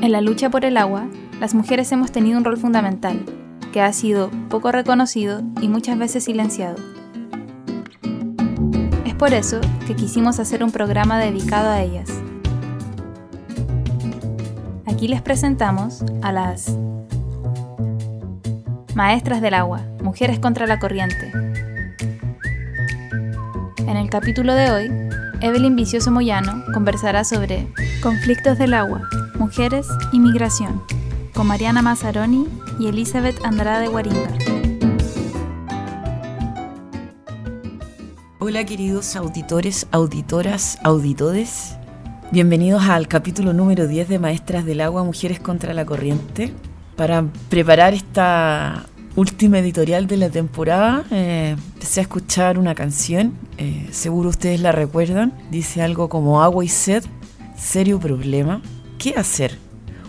En la lucha por el agua, las mujeres hemos tenido un rol fundamental, que ha sido poco reconocido y muchas veces silenciado. Es por eso que quisimos hacer un programa dedicado a ellas. Aquí les presentamos a las Maestras del Agua, Mujeres contra la Corriente. En el capítulo de hoy, Evelyn Vicioso Moyano conversará sobre Conflictos del Agua, Mujeres y Migración, con Mariana Mazzaroni y Elizabeth Andrade Guaringa. Hola queridos auditores, auditoras, auditores. Bienvenidos al capítulo número 10 de Maestras del Agua, Mujeres contra la Corriente. Para preparar esta última editorial de la temporada, eh, empecé a escuchar una canción, eh, seguro ustedes la recuerdan, dice algo como agua y sed, serio problema. ¿Qué hacer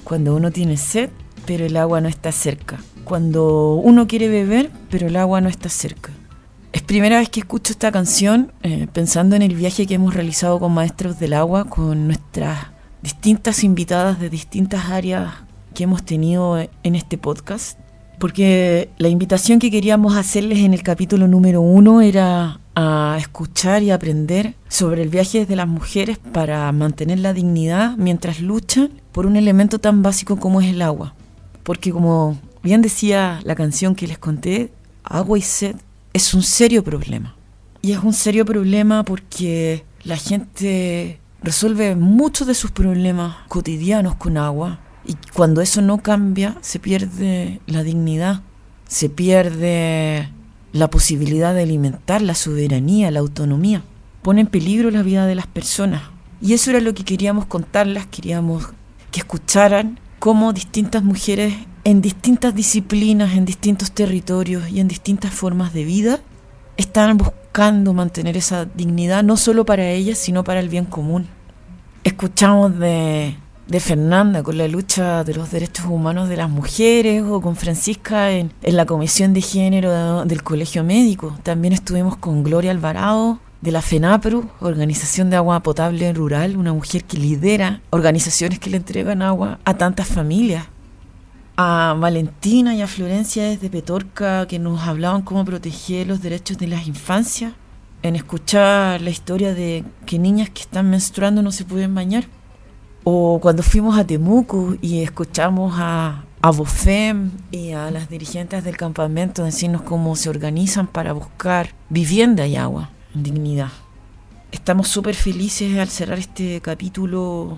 cuando uno tiene sed pero el agua no está cerca? Cuando uno quiere beber pero el agua no está cerca. Es primera vez que escucho esta canción eh, pensando en el viaje que hemos realizado con Maestros del Agua, con nuestras distintas invitadas de distintas áreas que hemos tenido en este podcast, porque la invitación que queríamos hacerles en el capítulo número uno era a escuchar y aprender sobre el viaje de las mujeres para mantener la dignidad mientras luchan por un elemento tan básico como es el agua. Porque como bien decía la canción que les conté, agua y sed es un serio problema. Y es un serio problema porque la gente resuelve muchos de sus problemas cotidianos con agua y cuando eso no cambia, se pierde la dignidad, se pierde la posibilidad de alimentar, la soberanía, la autonomía. Pone en peligro la vida de las personas. Y eso era lo que queríamos contarlas, queríamos que escucharan cómo distintas mujeres en distintas disciplinas, en distintos territorios y en distintas formas de vida están buscando mantener esa dignidad no solo para ellas, sino para el bien común. Escuchamos de de Fernanda con la lucha de los derechos humanos de las mujeres o con Francisca en, la Comisión de Género del Colegio Médico. También estuvimos con Gloria Alvarado de la FENAPRU, Organización de Agua Potable Rural, una mujer que lidera organizaciones que le entregan agua a tantas familias. A Valentina y a Florencia desde Petorca que nos hablaban cómo proteger los derechos de las infancias, en escuchar la historia de que niñas que están menstruando no se pueden bañar o cuando fuimos a Temuco y escuchamos a, a Bofem y a las dirigentes del campamento decirnos cómo se organizan para buscar vivienda y agua dignidad. Estamos súper felices al cerrar este capítulo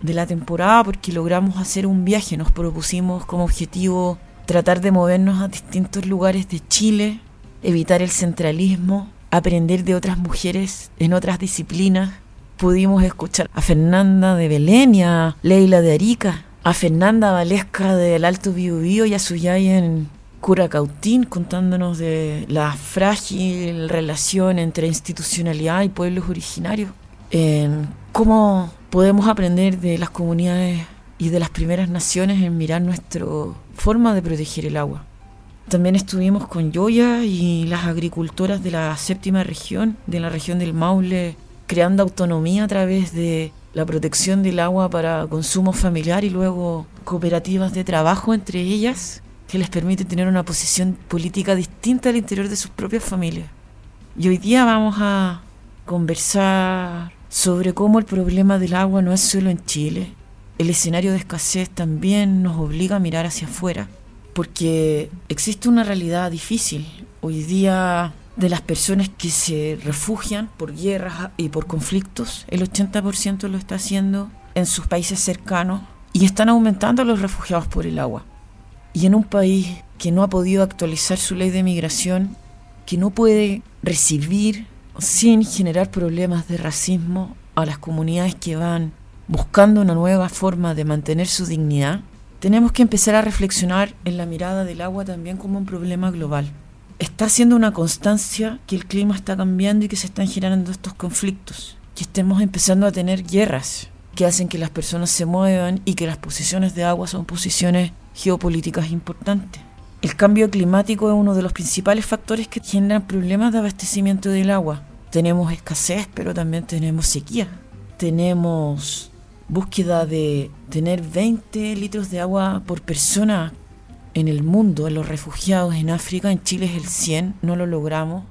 de la temporada porque logramos hacer un viaje. Nos propusimos como objetivo tratar de movernos a distintos lugares de Chile, evitar el centralismo, aprender de otras mujeres en otras disciplinas pudimos escuchar a Fernanda de Belén y Leila de Arica, a Fernanda Valesca del Alto Biobío y a Suyay en Curacautín contándonos de la frágil relación entre institucionalidad y pueblos originarios, en cómo podemos aprender de las comunidades y de las primeras naciones en mirar nuestra forma de proteger el agua. También estuvimos con Yoya y las agricultoras de la séptima región, de la región del Maule, creando autonomía a través de la protección del agua para consumo familiar y luego cooperativas de trabajo entre ellas que les permite tener una posición política distinta al interior de sus propias familias. Y hoy día vamos a conversar sobre cómo el problema del agua no es solo en Chile. El escenario de escasez también nos obliga a mirar hacia afuera, porque existe una realidad difícil. Hoy día de las personas que se refugian por guerras y por conflictos, el 80% lo está haciendo en sus países cercanos y están aumentando los refugiados por el agua. Y en un país que no ha podido actualizar su ley de migración, que no puede recibir sin generar problemas de racismo a las comunidades que van buscando una nueva forma de mantener su dignidad, tenemos que empezar a reflexionar en la mirada del agua también como un problema global está siendo una constancia que el clima está cambiando y que se están generando estos conflictos, que estemos empezando a tener guerras que hacen que las personas se muevan y que las posiciones de agua son posiciones geopolíticas importantes. El cambio climático es uno de los principales factores que generan problemas de abastecimiento del agua. Tenemos escasez, pero también tenemos sequía. Tenemos búsqueda de tener 20 litros de agua por persona en el mundo, en los refugiados en África, en Chile es el 100, no lo logramos.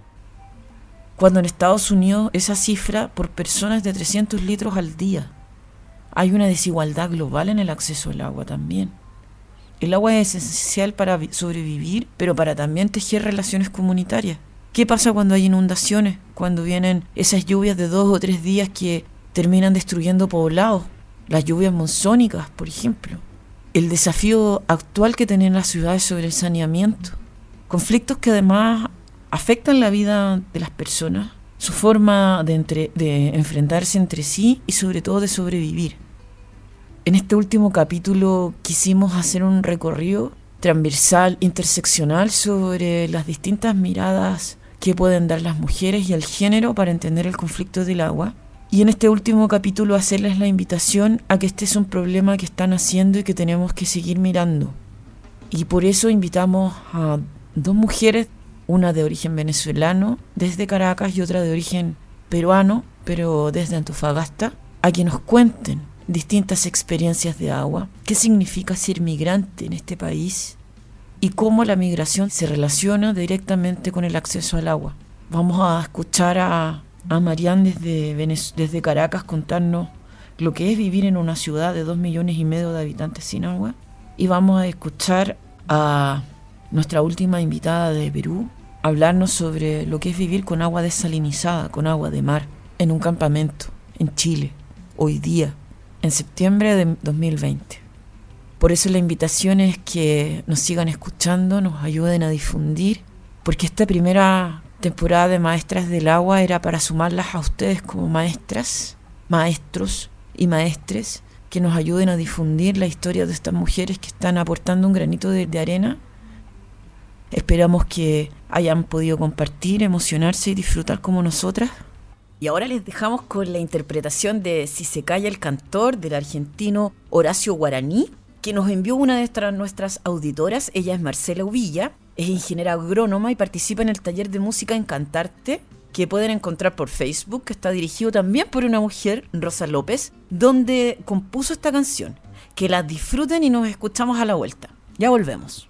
Cuando en Estados Unidos esa cifra por persona es de 300 litros al día. Hay una desigualdad global en el acceso al agua también. El agua es esencial para sobrevivir, pero para también tejer relaciones comunitarias. ¿Qué pasa cuando hay inundaciones? Cuando vienen esas lluvias de dos o tres días que terminan destruyendo poblados. Las lluvias monzónicas, por ejemplo. El desafío actual que tienen las ciudades sobre el saneamiento. Conflictos que además afectan la vida de las personas, su forma de, de enfrentarse entre sí y sobre todo de sobrevivir. En este último capítulo quisimos hacer un recorrido transversal, interseccional sobre las distintas miradas que pueden dar las mujeres y el género para entender el conflicto del agua. Y en este último capítulo hacerles la invitación a que este es un problema que están haciendo y que tenemos que seguir mirando. Y por eso invitamos a dos mujeres una de origen venezolano desde Caracas y otra de origen peruano, pero desde Antofagasta, a que nos cuenten distintas experiencias de agua, qué significa ser migrante en este país y cómo la migración se relaciona directamente con el acceso al agua. Vamos a escuchar a, a Marian desde, desde Caracas contarnos lo que es vivir en una ciudad de dos millones y medio de habitantes sin agua. Y vamos a escuchar a nuestra última invitada de Perú, hablarnos sobre lo que es vivir con agua desalinizada, con agua de mar, en un campamento, en Chile, hoy día, en septiembre de 2020. Por eso la invitación es que nos sigan escuchando, nos ayuden a difundir, porque esta primera temporada de Maestras del Agua era para sumarlas a ustedes como maestras, maestros y maestres que nos ayuden a difundir la historia de estas mujeres que están aportando un granito de, de arena Esperamos que hayan podido compartir, emocionarse y disfrutar como nosotras. Y ahora les dejamos con la interpretación de Si se calla el cantor del argentino Horacio Guaraní, que nos envió una de nuestras auditoras. Ella es Marcela Uvilla, es ingeniera agrónoma y participa en el taller de música Encantarte, que pueden encontrar por Facebook, que está dirigido también por una mujer, Rosa López, donde compuso esta canción. Que la disfruten y nos escuchamos a la vuelta. Ya volvemos.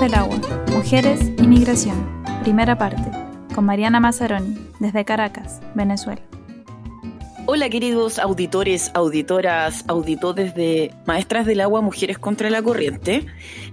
Del agua, mujeres y migración. Primera parte, con Mariana Mazzaroni. desde Caracas, Venezuela. Hola queridos auditores, auditoras, auditores de Maestras del Agua, Mujeres contra la Corriente.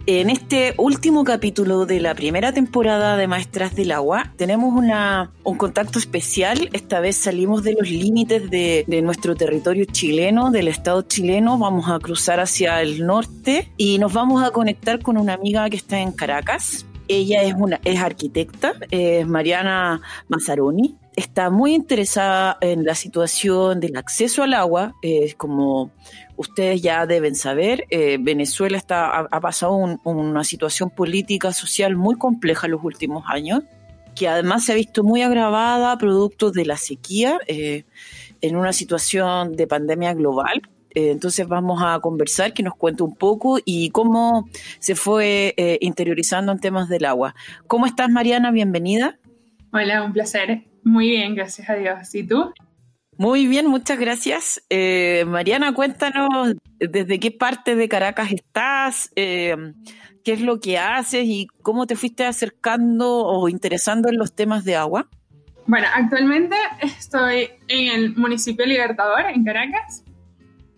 En este último capítulo de la primera temporada de Maestras del Agua tenemos un contacto especial. Esta vez salimos de los límites de, de nuestro territorio chileno, del Estado chileno. Vamos a cruzar hacia el norte y nos vamos a conectar con una amiga que está en Caracas. Ella es, una, es arquitecta, es Mariana Mazzaroni está muy interesada en la situación del acceso al agua. Eh, como ustedes ya deben saber, eh, Venezuela está, ha, pasado una situación política, social muy compleja en los últimos años, que además se ha visto muy agravada producto de la sequía eh, en una situación de pandemia global. entonces vamos a conversar, que nos cuente un poco y cómo se fue interiorizando en temas del agua. ¿Cómo estás, Mariana? Bienvenida. Hola, un placer. Muy bien, gracias a Dios. ¿Y tú? Muy bien, muchas gracias. Eh, Mariana, cuéntanos desde qué parte de Caracas estás, eh, qué es lo que haces y cómo te fuiste acercando o interesando en los temas de agua. Bueno, actualmente estoy en el municipio Libertador, en Caracas.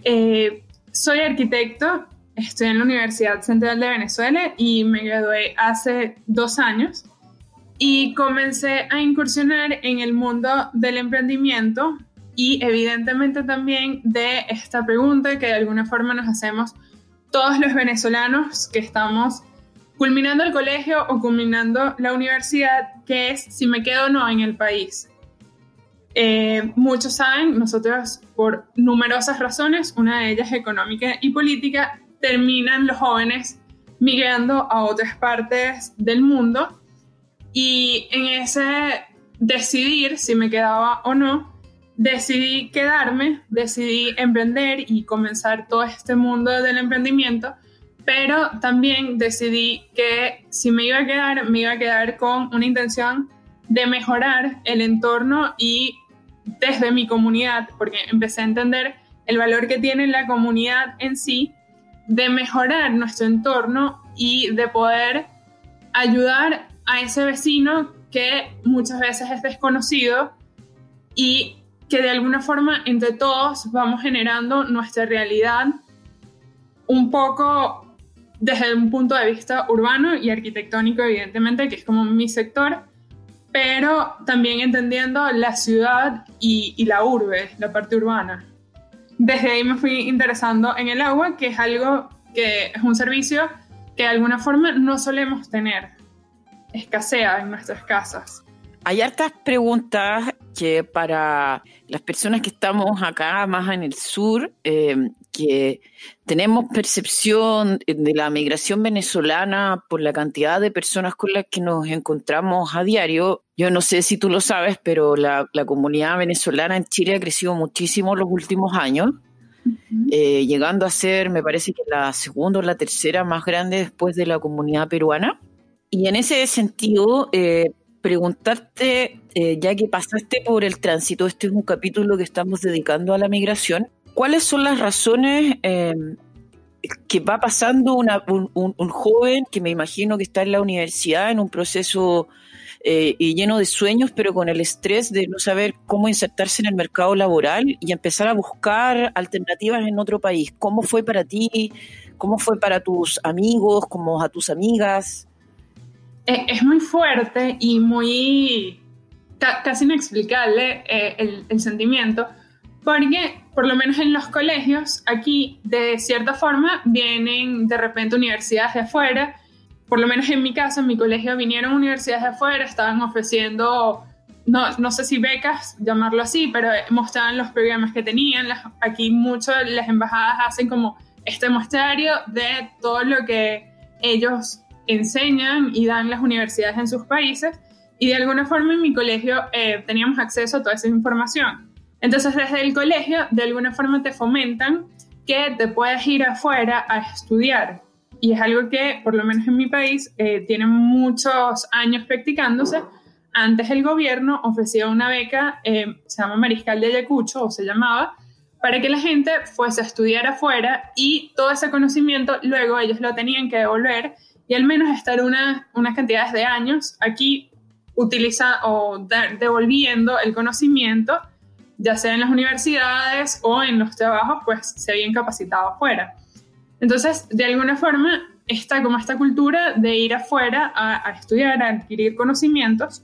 Eh, soy arquitecto, estoy en la Universidad Central de Venezuela y me gradué hace dos años y comencé a incursionar en el mundo del emprendimiento y evidentemente también de esta pregunta que de alguna forma nos hacemos todos los venezolanos que estamos culminando el colegio o culminando la universidad, que es si me quedo o no en el país. Eh, muchos saben, nosotros por numerosas razones, una de ellas económica y política, terminan los jóvenes migrando a otras partes del mundo y en ese decidir si me quedaba o no, decidí quedarme, decidí emprender y comenzar todo este mundo del emprendimiento, pero también decidí que si me iba a quedar, me iba a quedar con una intención de mejorar el entorno y desde mi comunidad, porque empecé a entender el valor que tiene la comunidad en sí, de mejorar nuestro entorno y de poder ayudar a ese vecino que muchas veces es desconocido y que de alguna forma entre todos vamos generando nuestra realidad un poco desde un punto de vista urbano y arquitectónico, evidentemente, que es como mi sector, pero también entendiendo la ciudad y, la urbe, la parte urbana. Desde ahí me fui interesando en el agua, que es algo que es un servicio que de alguna forma no solemos tener escasea en nuestras casas. Hay hartas preguntas que para las personas que estamos acá más en el sur, eh, que tenemos percepción de la migración venezolana por la cantidad de personas con las que nos encontramos a diario. Yo no sé si tú lo sabes, pero la, comunidad venezolana en Chile ha crecido muchísimo en los últimos años. Eh, llegando a ser, me parece que la segunda o la tercera más grande después de la comunidad peruana. Y en ese sentido, eh, preguntarte, eh, ya que pasaste por el tránsito, este es un capítulo que estamos dedicando a la migración, ¿cuáles son las razones eh, que va pasando un, joven que me imagino que está en la universidad en un proceso y lleno de sueños, pero con el estrés de no saber cómo insertarse en el mercado laboral y empezar a buscar alternativas en otro país? ¿Cómo fue para ti? ¿Cómo fue para tus amigos? ¿Cómo a tus amigas? Es muy fuerte y muy casi inexplicable eh, el, sentimiento, porque por lo menos en los colegios aquí de cierta forma vienen de repente universidades de afuera, por lo menos en mi caso, en mi colegio vinieron universidades de afuera, estaban ofreciendo, no, no sé si becas, llamarlo así, pero mostraban los programas que tenían, aquí mucho las embajadas hacen como este muestrario de todo lo que ellos enseñan y dan las universidades en sus países y de alguna forma en mi colegio eh, teníamos acceso a toda esa información. Entonces desde el colegio de alguna forma te fomentan que te puedes ir afuera a estudiar y es algo que por lo menos en mi país eh, tiene muchos años practicándose. Antes el gobierno ofrecía una beca, eh, se llama Mariscal de Ayacucho o se llamaba, para que la gente fuese a estudiar afuera y todo ese conocimiento luego ellos lo tenían que devolver y al menos estar una, unas cantidades de años aquí utiliza o devolviendo el conocimiento, ya sea en las universidades o en los trabajos, pues se habían capacitado afuera. Entonces, de alguna forma, está como esta cultura de ir afuera a, a estudiar, a adquirir conocimientos,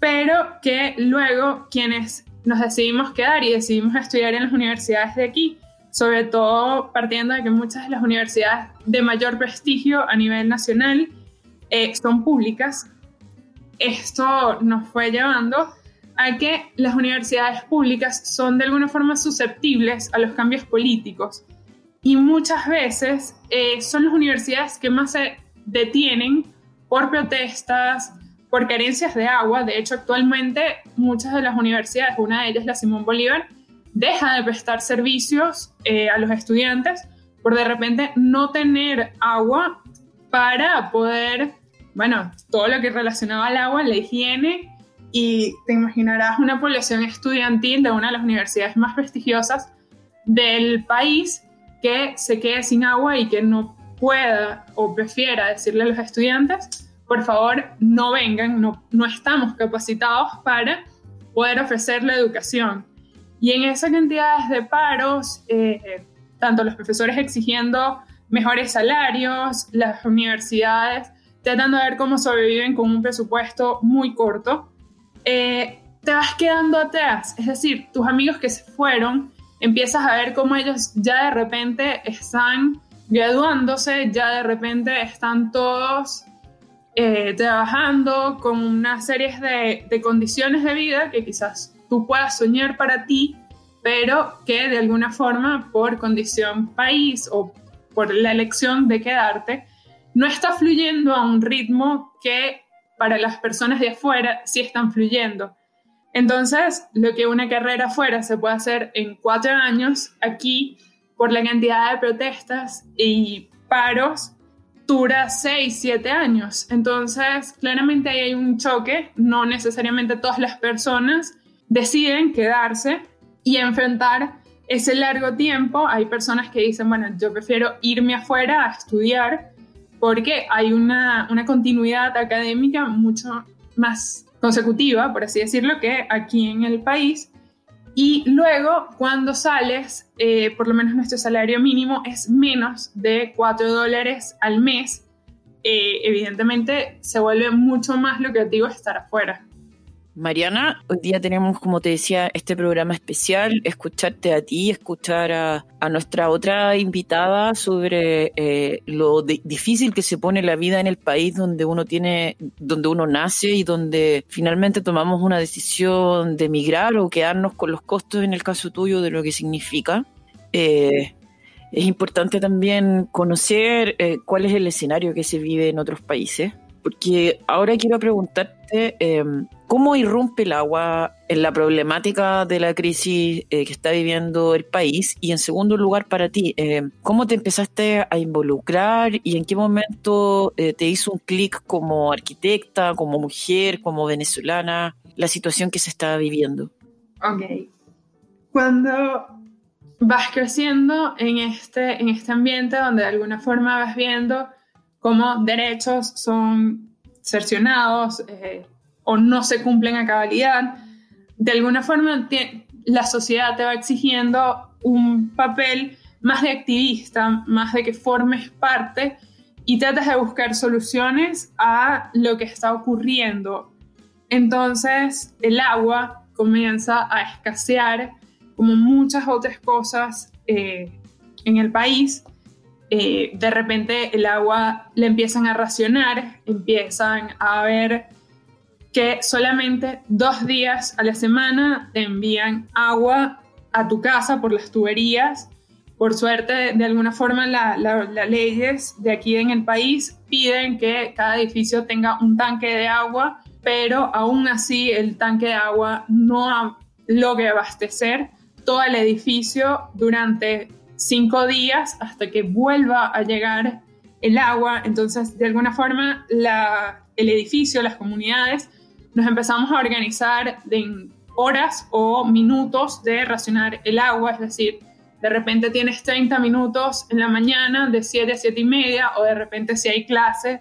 pero que luego quienes nos decidimos quedar y decidimos estudiar en las universidades de aquí, sobre todo partiendo de que muchas de las universidades de mayor prestigio a nivel nacional eh, son públicas, esto nos fue llevando a que las universidades públicas son de alguna forma susceptibles a los cambios políticos y muchas veces eh, son las universidades que más se detienen por protestas, por carencias de agua. De hecho, actualmente muchas de las universidades, una de ellas la Simón Bolívar, deja de prestar servicios eh, a los estudiantes por de repente no tener agua para poder, bueno, todo lo que relacionaba al agua, la higiene, y te imaginarás una población estudiantil de una de las universidades más prestigiosas del país que se quede sin agua y que no pueda o prefiera decirle a los estudiantes, por favor, no vengan, no, no estamos capacitados para poder ofrecer la educación. Y en esa cantidad de paros, eh, tanto los profesores exigiendo mejores salarios, las universidades tratando de ver cómo sobreviven con un presupuesto muy corto, eh, te vas quedando atrás. Es decir, tus amigos que se fueron, empiezas a ver cómo ellos ya de repente están graduándose, ya de repente están todos eh, trabajando con una serie de, de condiciones de vida que quizás tú puedas soñar para ti, pero que de alguna forma por condición país o por la elección de quedarte, no está fluyendo a un ritmo que para las personas de afuera sí están fluyendo. Entonces, lo que una carrera afuera se puede hacer en cuatro años, aquí, por la cantidad de protestas y paros, dura seis, siete años. Entonces, claramente ahí hay un choque, no necesariamente todas las personas deciden quedarse y enfrentar ese largo tiempo. Hay personas que dicen, bueno, yo prefiero irme afuera a estudiar porque hay una, una continuidad académica mucho más consecutiva, por así decirlo, que aquí en el país. Y luego, cuando sales, eh, por lo menos nuestro salario mínimo es menos de 4 dólares al mes. Eh, evidentemente, se vuelve mucho más lucrativo estar afuera. Mariana, hoy día tenemos, como te decía, este programa especial, escucharte a ti, escuchar a, nuestra otra invitada sobre eh, lo difícil que se pone la vida en el país donde uno tiene, donde uno nace y donde finalmente tomamos una decisión de emigrar o quedarnos con los costos, en el caso tuyo, de lo que significa. Eh, es importante también conocer eh, cuál es el escenario que se vive en otros países, porque ahora quiero preguntarte ¿Cómo irrumpe el agua en la problemática de la crisis eh, que está viviendo el país? Y en segundo lugar, para ti, eh, ¿cómo te empezaste a involucrar y en qué momento eh, te hizo un clic como arquitecta, como mujer, como venezolana, la situación que se está viviendo? Ok. Cuando vas creciendo en este, en este ambiente donde de alguna forma vas viendo cómo derechos son cercionados, o no se cumplen a cabalidad, de alguna forma la sociedad te va exigiendo un papel más de activista, más de que formes parte y tratas de buscar soluciones a lo que está ocurriendo. Entonces el agua comienza a escasear como muchas otras cosas eh, en el país. Eh, de repente el agua le empiezan a racionar, empiezan a haber que solamente dos días a la semana te envían agua a tu casa por las tuberías. Por suerte, de alguna forma, las leyes de aquí en el país piden que cada edificio tenga un tanque de agua, pero aún así el tanque de agua no logra abastecer todo el edificio durante cinco días hasta que vuelva a llegar el agua. Entonces, de alguna forma, el edificio, las comunidades, nos empezamos a organizar en horas o minutos de racionar el agua, es decir, de repente tienes 30 minutos en la mañana de 7 a 7 y media o de repente si hay clase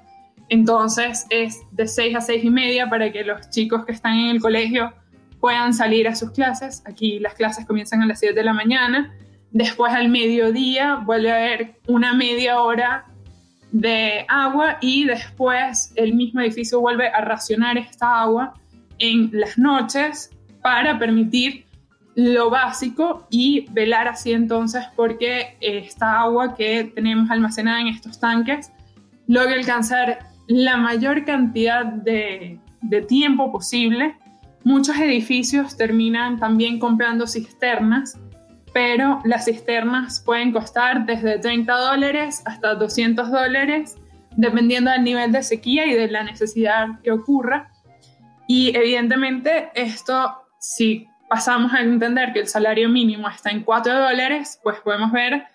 Entonces es de 6 a 6 y media para que los chicos que están en el colegio puedan salir a sus clases. Aquí las clases comienzan a las 7 de la mañana. Después al mediodía vuelve a haber una media hora de agua y después el mismo edificio vuelve a racionar esta agua en las noches para permitir lo básico y velar así entonces porque esta agua que tenemos almacenada en estos tanques logre alcanzar la mayor cantidad de, de tiempo posible. Muchos edificios terminan también comprando cisternas, pero las cisternas pueden costar desde 30 dólares hasta 200 dólares, dependiendo del nivel de sequía y de la necesidad que ocurra. Y evidentemente esto, si pasamos a entender que el salario mínimo está en 4 dólares, pues podemos ver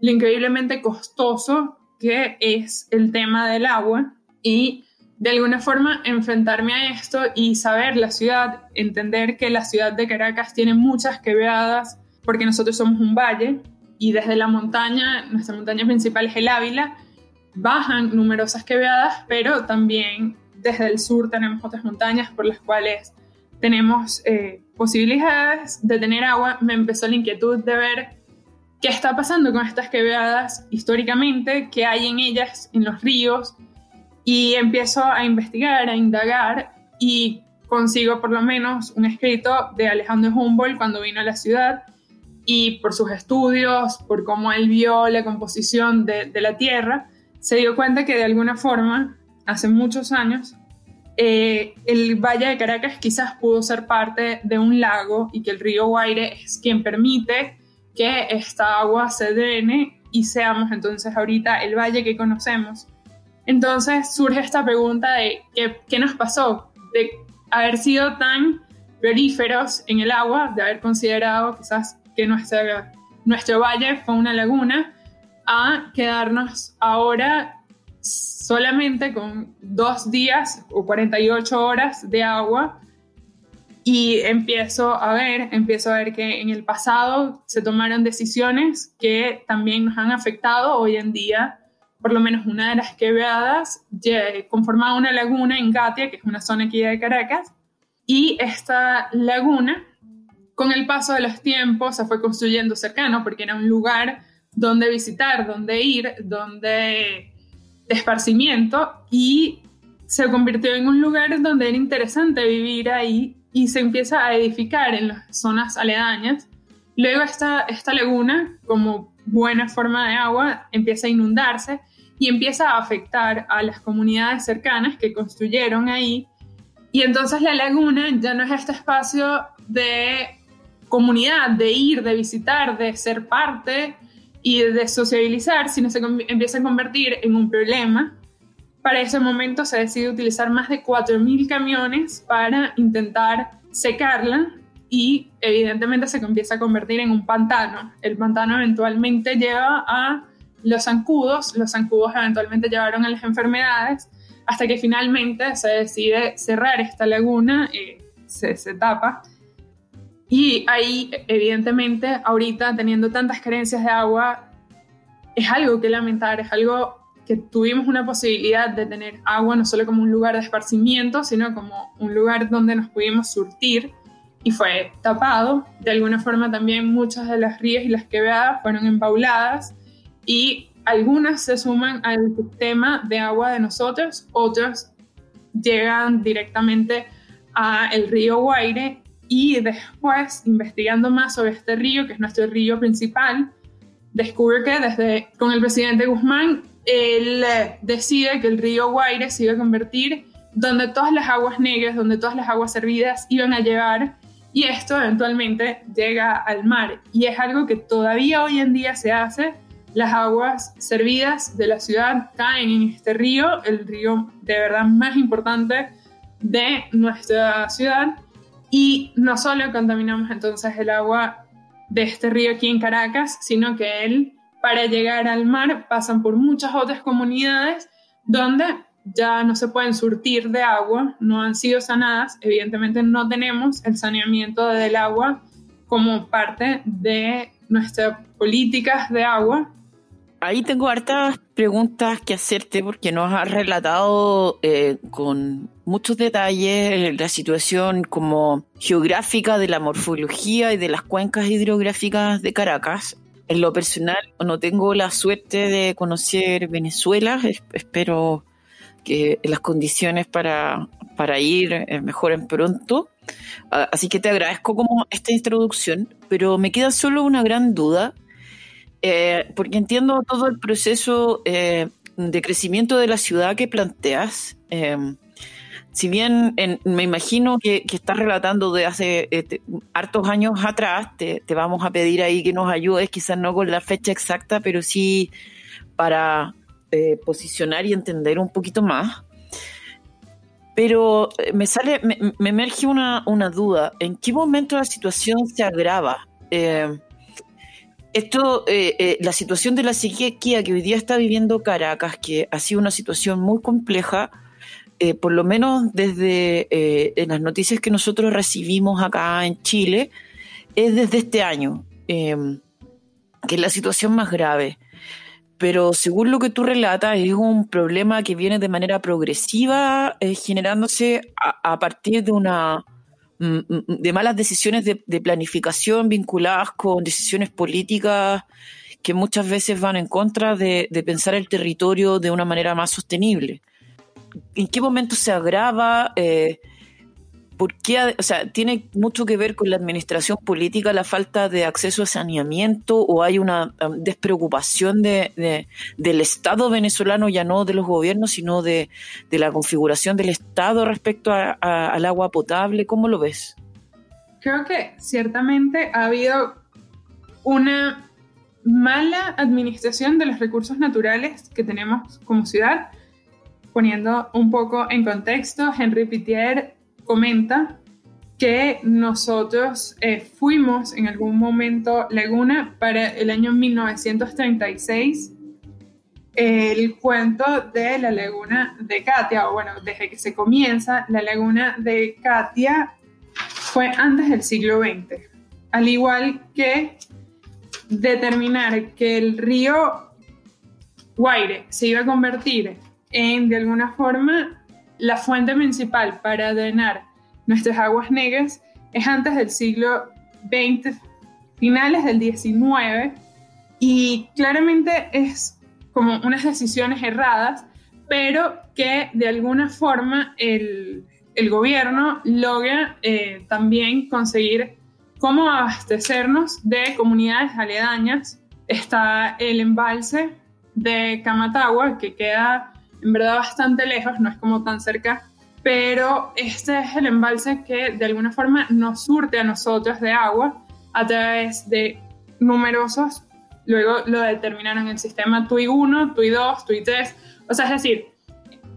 lo increíblemente costoso que es el tema del agua y de alguna forma enfrentarme a esto y saber la ciudad, entender que la ciudad de Caracas tiene muchas quebradas porque nosotros somos un valle y desde la montaña, nuestra montaña principal es el Ávila, bajan numerosas quebradas, pero también desde el sur tenemos otras montañas por las cuales tenemos eh, posibilidades de tener agua. Me empezó la inquietud de ver qué está pasando con estas quebradas históricamente, qué hay en ellas, en los ríos, y empiezo a investigar, a indagar y consigo por lo menos un escrito de Alejandro Humboldt cuando vino a la ciudad y por sus estudios, por cómo él vio la composición de, la Tierra, se dio cuenta que de alguna forma, hace muchos años, eh, el Valle de Caracas quizás pudo ser parte de un lago y que el río Guaire es quien permite que esta agua se drene y seamos entonces ahorita el valle que conocemos. Entonces surge esta pregunta de qué, qué nos pasó, de haber sido tan prolíferos en el agua, de haber considerado quizás que nuestro valle fue una laguna, a quedarnos ahora solamente con dos días o 48 horas de agua y empiezo a ver, empiezo a ver que en el pasado se tomaron decisiones que también nos han afectado hoy en día. Por lo menos una de las quebradas conformaba una laguna en Gatia, que es una zona aquí de Caracas, y esta laguna, con el paso de los tiempos, se fue construyendo cercano porque era un lugar donde visitar, donde ir, donde de esparcimiento y se convirtió en un lugar donde era interesante vivir ahí y se empieza a edificar en las zonas aledañas. Luego esta, esta laguna, como buena forma de agua, empieza a inundarse y empieza a afectar a las comunidades cercanas que construyeron ahí. Y entonces la laguna ya no es este espacio de comunidad, de ir, de visitar, de ser parte y de sociabilizar, sino se empieza a convertir en un problema para ese momento se decide utilizar más de 4.000 camiones para intentar secarla y evidentemente se empieza a convertir en un pantano. El pantano eventualmente lleva a los zancudos, los zancudos eventualmente llevaron a las enfermedades, hasta que finalmente se decide cerrar esta laguna, eh, se, se tapa. Y ahí, evidentemente, ahorita teniendo tantas carencias de agua, es algo que lamentar, es algo que tuvimos una posibilidad de tener agua no solo como un lugar de esparcimiento, sino como un lugar donde nos pudimos surtir y fue tapado. De alguna forma también muchas de las rías y las quebradas fueron embauladas y algunas se suman al sistema de agua de nosotros, otras llegan directamente a el río Guaire y después, investigando más sobre este río, que es nuestro río principal, descubre que desde con el presidente Guzmán él eh, decide que el río Guaire se iba a convertir donde todas las aguas negras, donde todas las aguas servidas iban a llegar y esto eventualmente llega al mar. Y es algo que todavía hoy en día se hace. Las aguas servidas de la ciudad caen en este río, el río de verdad más importante de nuestra ciudad. Y no solo contaminamos entonces el agua de este río aquí en Caracas, sino que él para llegar al mar pasan por muchas otras comunidades donde ya no se pueden surtir de agua, no han sido sanadas, evidentemente no tenemos el saneamiento del agua como parte de nuestras políticas de agua ahí tengo hartas preguntas que hacerte porque nos has relatado eh, con muchos detalles la situación como geográfica de la morfología y de las cuencas hidrográficas de Caracas. En lo personal no tengo la suerte de conocer Venezuela, espero que las condiciones para, para ir eh, mejoren pronto. Ah, así que te agradezco como esta introducción, pero me queda solo una gran duda, eh, porque entiendo todo el proceso eh, de crecimiento de la ciudad que planteas. si bien me imagino que, estás relatando de hace hartos años atrás, te, vamos a pedir ahí que nos ayudes, quizás no con la fecha exacta, pero sí para posicionar y entender un poquito más. Pero eh, me sale, me, emerge una, duda. ¿En qué momento la situación se agrava? Eh, esto, eh, la situación de la sequía que hoy día está viviendo Caracas, que ha sido una situación muy compleja, por lo menos desde las noticias que nosotros recibimos acá en Chile, es desde este año, que es la situación más grave. Pero según lo que tú relatas, es un problema que viene de manera progresiva, eh, generándose a, partir de una de malas decisiones de, planificación vinculadas con decisiones políticas que muchas veces van en contra de, de pensar el territorio de una manera más sostenible. ¿En qué momento se agrava? Eh, ¿por qué, o sea, tiene mucho que ver con la administración política, la falta de acceso a saneamiento o hay una um, despreocupación de, del Estado venezolano, ya no de los gobiernos, sino de, la configuración del Estado respecto al agua potable? ¿Cómo lo ves? Creo que ciertamente ha habido una mala administración de los recursos naturales que tenemos como ciudad. Poniendo un poco en contexto, Henry Pitier comenta que nosotros eh, fuimos en algún momento Laguna para el año 1936. El cuento de la laguna de Katia, o bueno, desde que se comienza, la laguna de Katia fue antes del siglo XX. Al igual que determinar que el río Guaire se iba a convertir en, de alguna forma, la fuente principal para drenar nuestras aguas negras es antes del siglo XX, finales del XIX, y claramente es como unas decisiones erradas, pero que de alguna forma el, gobierno logra eh, también conseguir cómo abastecernos de comunidades aledañas. Está el embalse de Camatagua, que queda en verdad bastante lejos, no es como tan cerca, pero este es el embalse que de alguna forma nos surte a nosotros de agua a través de numerosos, luego lo determinaron el sistema TUI 1, TUI 2, TUI 3, o sea, es decir,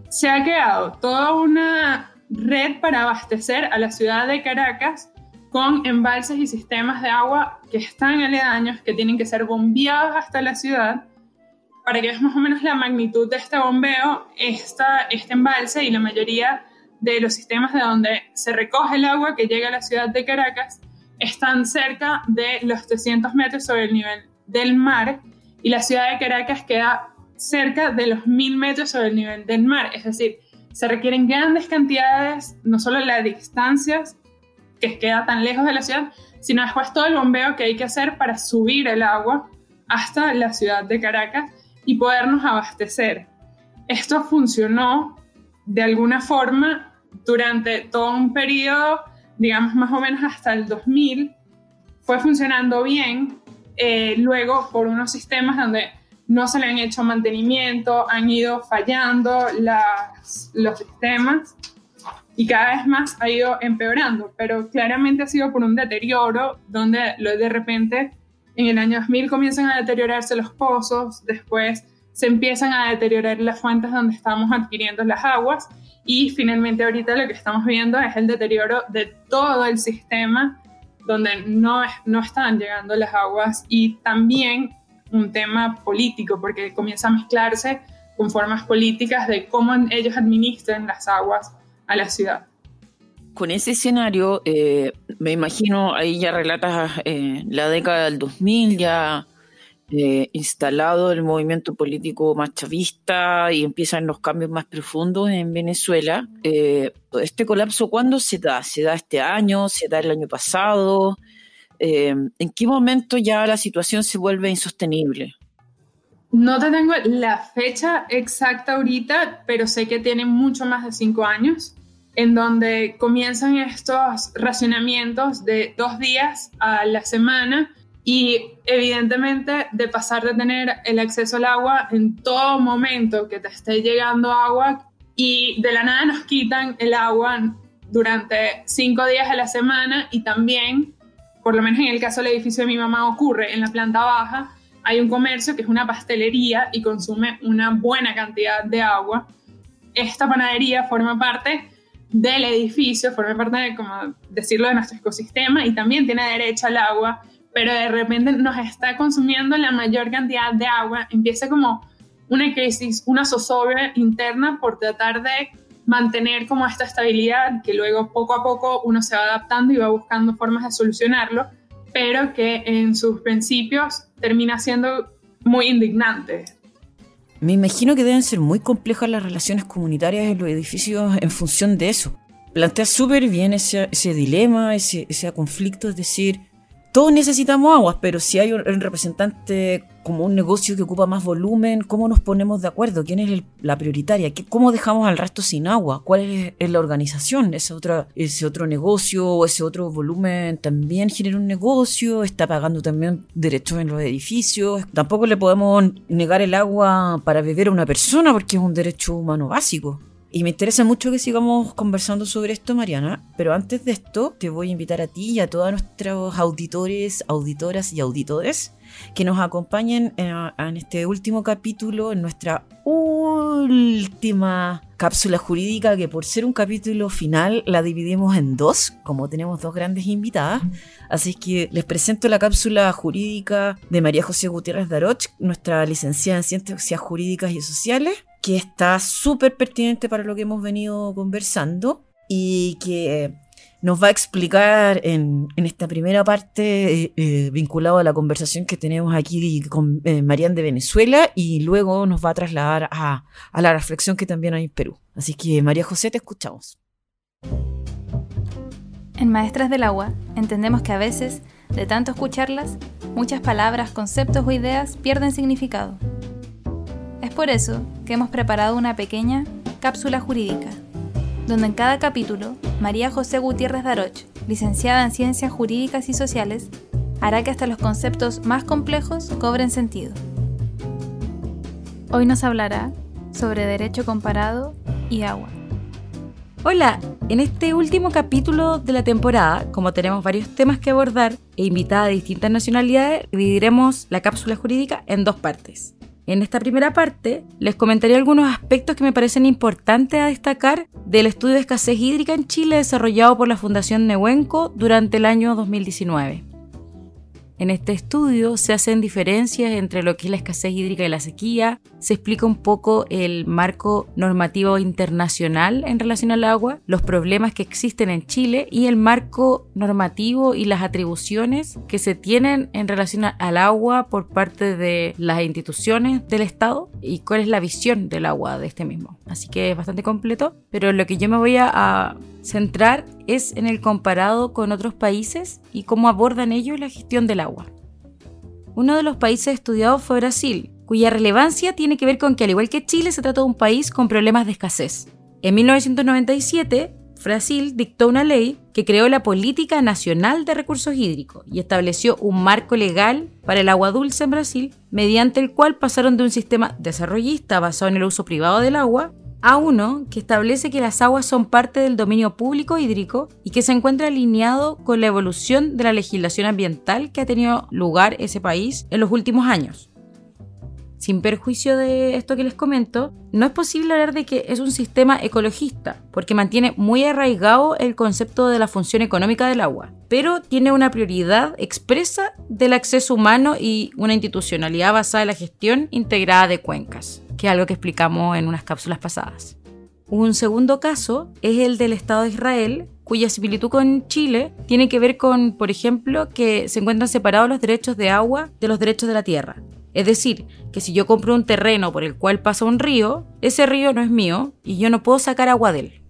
se ha creado toda una red para abastecer a la ciudad de Caracas con embalses y sistemas de agua que están aledaños, que tienen que ser bombeados hasta la ciudad para que veas más o menos la magnitud de este bombeo, esta, este embalse y la mayoría de los sistemas de donde se recoge el agua que llega a la ciudad de Caracas están cerca de los 300 metros sobre el nivel del mar y la ciudad de Caracas queda cerca de los 1000 metros sobre el nivel del mar. Es decir, se requieren grandes cantidades, no solo las distancias que queda tan lejos de la ciudad, sino después todo el bombeo que hay que hacer para subir el agua hasta la ciudad de Caracas y podernos abastecer. Esto funcionó de alguna forma durante todo un periodo, digamos más o menos hasta el 2000, fue funcionando bien. Eh, luego, por unos sistemas donde no se le han hecho mantenimiento, han ido fallando los sistemas y cada vez más ha ido empeorando, pero claramente ha sido por un deterioro donde de repente en el año 2000 comienzan a deteriorarse los pozos, después se empiezan a deteriorar las fuentes donde estamos adquiriendo las aguas y finalmente ahorita lo que estamos viendo es el deterioro de todo el sistema donde no, no están llegando las aguas y también un tema político porque comienza a mezclarse con formas políticas de cómo ellos administran las aguas a la ciudad. Con ese escenario, eh, me imagino, ahí ya relatas eh, la década del 2000, ya eh, instalado el movimiento político más chavista y empiezan los cambios más profundos en Venezuela. Eh, ¿Este colapso cuándo se da? ¿Se da este año? ¿Se da el año pasado? Eh, ¿En qué momento ya la situación se vuelve insostenible? No te tengo la fecha exacta ahorita, pero sé que tiene mucho más de cinco años, en donde comienzan estos racionamientos de dos días a la semana y evidentemente de pasar de tener el acceso al agua en todo momento que te esté llegando agua y de la nada nos quitan el agua durante cinco días a la semana y también, por lo menos en el caso del edificio de mi mamá ocurre, en la planta baja hay un comercio que es una pastelería y consume una buena cantidad de agua. Esta panadería forma parte del edificio, forma parte de, como decirlo, de nuestro ecosistema y también tiene derecho al agua pero de repente nos está consumiendo la mayor cantidad de agua, empieza como una crisis, una zozobra interna por tratar de mantener como esta estabilidad, que luego poco a poco uno se va adaptando y va buscando formas de solucionarlo, pero que en sus principios termina siendo muy indignante. Me imagino que deben ser muy complejas las relaciones comunitarias en los edificios en función de eso. Plantea súper bien ese, dilema, ese, ese conflicto, es decir, todos necesitamos aguas, pero si hay un, representante como un negocio que ocupa más volumen, ¿cómo nos ponemos de acuerdo? ¿Quién es la prioritaria? ¿Cómo dejamos al resto sin agua? ¿Cuál es, la organización? ¿Ese otro, ¿Ese otro negocio o ese otro volumen también genera un negocio? ¿Está pagando también derechos en los edificios? Tampoco le podemos negar el agua para beber a una persona porque es un derecho humano básico. Y me interesa mucho que sigamos conversando sobre esto, Mariana. Pero antes de esto, te voy a invitar a ti y a todos nuestros auditores, auditoras y auditores que nos acompañen en, este último capítulo, en nuestra última cápsula jurídica, que por ser un capítulo final la dividimos en dos, como tenemos dos grandes invitadas. Así que les presento la cápsula jurídica de María José Gutiérrez Daroch, nuestra licenciada en Ciencias Jurídicas y Sociales que está súper pertinente para lo que hemos venido conversando y que nos va a explicar en, esta primera parte eh, eh, vinculado a la conversación que tenemos aquí con eh, Marian de Venezuela y luego nos va a trasladar a, a la reflexión que también hay en Perú. Así que María José, te escuchamos. En Maestras del Agua entendemos que a veces, de tanto escucharlas, muchas palabras, conceptos o ideas pierden significado es por eso que hemos preparado una pequeña cápsula jurídica, donde en cada capítulo María José Gutiérrez Daroch, licenciada en Ciencias Jurídicas y Sociales, hará que hasta los conceptos más complejos cobren sentido. Hoy nos hablará sobre derecho comparado y agua. Hola, en este último capítulo de la temporada, como tenemos varios temas que abordar e invitada de distintas nacionalidades, dividiremos la cápsula jurídica en dos partes. En esta primera parte les comentaré algunos aspectos que me parecen importantes a destacar del estudio de escasez hídrica en Chile desarrollado por la Fundación Nehuenco durante el año 2019. En este estudio se hacen diferencias entre lo que es la escasez hídrica y la sequía, se explica un poco el marco normativo internacional en relación al agua, los problemas que existen en Chile y el marco normativo y las atribuciones que se tienen en relación al agua por parte de las instituciones del Estado y cuál es la visión del agua de este mismo. Así que es bastante completo, pero lo que yo me voy a centrar es en el comparado con otros países y cómo abordan ellos la gestión del agua. Uno de los países estudiados fue Brasil, cuya relevancia tiene que ver con que al igual que Chile se trata de un país con problemas de escasez. En 1997, Brasil dictó una ley que creó la Política Nacional de Recursos Hídricos y estableció un marco legal para el agua dulce en Brasil, mediante el cual pasaron de un sistema desarrollista basado en el uso privado del agua a1 que establece que las aguas son parte del dominio público hídrico y que se encuentra alineado con la evolución de la legislación ambiental que ha tenido lugar ese país en los últimos años. Sin perjuicio de esto que les comento, no es posible hablar de que es un sistema ecologista, porque mantiene muy arraigado el concepto de la función económica del agua, pero tiene una prioridad expresa del acceso humano y una institucionalidad basada en la gestión integrada de cuencas que es algo que explicamos en unas cápsulas pasadas. Un segundo caso es el del Estado de Israel, cuya similitud con Chile tiene que ver con, por ejemplo, que se encuentran separados los derechos de agua de los derechos de la tierra. Es decir, que si yo compro un terreno por el cual pasa un río, ese río no es mío y yo no puedo sacar agua de él.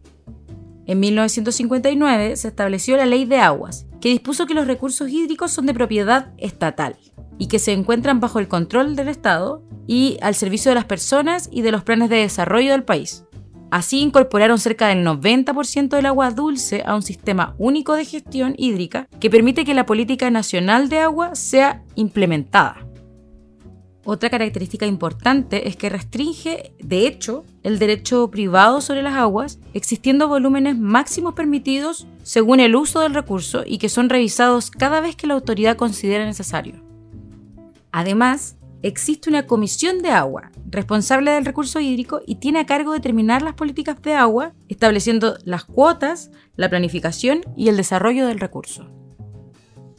En 1959 se estableció la Ley de Aguas, que dispuso que los recursos hídricos son de propiedad estatal y que se encuentran bajo el control del Estado y al servicio de las personas y de los planes de desarrollo del país. Así incorporaron cerca del 90% del agua dulce a un sistema único de gestión hídrica que permite que la política nacional de agua sea implementada. Otra característica importante es que restringe, de hecho, el derecho privado sobre las aguas, existiendo volúmenes máximos permitidos según el uso del recurso y que son revisados cada vez que la autoridad considera necesario. Además, existe una comisión de agua responsable del recurso hídrico y tiene a cargo determinar las políticas de agua, estableciendo las cuotas, la planificación y el desarrollo del recurso.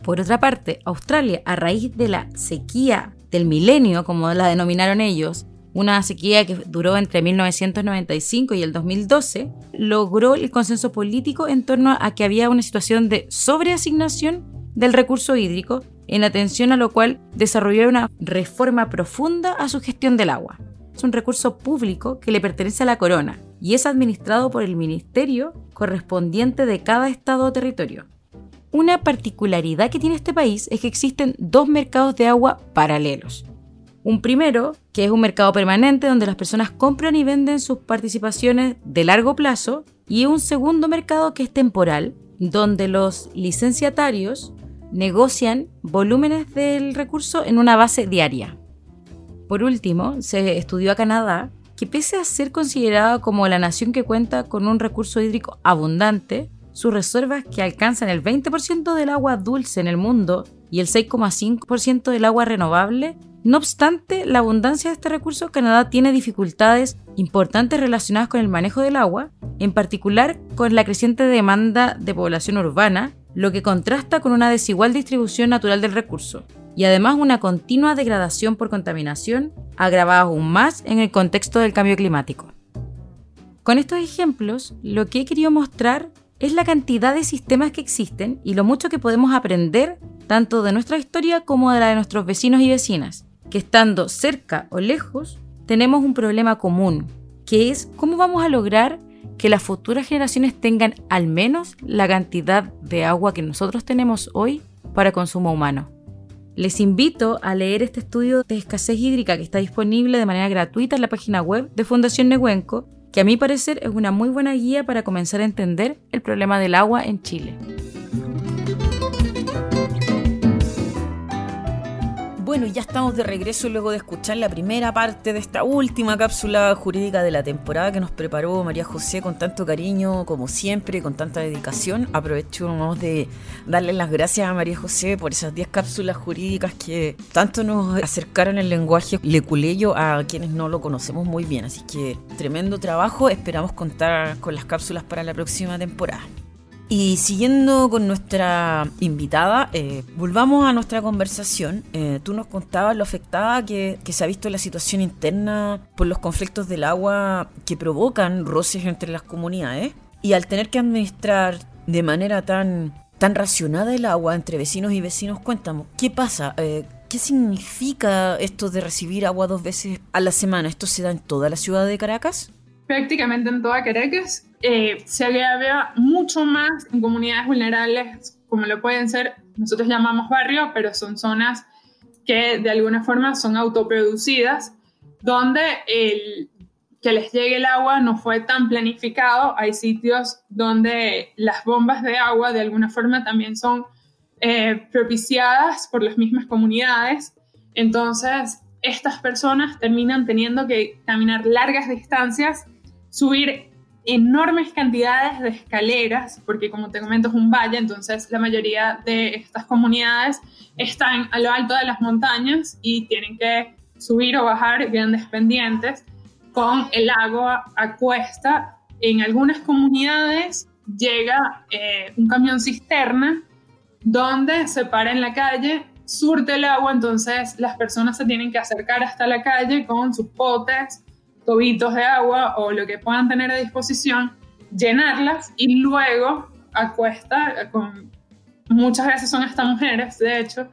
Por otra parte, Australia, a raíz de la sequía del milenio, como la denominaron ellos, una sequía que duró entre 1995 y el 2012, logró el consenso político en torno a que había una situación de sobreasignación del recurso hídrico, en atención a lo cual desarrolló una reforma profunda a su gestión del agua. Es un recurso público que le pertenece a la corona y es administrado por el ministerio correspondiente de cada estado o territorio. Una particularidad que tiene este país es que existen dos mercados de agua paralelos. Un primero, que es un mercado permanente donde las personas compran y venden sus participaciones de largo plazo, y un segundo mercado que es temporal, donde los licenciatarios negocian volúmenes del recurso en una base diaria. Por último, se estudió a Canadá que pese a ser considerada como la nación que cuenta con un recurso hídrico abundante, sus reservas que alcanzan el 20% del agua dulce en el mundo y el 6,5% del agua renovable. No obstante la abundancia de este recurso, Canadá tiene dificultades importantes relacionadas con el manejo del agua, en particular con la creciente demanda de población urbana, lo que contrasta con una desigual distribución natural del recurso, y además una continua degradación por contaminación, agravada aún más en el contexto del cambio climático. Con estos ejemplos, lo que he querido mostrar es la cantidad de sistemas que existen y lo mucho que podemos aprender tanto de nuestra historia como de la de nuestros vecinos y vecinas, que estando cerca o lejos tenemos un problema común, que es cómo vamos a lograr que las futuras generaciones tengan al menos la cantidad de agua que nosotros tenemos hoy para consumo humano. Les invito a leer este estudio de escasez hídrica que está disponible de manera gratuita en la página web de Fundación Nehuenco que a mi parecer es una muy buena guía para comenzar a entender el problema del agua en Chile. Bueno, ya estamos de regreso luego de escuchar la primera parte de esta última cápsula jurídica de la temporada que nos preparó María José con tanto cariño, como siempre, con tanta dedicación. Aprovecho de darle las gracias a María José por esas 10 cápsulas jurídicas que tanto nos acercaron el lenguaje leculeyo a quienes no lo conocemos muy bien. Así que tremendo trabajo, esperamos contar con las cápsulas para la próxima temporada. Y siguiendo con nuestra invitada, eh, volvamos a nuestra conversación. Eh, tú nos contabas lo afectada que, se ha visto la situación interna por los conflictos del agua que provocan roces entre las comunidades. Y al tener que administrar de manera tan, tan racionada el agua entre vecinos y vecinos, cuéntanos, ¿qué pasa? Eh, ¿Qué significa esto de recibir agua dos veces a la semana? ¿Esto se da en toda la ciudad de Caracas? Prácticamente en toda Caracas. Eh, se agrava mucho más en comunidades vulnerables, como lo pueden ser, nosotros llamamos barrio, pero son zonas que de alguna forma son autoproducidas, donde el, que les llegue el agua no fue tan planificado. Hay sitios donde las bombas de agua de alguna forma también son eh, propiciadas por las mismas comunidades. Entonces, estas personas terminan teniendo que caminar largas distancias subir enormes cantidades de escaleras, porque como te comento es un valle, entonces la mayoría de estas comunidades están a lo alto de las montañas y tienen que subir o bajar grandes pendientes con el agua a cuesta. En algunas comunidades llega eh, un camión cisterna donde se para en la calle, surte el agua, entonces las personas se tienen que acercar hasta la calle con sus potes tobitos de agua o lo que puedan tener a disposición, llenarlas y luego acuesta, con, muchas veces son hasta mujeres, de hecho,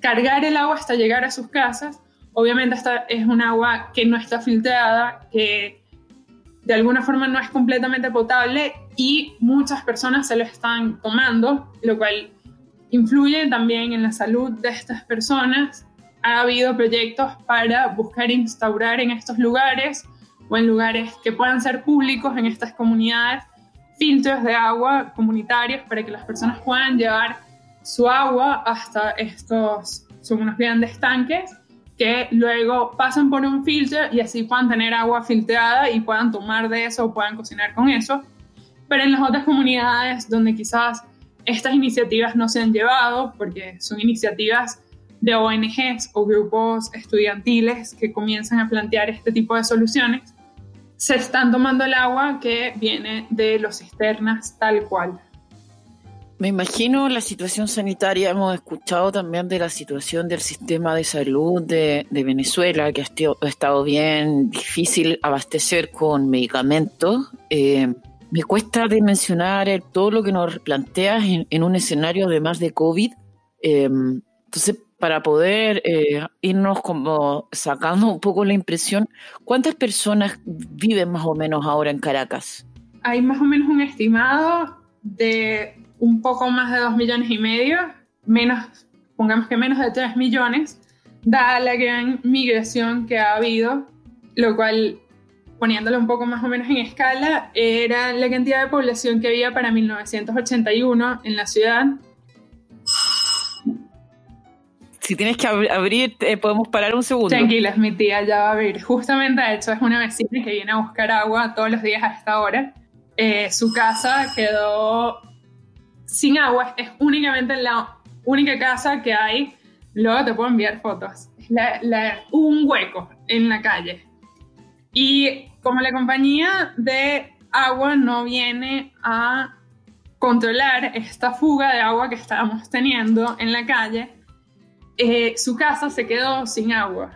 cargar el agua hasta llegar a sus casas. Obviamente esta es un agua que no está filtrada, que de alguna forma no es completamente potable y muchas personas se lo están tomando, lo cual influye también en la salud de estas personas. Ha habido proyectos para buscar instaurar en estos lugares o en lugares que puedan ser públicos en estas comunidades filtros de agua comunitarios para que las personas puedan llevar su agua hasta estos, son unos grandes tanques que luego pasan por un filtro y así puedan tener agua filtrada y puedan tomar de eso o puedan cocinar con eso. Pero en las otras comunidades donde quizás estas iniciativas no se han llevado, porque son iniciativas de ONGs o grupos estudiantiles que comienzan a plantear este tipo de soluciones, se están tomando el agua que viene de los cisternas tal cual. Me imagino la situación sanitaria, hemos escuchado también de la situación del sistema de salud de, Venezuela, que ha estado bien difícil abastecer con medicamentos. Eh, me cuesta dimensionar todo lo que nos planteas en, un escenario de más de COVID. Eh, entonces, para poder eh, irnos como sacando un poco la impresión, ¿cuántas personas viven más o menos ahora en Caracas? Hay más o menos un estimado de un poco más de dos millones y medio, menos, pongamos que menos de tres millones, dada la gran migración que ha habido, lo cual, poniéndolo un poco más o menos en escala, era la cantidad de población que había para 1981 en la ciudad si tienes que abrir, podemos parar un segundo. Tranquilas, mi tía ya va a abrir. Justamente, de hecho, es una vecina que viene a buscar agua todos los días a esta hora. Eh, su casa quedó sin agua. Es únicamente la única casa que hay. Luego te puedo enviar fotos. un hueco en la calle. Y como la compañía de agua no viene a controlar esta fuga de agua que estábamos teniendo en la calle, eh, su casa se quedó sin agua.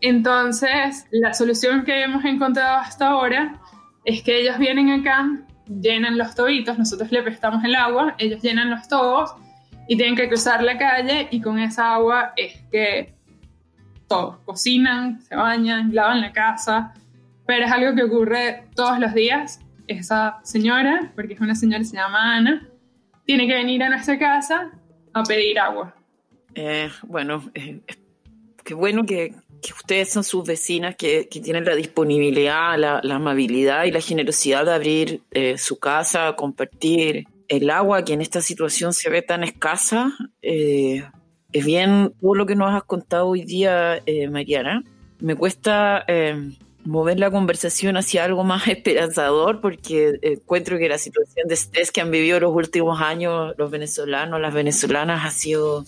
Entonces, la solución que hemos encontrado hasta ahora es que ellos vienen acá, llenan los tobitos, nosotros le prestamos el agua, ellos llenan los tobos y tienen que cruzar la calle y con esa agua es que todos cocinan, se bañan, lavan la casa, pero es algo que ocurre todos los días. Esa señora, porque es una señora que se llama Ana, tiene que venir a nuestra casa a pedir agua. Eh, bueno, eh, qué bueno que, ustedes son sus vecinas que, tienen la disponibilidad, la, amabilidad y la generosidad de abrir eh, su casa, compartir el agua que en esta situación se ve tan escasa. es bien todo lo que nos has contado hoy día, Mariana. Me cuesta mover la conversación hacia algo más esperanzador porque encuentro que la situación de estrés que han vivido los últimos años los venezolanos, las venezolanas ha sido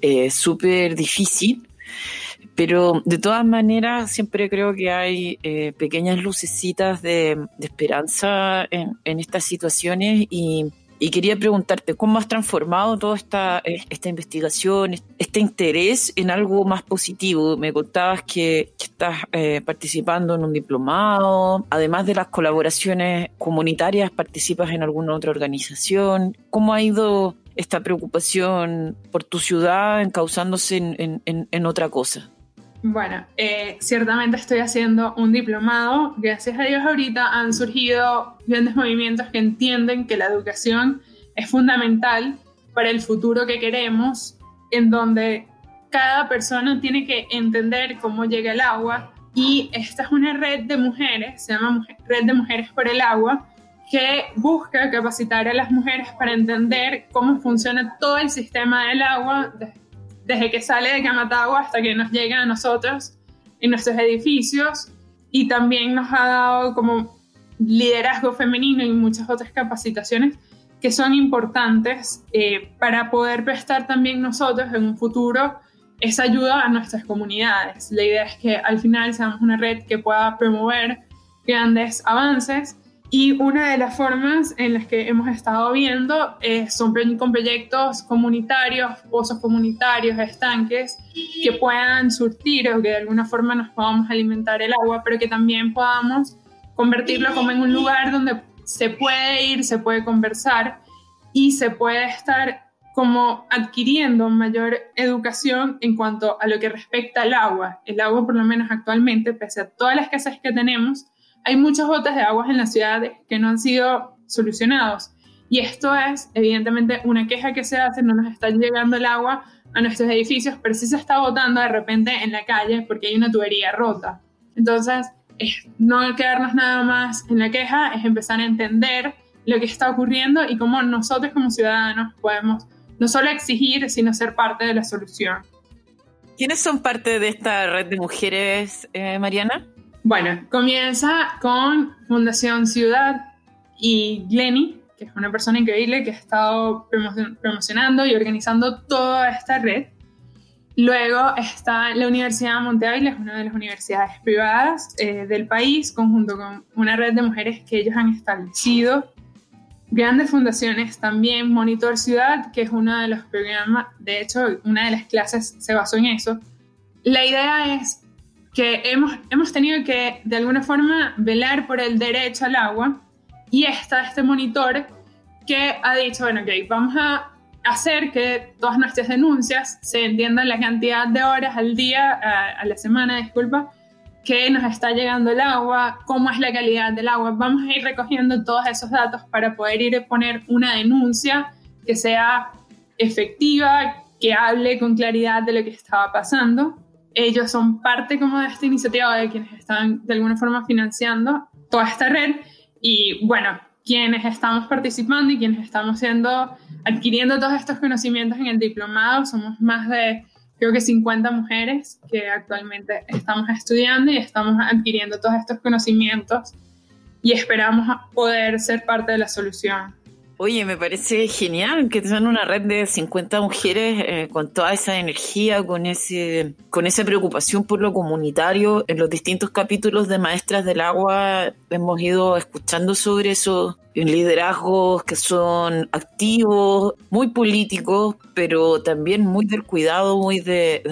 eh, súper difícil, pero de todas maneras siempre creo que hay eh, pequeñas lucecitas de, esperanza en, estas situaciones y, quería preguntarte, ¿cómo has transformado toda esta, eh, esta investigación, este interés en algo más positivo? Me contabas que, estás participando en un diplomado, además de las colaboraciones comunitarias, participas en alguna otra organización. ¿Cómo ha ido esta preocupación por tu ciudad encauzándose en, en, otra cosa? Bueno, eh, ciertamente estoy haciendo un diplomado. Gracias a Dios ahorita han surgido grandes movimientos que entienden que la educación es fundamental para el futuro que queremos, en donde cada persona tiene que entender cómo llega el agua y esta es una red de mujeres, se llama Red de Mujeres por el Agua, que busca capacitar a las mujeres para entender cómo funciona todo el sistema del agua, que sale de Camatagua hasta que nos llega a nosotros en nuestros edificios, y también nos ha dado como liderazgo femenino y muchas otras capacitaciones que son importantes eh, para poder prestar también nosotros en un futuro esa ayuda a nuestras comunidades. La idea es que al final seamos una red que pueda promover grandes avances Y una de las formas en las que hemos estado viendo eh, son con proyectos comunitarios, pozos comunitarios, estanques, que puedan surtir o que de alguna forma nos podamos alimentar el agua, pero que también podamos convertirlo como en un lugar donde se puede ir, se puede conversar y se puede estar como adquiriendo mayor educación en cuanto a lo que respecta al agua. El agua, por lo menos actualmente, pese a todas las escasez que tenemos, hay muchos botes de aguas en la ciudad que no han sido solucionados. Y esto es, evidentemente, una queja que se hace, no nos está llegando el agua a nuestros edificios, pero sí se está botando de repente en la calle porque hay una tubería rota. Entonces, es no quedarnos nada más en la queja, es empezar a entender lo que está ocurriendo y cómo nosotros como ciudadanos podemos no solo exigir, sino ser parte de la solución. ¿Quiénes son parte de esta red de mujeres, eh, Mariana? Bueno, comienza con Fundación Ciudad y Glenny, que es una persona increíble que ha estado promocionando y organizando toda esta red. Luego está la Universidad de Monte es una de las universidades privadas eh, del país, conjunto con una red de mujeres que ellos han establecido. Grandes fundaciones también, Monitor Ciudad, que es uno de los programas, de hecho, una de las clases se basó en eso. La idea es que hemos, hemos tenido que, de alguna forma, velar por el derecho al agua y está este monitor que ha dicho, bueno, ok, vamos a hacer que todas nuestras denuncias se entiendan la cantidad de horas al día, a, la semana, disculpa, que nos está llegando el agua, cómo es la calidad del agua. Vamos a ir recogiendo todos esos datos para poder ir a poner una denuncia que sea efectiva, que hable con claridad de lo que estaba pasando. Ellos son parte como de esta iniciativa de quienes están de alguna forma financiando toda esta red y bueno, quienes estamos participando y quienes estamos siendo, adquiriendo todos estos conocimientos en el diplomado, somos más de, creo que 50 mujeres que actualmente estamos estudiando y estamos adquiriendo todos estos conocimientos y esperamos poder ser parte de la solución. Oye, me parece genial que tengan una red de 50 mujeres eh, con toda esa energía, con ese, con esa preocupación por lo comunitario. En los distintos capítulos de Maestras del Agua hemos ido escuchando sobre eso, liderazgos que son activos, muy políticos, pero también muy del cuidado, muy de,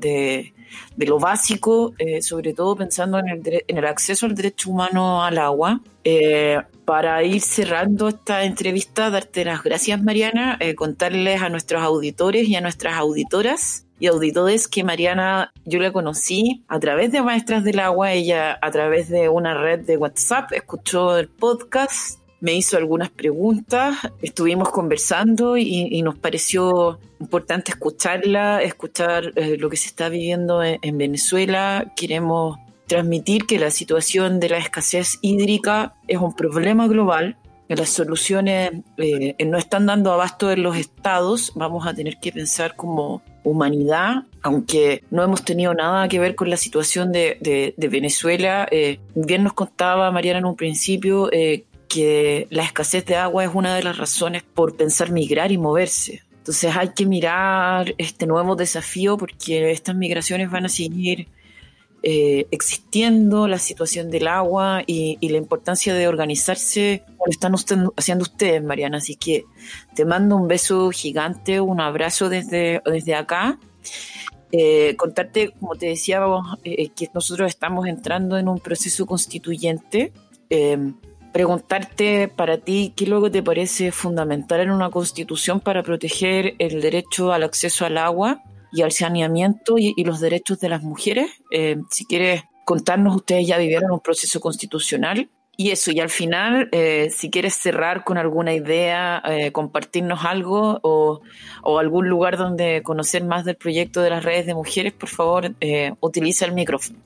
de, lo básico, eh, sobre todo pensando en el, en el acceso al derecho humano al agua. Eh, para ir cerrando esta entrevista, darte las gracias, Mariana, eh, contarles a nuestros auditores y a nuestras auditoras y auditores que Mariana yo la conocí a través de Maestras del Agua, ella a través de una red de WhatsApp escuchó el podcast, me hizo algunas preguntas, estuvimos conversando y, nos pareció importante escucharla, escuchar eh, lo que se está viviendo en Venezuela, queremos transmitir que la situación de la escasez hídrica es un problema global, que las soluciones eh, no están dando abasto en los estados, vamos a tener que pensar como humanidad, aunque no hemos tenido nada que ver con la situación de, Venezuela. Eh, bien nos contaba Mariana en un principio eh, que la escasez de agua es una de las razones por pensar migrar y moverse. Entonces hay que mirar este nuevo desafío porque estas migraciones van a seguir eh, existiendo, la situación del agua y, la importancia de organizarse como lo están haciendo ustedes, Mariana. Así que te mando un beso gigante, un abrazo desde, desde acá. Eh, contarte, como te decía, eh, que nosotros estamos entrando en un proceso constituyente. Preguntarte para ti qué luego te parece fundamental en una constitución para proteger el derecho al acceso al agua y al saneamiento y, los derechos de las mujeres. Eh, si quieres contarnos, ustedes ya vivieron un proceso constitucional y eso, y al final, eh, si quieres cerrar con alguna idea, eh, compartirnos algo o, o, algún lugar donde conocer más del proyecto de las redes de mujeres, por favor, utiliza el micrófono.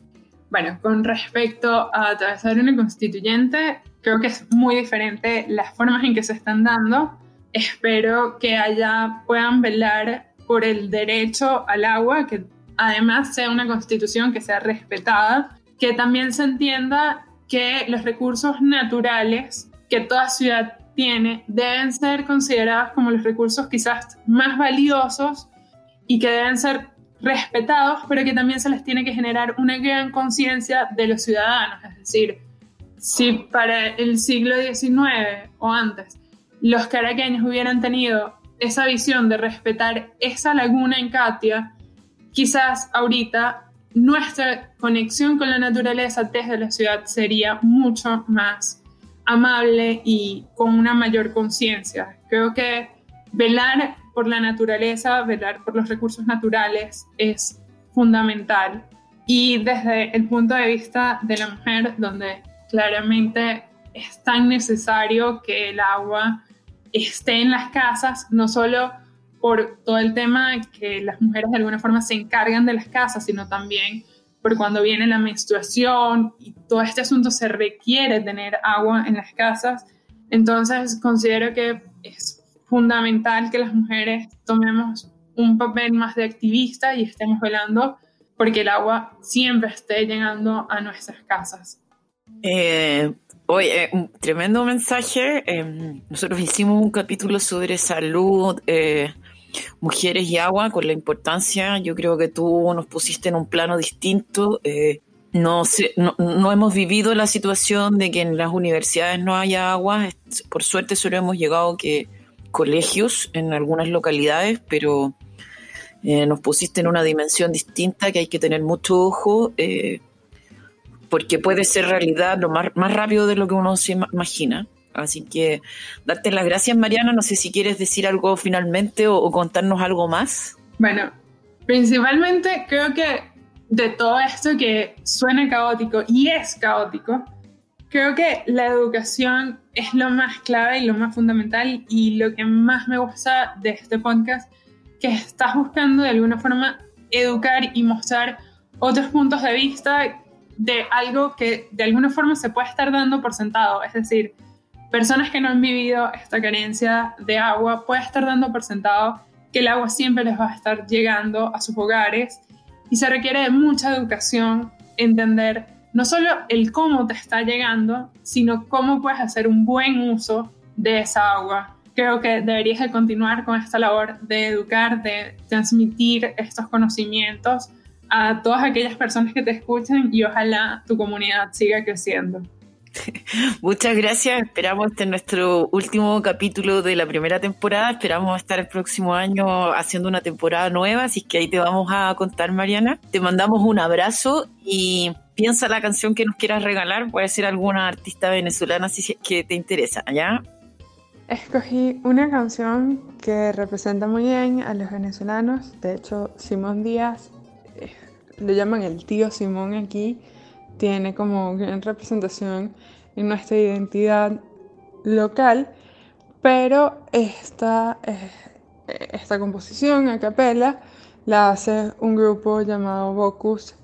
Bueno, con respecto a atravesar una constituyente, creo que es muy diferente las formas en que se están dando. Espero que allá puedan velar por el derecho al agua, que además sea una constitución que sea respetada, que también se entienda que los recursos naturales que toda ciudad tiene deben ser considerados como los recursos quizás más valiosos y que deben ser respetados, pero que también se les tiene que generar una gran conciencia de los ciudadanos. Es decir, si para el siglo XIX o antes los caraqueños hubieran tenido esa visión de respetar esa laguna en Katia, quizás ahorita nuestra conexión con la naturaleza desde la ciudad sería mucho más amable y con una mayor conciencia. Creo que velar por la naturaleza, velar por los recursos naturales es fundamental. Y desde el punto de vista de la mujer, donde claramente es tan necesario que el agua esté en las casas, no solo por todo el tema que las mujeres de alguna forma se encargan de las casas, sino también por cuando viene la menstruación y todo este asunto se requiere tener agua en las casas. Entonces considero que es fundamental que las mujeres tomemos un papel más de activista y estemos velando porque el agua siempre esté llegando a nuestras casas. Eh, Oye, un tremendo mensaje. Em, nosotros hicimos un capítulo sobre salud, eh, mujeres y agua, con la importancia. Yo creo que tú nos pusiste en un plano distinto. Eh, no, no, hemos vivido la situación de que en las universidades no haya agua. Por suerte solo hemos llegado que colegios en algunas localidades, pero eh, nos pusiste en una dimensión distinta que hay que tener mucho ojo porque puede ser realidad lo más, más rápido de lo que uno se imagina. Así que darte las gracias, Mariana. No sé si quieres decir algo finalmente o, contarnos algo más. Bueno, principalmente creo que de todo esto que suena caótico y es caótico, creo que la educación es lo más clave y lo más fundamental y lo que más me gusta de este podcast, que estás buscando de alguna forma educar y mostrar otros puntos de vista de algo que de alguna forma se puede estar dando por sentado. Es decir, personas que no han vivido esta carencia de agua puede estar dando por sentado que el agua siempre les va a estar llegando a sus hogares y se requiere de mucha educación, entender no solo el cómo te está llegando, sino cómo puedes hacer un buen uso de esa agua. Creo que deberías de continuar con esta labor de educar, de transmitir estos conocimientos a todas aquellas personas que te escuchan y ojalá tu comunidad siga creciendo. Muchas gracias. Esperamos este nuestro último capítulo de la primera temporada. Esperamos estar el próximo año haciendo una temporada nueva, así que ahí te vamos a contar, Mariana. Te mandamos un abrazo y piensa la canción que nos quieras regalar. Puede ser alguna artista venezolana si que te interesa, ¿ya? Escogí una canción que representa muy bien a los venezolanos. De hecho, Simón Díaz lo llaman el tío Simón aquí, tiene como gran representación en nuestra identidad local, pero esta, eh, esta composición a capela la hace un grupo llamado Vocus,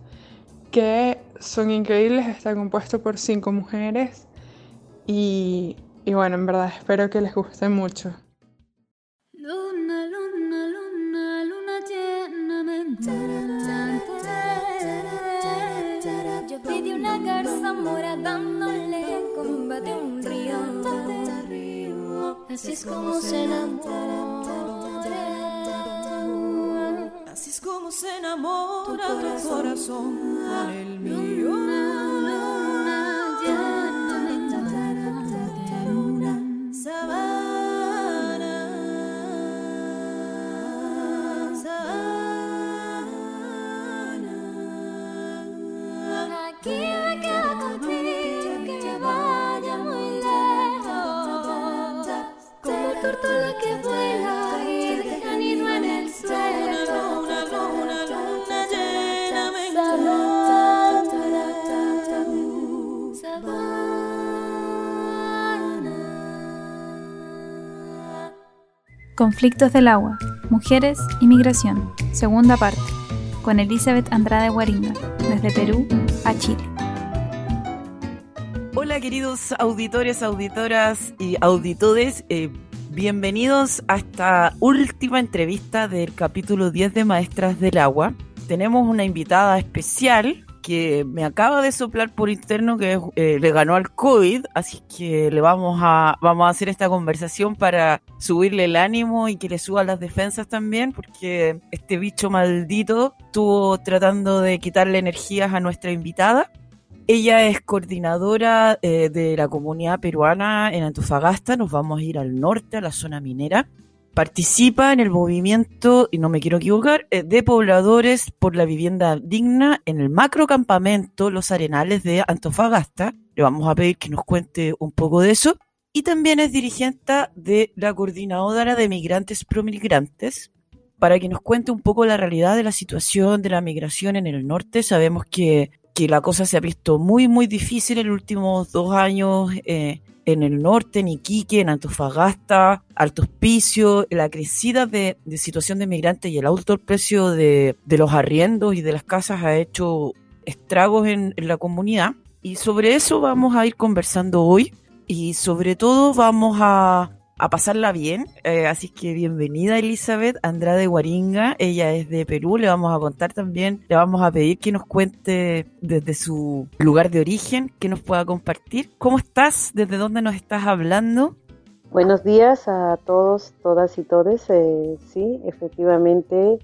que son increíbles, está compuesto por cinco mujeres y, y bueno, en verdad espero que les guste mucho. Luna, luna, luna, luna una garza mora dándole combate a un río. Así es como se enamora. Así es como se enamora tu corazón con el mío. Conflictos del agua, mujeres y migración, segunda parte, con Elizabeth Andrade Guaringa, desde Perú a Chile. Hola queridos auditores, auditoras y auditores, eh, bienvenidos a esta última entrevista del capítulo 10 de Maestras del Agua. Tenemos una invitada especial que me acaba de soplar por interno que eh, le ganó al COVID, así que le vamos a, vamos a hacer esta conversación para subirle el ánimo y que le suba las defensas también, porque este bicho maldito estuvo tratando de quitarle energías a nuestra invitada. Ella es coordinadora eh, de la comunidad peruana en Antofagasta. Nos vamos a ir al norte, a la zona minera. Participa en el movimiento, y no me quiero equivocar, eh, de pobladores por la vivienda digna en el macrocampamento Los Arenales de Antofagasta. Le vamos a pedir que nos cuente un poco de eso. Y también es dirigente de la coordinadora de migrantes promigrantes, para que nos cuente un poco la realidad de la situación de la migración en el norte. Sabemos que, que la cosa se ha visto muy, muy difícil en los últimos dos años eh, en el norte, en Iquique, en Antofagasta, Alto Hospicio, la crecida de, situación de migrantes y el alto precio de, los arriendos y de las casas ha hecho estragos en, la comunidad. Y sobre eso vamos a ir conversando hoy y sobre todo vamos a, a pasarla bien. Eh, así que bienvenida Elizabeth Andrade Guaringa. Ella es de Perú. Le vamos a contar también, le vamos a pedir que nos cuente desde su lugar de origen, que nos pueda compartir. ¿Cómo estás? ¿Desde dónde nos estás hablando? Buenos días a todos, todas y todes. Eh, sí, efectivamente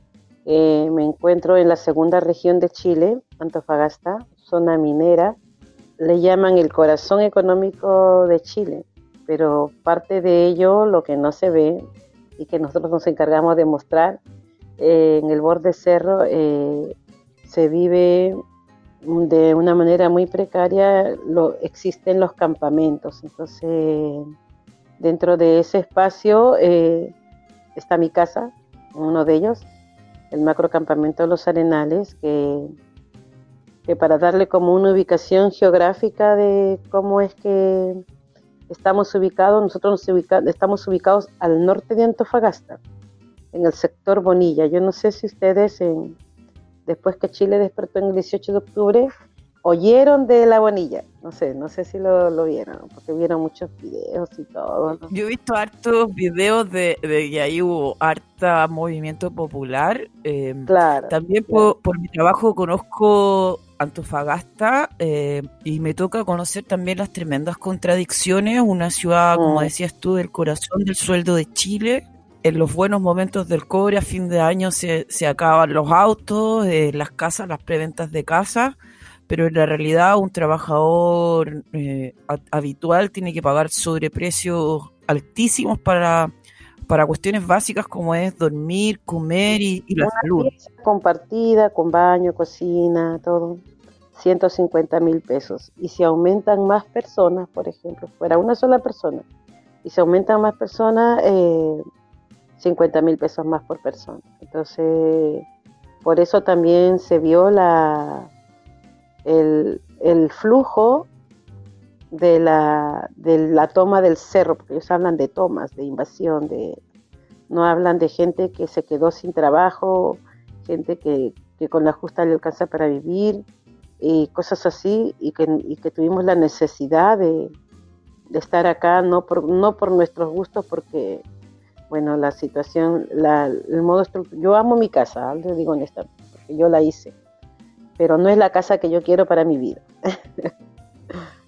eh, me encuentro en la segunda región de Chile, Antofagasta, zona minera. Le llaman el corazón económico de Chile pero parte de ello, lo que no se ve y que nosotros nos encargamos de mostrar, eh, en el borde cerro eh, se vive de una manera muy precaria, lo, existen los campamentos, entonces dentro de ese espacio eh, está mi casa, uno de ellos, el macrocampamento de los Arenales, que, que para darle como una ubicación geográfica de cómo es que Estamos ubicados, nosotros nos estamos ubicados al norte de Antofagasta, en el sector Bonilla. Yo no sé si ustedes, después que Chile despertó en el 18 de octubre, oyeron de la Bonilla. No sé, no sé si lo, vieron, porque vieron muchos videos y todo. Yo he visto hartos videos de, que ahí hubo harta movimiento popular. Em, claro. También Por, por, mi trabajo conozco Antofagasta eh, y me toca conocer también las tremendas contradicciones, una ciudad, como mm. decías tú, del corazón del sueldo de Chile. En los buenos momentos del cobre a fin de año se, se acaban los autos, eh, las casas, las preventas de casa, pero en la realidad un trabajador eh, habitual tiene que pagar sobreprecios altísimos para, para cuestiones básicas como es dormir, comer y, y la salud. Compartida, con baño, cocina, todo. 150 mil pesos. Y si aumentan más personas, por ejemplo, fuera una sola persona, y si aumentan más personas, eh, 50 mil pesos más por persona. Entonces, por eso también se vio la, el, el flujo de la, de la toma del cerro, porque ellos hablan de tomas, de invasión, de no hablan de gente que se quedó sin trabajo, gente que, que con la justa le alcanza para vivir, y cosas así, y que, y que tuvimos la necesidad de, de, estar acá, no por, no por nuestros gustos, porque, bueno, la situación, la, el modo yo amo mi casa, le digo honestamente, porque yo la hice, pero no es la casa que yo quiero para mi vida.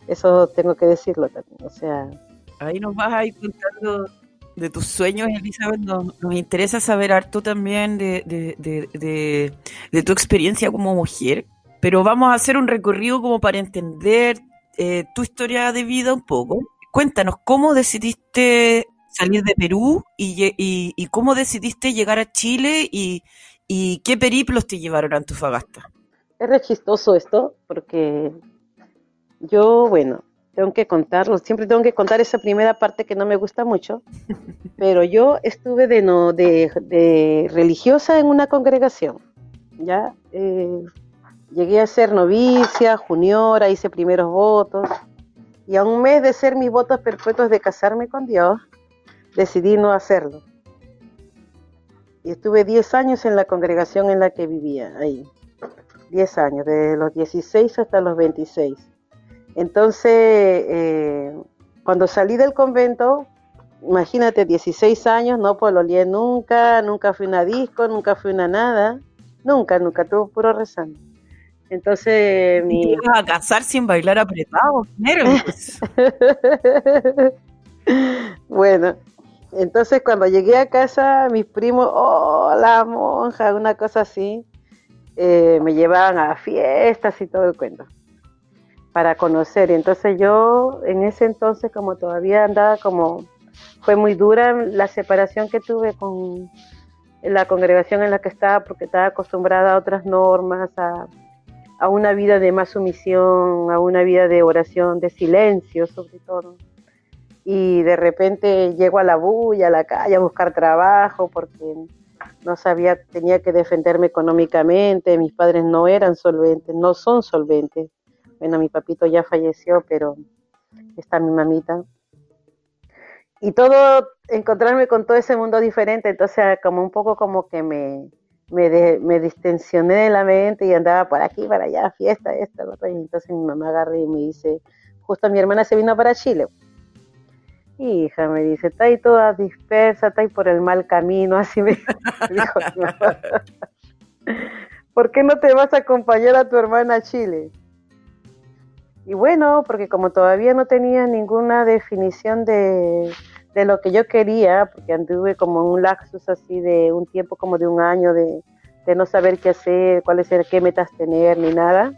Eso tengo que decirlo también, o sea... Ahí nos vas a ir contando de tus sueños, Elizabeth. Nos, nos interesa saber harto también de, de, de, de, tu experiencia como mujer pero vamos a hacer un recorrido como para entender eh, tu historia de vida un poco. Cuéntanos, ¿cómo decidiste salir de Perú y, cómo decidiste llegar a Chile y, qué periplos te llevaron a Antofagasta? Es re chistoso esto, porque yo, bueno, tengo que contarlo, siempre tengo que contar esa primera parte que no me gusta mucho, pero yo estuve de, no, de, religiosa en una congregación, ¿ya? Eh, Llegué a ser novicia, juniora, hice primeros votos y a un mes de ser mis votos perpetuos de casarme con Dios, decidí no hacerlo. Y estuve 10 años en la congregación en la que vivía, ahí. 10 años, desde los 16 hasta los 26. Entonces, eh, cuando salí del convento, imagínate, 16 años, no pololeé nunca, nunca fui una disco, nunca fui una nada, nunca, nunca, tuve puro rezando. Entonces, mi... ¿Te ibas a casar sin bailar apretado? bueno, entonces cuando llegué a casa, mis primos, oh, la monja, una cosa así, eh, me llevaban a fiestas y todo el cuento. para conocer. Entonces yo en ese entonces como todavía andaba como, fue muy dura la separación que tuve con la congregación en la que estaba porque estaba acostumbrada a otras normas, a, a una vida de más sumisión, a una vida de oración, de silencio sobre todo. Y de repente llego a la bulla, a la calle, a buscar trabajo porque no sabía, tenía que defenderme económicamente, mis padres no eran solventes, no son solventes. Bueno, mi papito ya falleció, pero está mi mamita. Y todo, encontrarme con todo ese mundo diferente, entonces como un poco como que me, me, me distensioné de la mente y andaba por aquí, para allá, fiesta, esta, y entonces mi mamá agarra y me dice, justo mi hermana se vino para Chile. Hija, me dice, está ahí toda dispersa, está ahí por el mal camino, así me dijo. ¿Por qué no te vas a acompañar a tu hermana a Chile? Y bueno, porque como todavía no tenía ninguna definición de, de lo que yo quería, porque anduve como un laxus así de un tiempo como de un año de, de no saber qué hacer, cuáles eran, qué metas tener, ni nada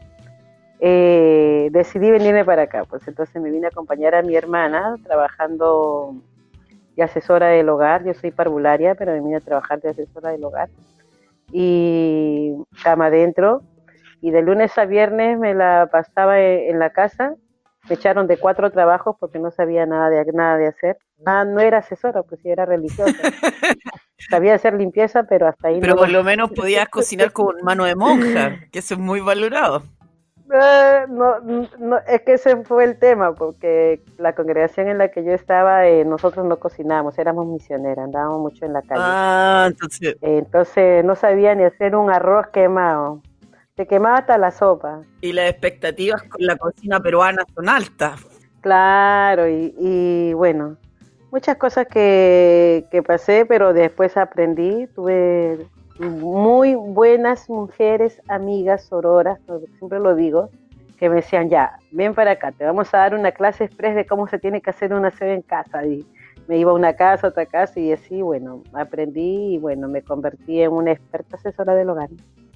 eh, decidí venirme para acá. Pues entonces me vine a acompañar a mi hermana trabajando de asesora del hogar. Yo soy parvularia, pero me vine a trabajar de asesora del hogar. Y cama adentro. Y de lunes a viernes me la pasaba en la casa. Me echaron de cuatro trabajos porque no sabía nada de, nada de hacer. Ah, no era asesora, pues sí era religiosa. Sabía hacer limpieza, pero hasta ahí Pero por lo menos podías cocinar con mano de monja, que eso es muy valorado. Eh, no, no, es que ese fue el tema, porque la congregación en la que yo estaba, eh, nosotros no cocinábamos, éramos misioneras, andábamos mucho en la calle. Ah, entonces. entonces no sabía ni hacer un arroz quemado. Se quemaba hasta la sopa. Y las expectativas con la cocina peruana son altas. Claro, y, y bueno, muchas cosas que, pasé, pero después aprendí, tuve muy buenas mujeres, amigas, sororas, siempre lo digo, que me decían, ya, ven para acá, te vamos a dar una clase express de cómo se tiene que hacer una sede en casa. Y me iba a una casa, otra casa, y así, bueno, aprendí y bueno, me convertí en una experta asesora del hogar.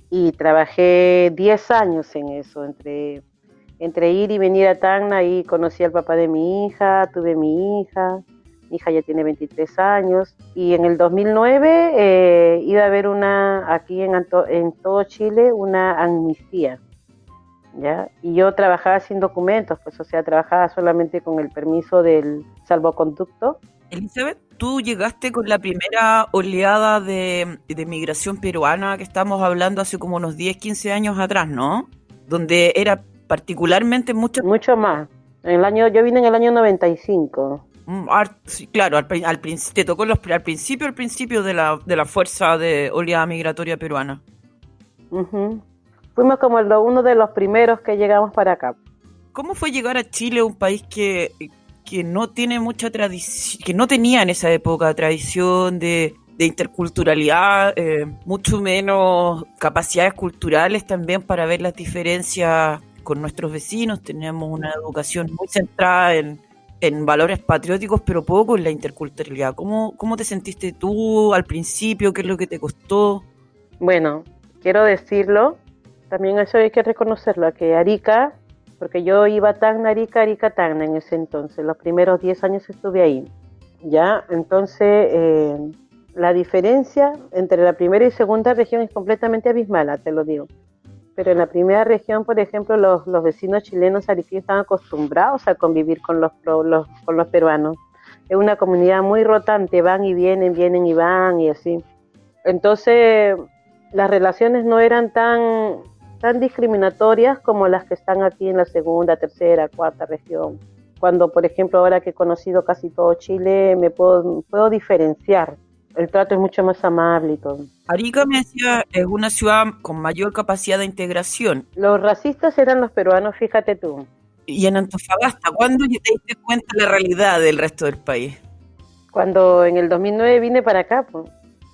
Y trabajé 10 años en eso, entre, entre ir y venir a Tacna, y conocí al papá de mi hija, tuve mi hija, hija ya tiene 23 años y en el 2009 eh, iba a haber una, aquí en, en todo Chile, una amnistía. ¿Ya? Y yo trabajaba sin documentos, pues o sea, trabajaba solamente con el permiso del salvoconducto. Elizabeth, tú llegaste con la primera oleada de, de migración peruana que estamos hablando hace como unos 10, 15 años atrás, ¿no? Donde era particularmente mucho... Mucho más. En el año, yo vine en el año 95. Mm, claro, al, te tocó los, al principio, al principio de la, de la fuerza de oleada migratoria peruana. Fuimos como uno de los primeros que llegamos para acá. ¿Cómo fue llegar a Chile, un país que, que no tiene mucha tradición, que no tenía en esa época tradición de, interculturalidad, eh, mucho menos capacidades culturales también para ver las diferencias con nuestros vecinos? Tenemos una educación muy centrada en, en valores patrióticos, pero poco en la interculturalidad. ¿Cómo, ¿Cómo te sentiste tú al principio? ¿Qué es lo que te costó? Bueno, quiero decirlo, también eso hay que reconocerlo, que Arica, porque yo iba tan Arica, Arica, Tacna en ese entonces, los primeros 10 años estuve ahí, ¿ya? Entonces, eh, la diferencia entre la primera y segunda región es completamente abismal, te lo digo pero en la primera región, por ejemplo, los, los vecinos chilenos ariquíes están acostumbrados a convivir con los, los, con los peruanos. Es una comunidad muy rotante, van y vienen, vienen y van y así. Entonces, las relaciones no eran tan, tan discriminatorias como las que están aquí en la segunda, tercera, cuarta región. Cuando, por ejemplo, ahora que he conocido casi todo Chile, me puedo, puedo diferenciar el trato es mucho más amable y todo. Arica me decía, es una ciudad con mayor capacidad de integración. Los racistas eran los peruanos, fíjate tú. Y en Antofagasta, ¿cuándo te diste cuenta de la realidad del resto del país? Cuando en el 2009 vine para acá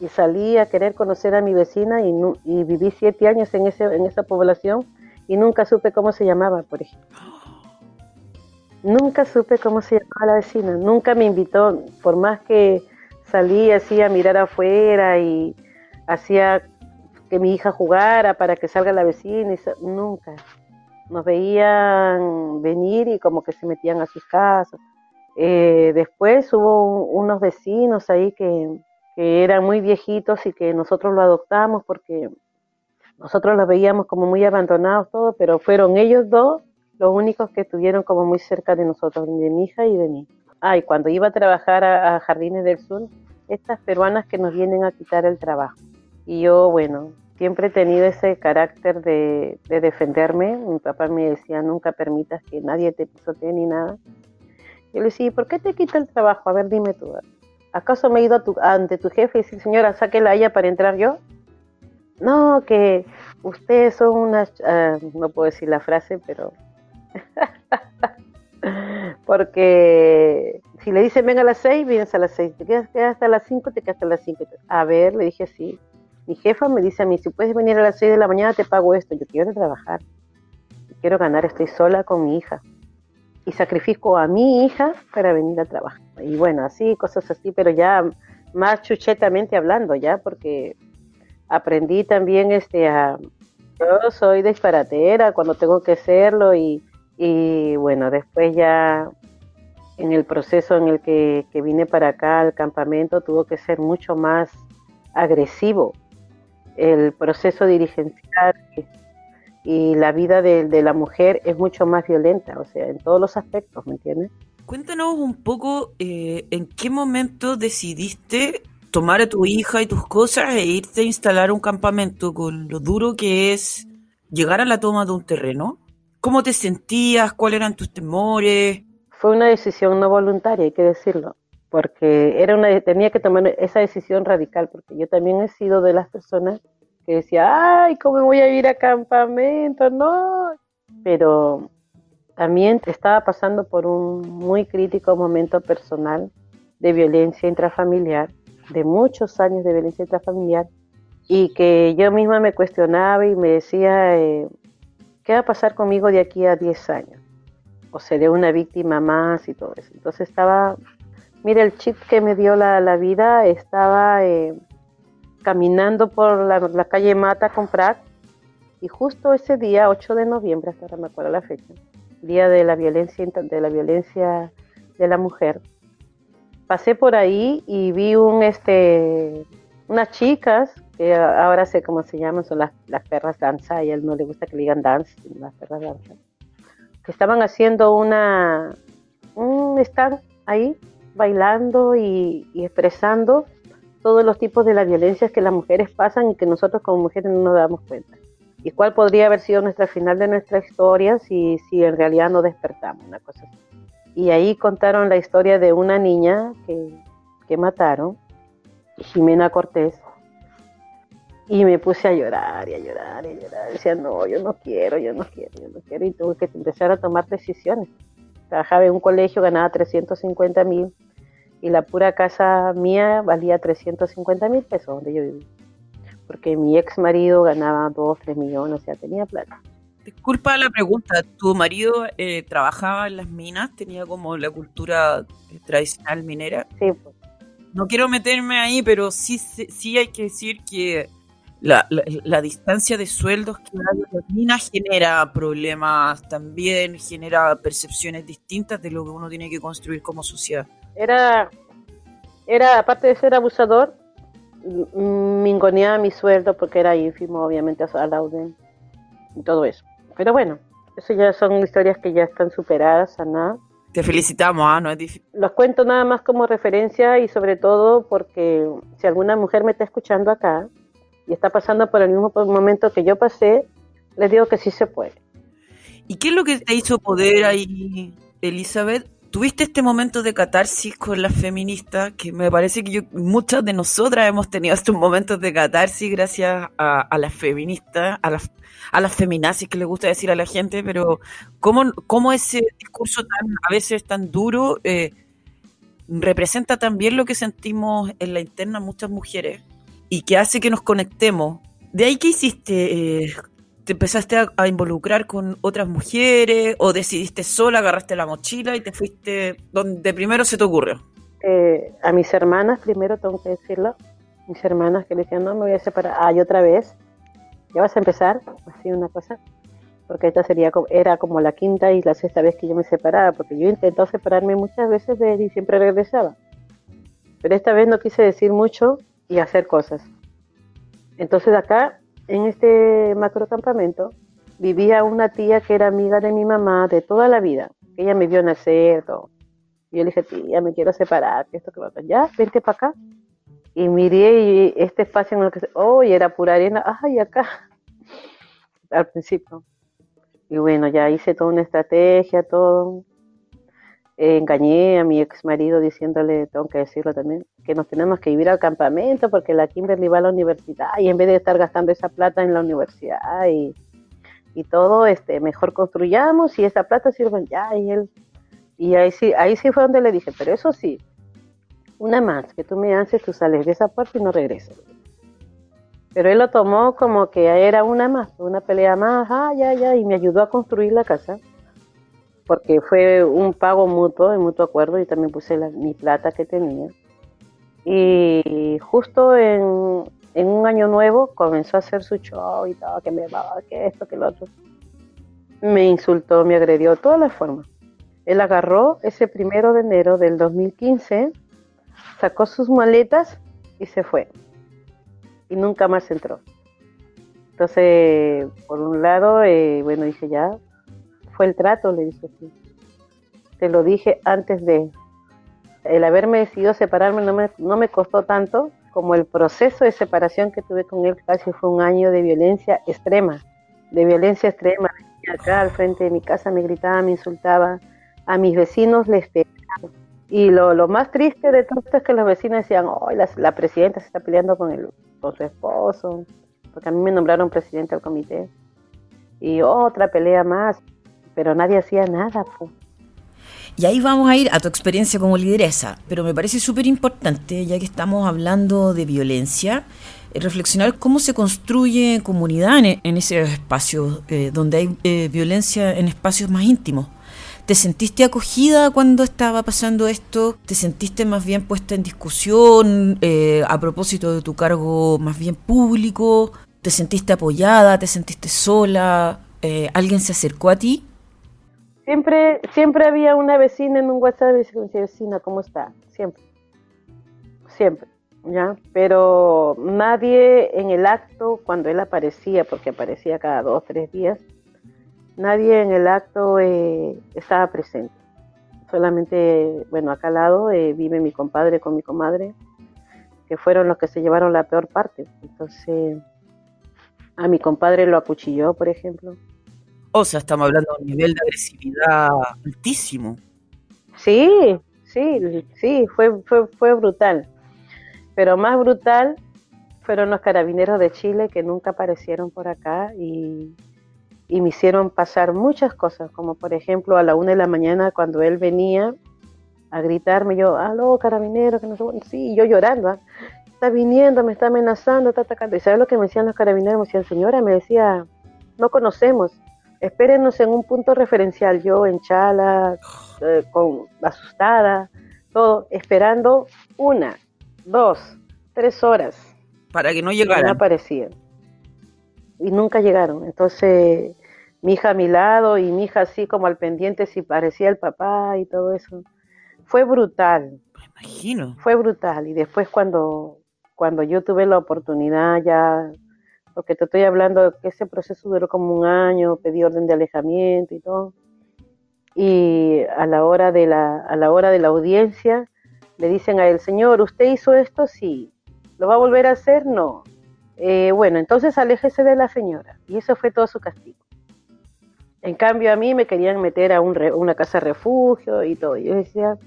y salí a querer conocer a mi vecina y, y viví siete años en, ese, en esa población y nunca supe cómo se llamaba, por ejemplo. Nunca supe cómo se llamaba la vecina, nunca me invitó, por más que salí así a mirar afuera y hacía que mi hija jugara para que salga la vecina y nunca, nos veían venir y como que se metían a sus casas. Eh, después hubo unos vecinos ahí que, que eran muy viejitos y que nosotros lo adoptamos porque nosotros los veíamos como muy abandonados todos, pero fueron ellos dos los únicos que estuvieron como muy cerca de nosotros, de mi hija y de mí. Ah, y cuando iba a trabajar a, Jardines del Sur, estas peruanas que nos vienen a quitar el trabajo. Y yo, bueno, siempre he tenido ese carácter de, de defenderme. Mi papá me decía, nunca permitas que nadie te pisotee ni nada. Yo le decía, ¿por qué te quita el trabajo? A ver, dime tú. ¿Acaso me he ido ante tu jefe y decir, señora, sáquela a ella para entrar yo? No, que ustedes son unas, ah, no puedo decir la frase, pero porque si le dicen venga a las seis, vienes a las seis, te quedas, hasta las cinco, te quedas hasta las cinco. A ver, le dije sí. Mi jefa me dice a mí, si puedes venir a las seis de la mañana, te pago esto. Yo quiero trabajar, quiero ganar, estoy sola con mi hija. Y sacrifico a mi hija para venir a trabajar. Y bueno, así, cosas así, pero ya más chuchetamente hablando, ya, porque aprendí también este a yo soy disparatera cuando tengo que serlo y, y bueno, después ya en el proceso en el que, vine para acá al campamento tuvo que ser mucho más agresivo el proceso dirigencial y la vida de, de, la mujer es mucho más violenta, o sea, en todos los aspectos, ¿me entiendes? Cuéntanos un poco eh, en qué momento decidiste tomar a tu hija y tus cosas e irte a instalar un campamento con lo duro que es llegar a la toma de un terreno. ¿Cómo te sentías? ¿Cuáles eran tus temores? Fue una decisión no voluntaria, hay que decirlo, porque era una, tenía que tomar esa decisión radical, porque yo también he sido de las personas que decía, ay, ¿cómo voy a ir a campamento? No, pero también estaba pasando por un muy crítico momento personal de violencia intrafamiliar de muchos años de violencia intrafamiliar y que yo misma me cuestionaba y me decía, eh, ¿qué va a pasar conmigo de aquí a 10 años? ¿O seré una víctima más y todo eso? Entonces estaba, mira, el chip que me dio la, vida, estaba eh, caminando por la, calle Mata con y justo ese día, 8 de noviembre, hasta ahora me acuerdo la fecha, día de la violencia, de la violencia de la mujer, pasé por ahí y vi un este unas chicas que ahora sé cómo se llaman, son las, las perras danza, y a él no le gusta que le digan dance, las perras danza, que estaban haciendo una, un stand ahí, bailando y, expresando todos los tipos de las violencias que las mujeres pasan y que nosotros como mujeres no nos damos cuenta. Y cuál podría haber sido nuestra final de nuestra historia si, si en realidad no despertamos, una cosa. Y ahí contaron la historia de una niña que, que mataron, Jimena Cortés. Y me puse a llorar y a llorar y a llorar. Decía, no, yo no quiero, yo no quiero, yo no quiero. Y tuve que empezar a tomar decisiones. Trabajaba en un colegio, ganaba 350 mil. Y la pura casa mía valía 350 mil pesos donde yo vivía. Porque mi ex marido ganaba 2, 3 millones, o sea, tenía plata. Disculpa la pregunta, ¿tu marido eh, trabajaba en las minas? ¿Tenía como la cultura eh, tradicional minera? Sí. Pues. No quiero meterme ahí, pero sí, sí hay que decir que la, la, distancia de sueldos que hay en las minas genera problemas también, genera percepciones distintas de lo que uno tiene que construir como sociedad. Era, era aparte de ser abusador, mingoneaba mi sueldo porque era ínfimo, obviamente, a la UDEN y todo eso. Pero bueno, eso ya son historias que ya están superadas, nada. Te felicitamos, ¿ah? No es difícil. Los cuento nada más como referencia y sobre todo porque si alguna mujer me está escuchando acá y está pasando por el mismo momento que yo pasé, les digo que sí se puede. ¿Y qué es lo que te hizo poder ahí, Elizabeth? ¿Tuviste este momento de catarsis con las feministas? Que me parece que muchas de nosotras hemos tenido estos momentos de catarsis gracias a, las feministas, a las a las feminazis que le gusta decir a la gente, pero cómo, cómo ese discurso tan a veces tan duro eh, representa también lo que sentimos en la interna muchas mujeres y que hace que nos conectemos. ¿De ahí qué hiciste? Eh, ¿Te empezaste a, involucrar con otras mujeres o decidiste sola, agarraste la mochila y te fuiste donde primero se te ocurrió? Eh, a mis hermanas, primero tengo que decirlo, mis hermanas que le decían, no, me voy a separar, ay, otra vez, ya vas a empezar, así una cosa. porque esta sería era como la quinta y la sexta vez que yo me separaba, porque yo intentado separarme muchas veces de él y siempre regresaba. Pero esta vez no quise decir mucho y hacer cosas. Entonces acá, en este macrocampamento, vivía una tía que era amiga de mi mamá de toda la vida. Ella me vio nacer, todo. Y yo le dije, tía, me quiero separar, que esto, que lo otro. Ya, vente para acá. Y miré y este espacio en el que, oh, y era pura arena, ay, acá. Al principio. Y bueno, ya hice toda una estrategia, todo. Engañé a mi ex marido diciéndole, tengo que decirlo también, que nos tenemos que vivir al campamento porque la Kimberly va a la universidad y en vez de estar gastando esa plata en la universidad y, y todo, este, mejor construyamos y esa plata sirve ya. Y él, y ahí sí, ahí sí fue donde le dije, pero eso sí, una más, que tú me haces, tú sales de esa puerta y no regresas. Pero él lo tomó como que era una más, una pelea más, ah, ya, ya, y me ayudó a construir la casa, porque fue un pago mutuo, de mutuo acuerdo, y también puse mi plata que tenía. Y justo en, en, un año nuevo comenzó a hacer su show y todo, que me va, que esto, que lo otro. Me insultó, me agredió, de todas las formas. Él agarró ese primero de enero del 2015, sacó sus maletas y se fue y nunca más entró. Entonces, por un lado, eh, bueno, dije ya, fue el trato, le dije sí. Te lo dije antes de. El haberme decidido separarme no me, no me costó tanto como el proceso de separación que tuve con él, casi fue un año de violencia extrema, de violencia extrema. Acá al frente de mi casa me gritaba, me insultaba, a mis vecinos les pegaba. Y lo, lo más triste de todo esto es que los vecinos decían, oh, la, la presidenta se está peleando con el con su esposo, porque a mí me nombraron presidente del comité. Y otra pelea más, pero nadie hacía nada. Y ahí vamos a ir a tu experiencia como lideresa, pero me parece súper importante, ya que estamos hablando de violencia, eh, reflexionar cómo se construye comunidad en, esos espacios eh, donde hay eh, violencia en espacios más íntimos. ¿Te sentiste acogida cuando estaba pasando esto? ¿Te sentiste más bien puesta en discusión a propósito de tu cargo más bien público? ¿Te sentiste apoyada? ¿Te sentiste sola? ¿Alguien se acercó a ti? Siempre, siempre había una vecina en un WhatsApp y decía, vecina, ¿cómo está? Siempre. Siempre. ¿ya? Pero nadie en el acto, cuando él aparecía, porque aparecía cada dos, tres días, Nadie en el acto eh, estaba presente. Solamente, bueno, acá al lado eh, vive mi compadre con mi comadre, que fueron los que se llevaron la peor parte. Entonces, a mi compadre lo acuchilló, por ejemplo. O sea, estamos hablando de un nivel de agresividad altísimo. Sí, sí, sí, fue, fue, fue brutal. Pero más brutal fueron los carabineros de Chile que nunca aparecieron por acá y y me hicieron pasar muchas cosas, como por ejemplo a la una de la mañana cuando él venía a gritarme, yo, aló, carabinero, que no sé, sí, yo llorando, ¿ah? está viniendo, me está amenazando, está atacando. ¿Y sabes lo que me decían los carabineros? Me decían, señora, me decía, no conocemos, espérenos en un punto referencial, yo en chala, eh, con, asustada, todo, esperando una, dos, tres horas. Para que no llegaran. No aparecían y nunca llegaron. Entonces, mi hija a mi lado y mi hija así como al pendiente si parecía el papá y todo eso. Fue brutal. Me imagino. Fue brutal. Y después cuando, cuando yo tuve la oportunidad ya, porque te estoy hablando que ese proceso duró como un año, pedí orden de alejamiento y todo. Y a la hora de la, a la hora de la audiencia, le dicen a él, señor, ¿usted hizo esto? Sí. ¿Lo va a volver a hacer? No. Eh, bueno, entonces aléjese de la señora. Y eso fue todo su castigo. En cambio, a mí me querían meter a una casa refugio y todo. Yo decía,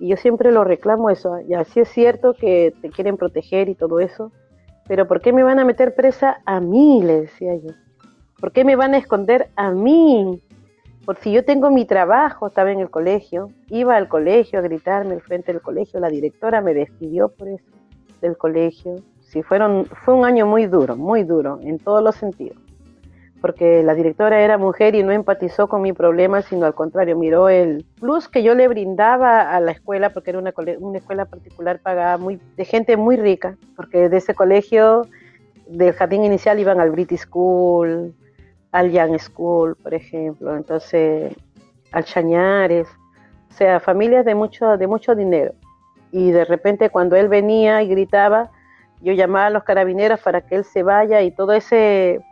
y yo siempre lo reclamo eso. Y así es cierto que te quieren proteger y todo eso, pero ¿por qué me van a meter presa a mí? Le decía yo. ¿Por qué me van a esconder a mí? Por si yo tengo mi trabajo, estaba en el colegio, iba al colegio a gritarme al frente del colegio, la directora me despidió por eso del colegio fueron, fue un año muy duro, muy duro en todos los sentidos, porque la directora era mujer y no empatizó con mi problema, sino al contrario, miró el plus que yo le brindaba a la escuela, porque era una, una escuela particular pagada muy, de gente muy rica, porque de ese colegio del jardín inicial iban al British School, al Young School, por ejemplo, entonces al Chañares, o sea, familias de mucho, de mucho dinero. Y de repente cuando él venía y gritaba, yo llamaba a los carabineros para que él se vaya y todo ese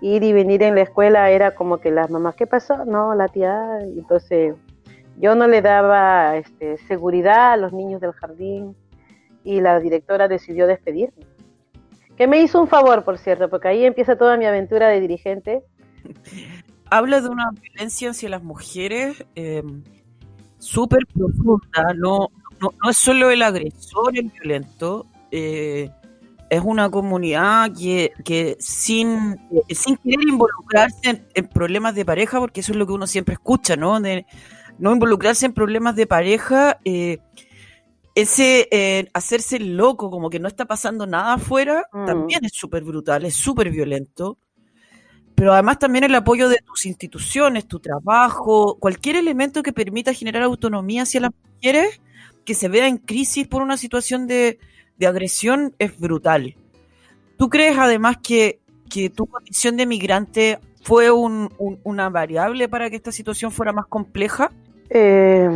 ir y venir en la escuela era como que las mamás, ¿qué pasó? No, la tía, entonces yo no le daba este, seguridad a los niños del jardín y la directora decidió despedirme. Que me hizo un favor, por cierto, porque ahí empieza toda mi aventura de dirigente. Habla de una violencia hacia las mujeres eh, súper profunda, no, no, es solo el agresor el violento, eh, es una comunidad que, que sin, sin querer involucrarse en, problemas de pareja, porque eso es lo que uno siempre escucha, ¿no? De no involucrarse en problemas de pareja, eh, ese eh, hacerse loco, como que no está pasando nada afuera, mm. también es súper brutal, es súper violento. Pero además también el apoyo de tus instituciones, tu trabajo, cualquier elemento que permita generar autonomía hacia las mujeres que se vea en crisis por una situación de, de agresión es brutal. ¿Tú crees además que, tu condición de migrante fue una variable para que esta situación fuera más compleja? Eh,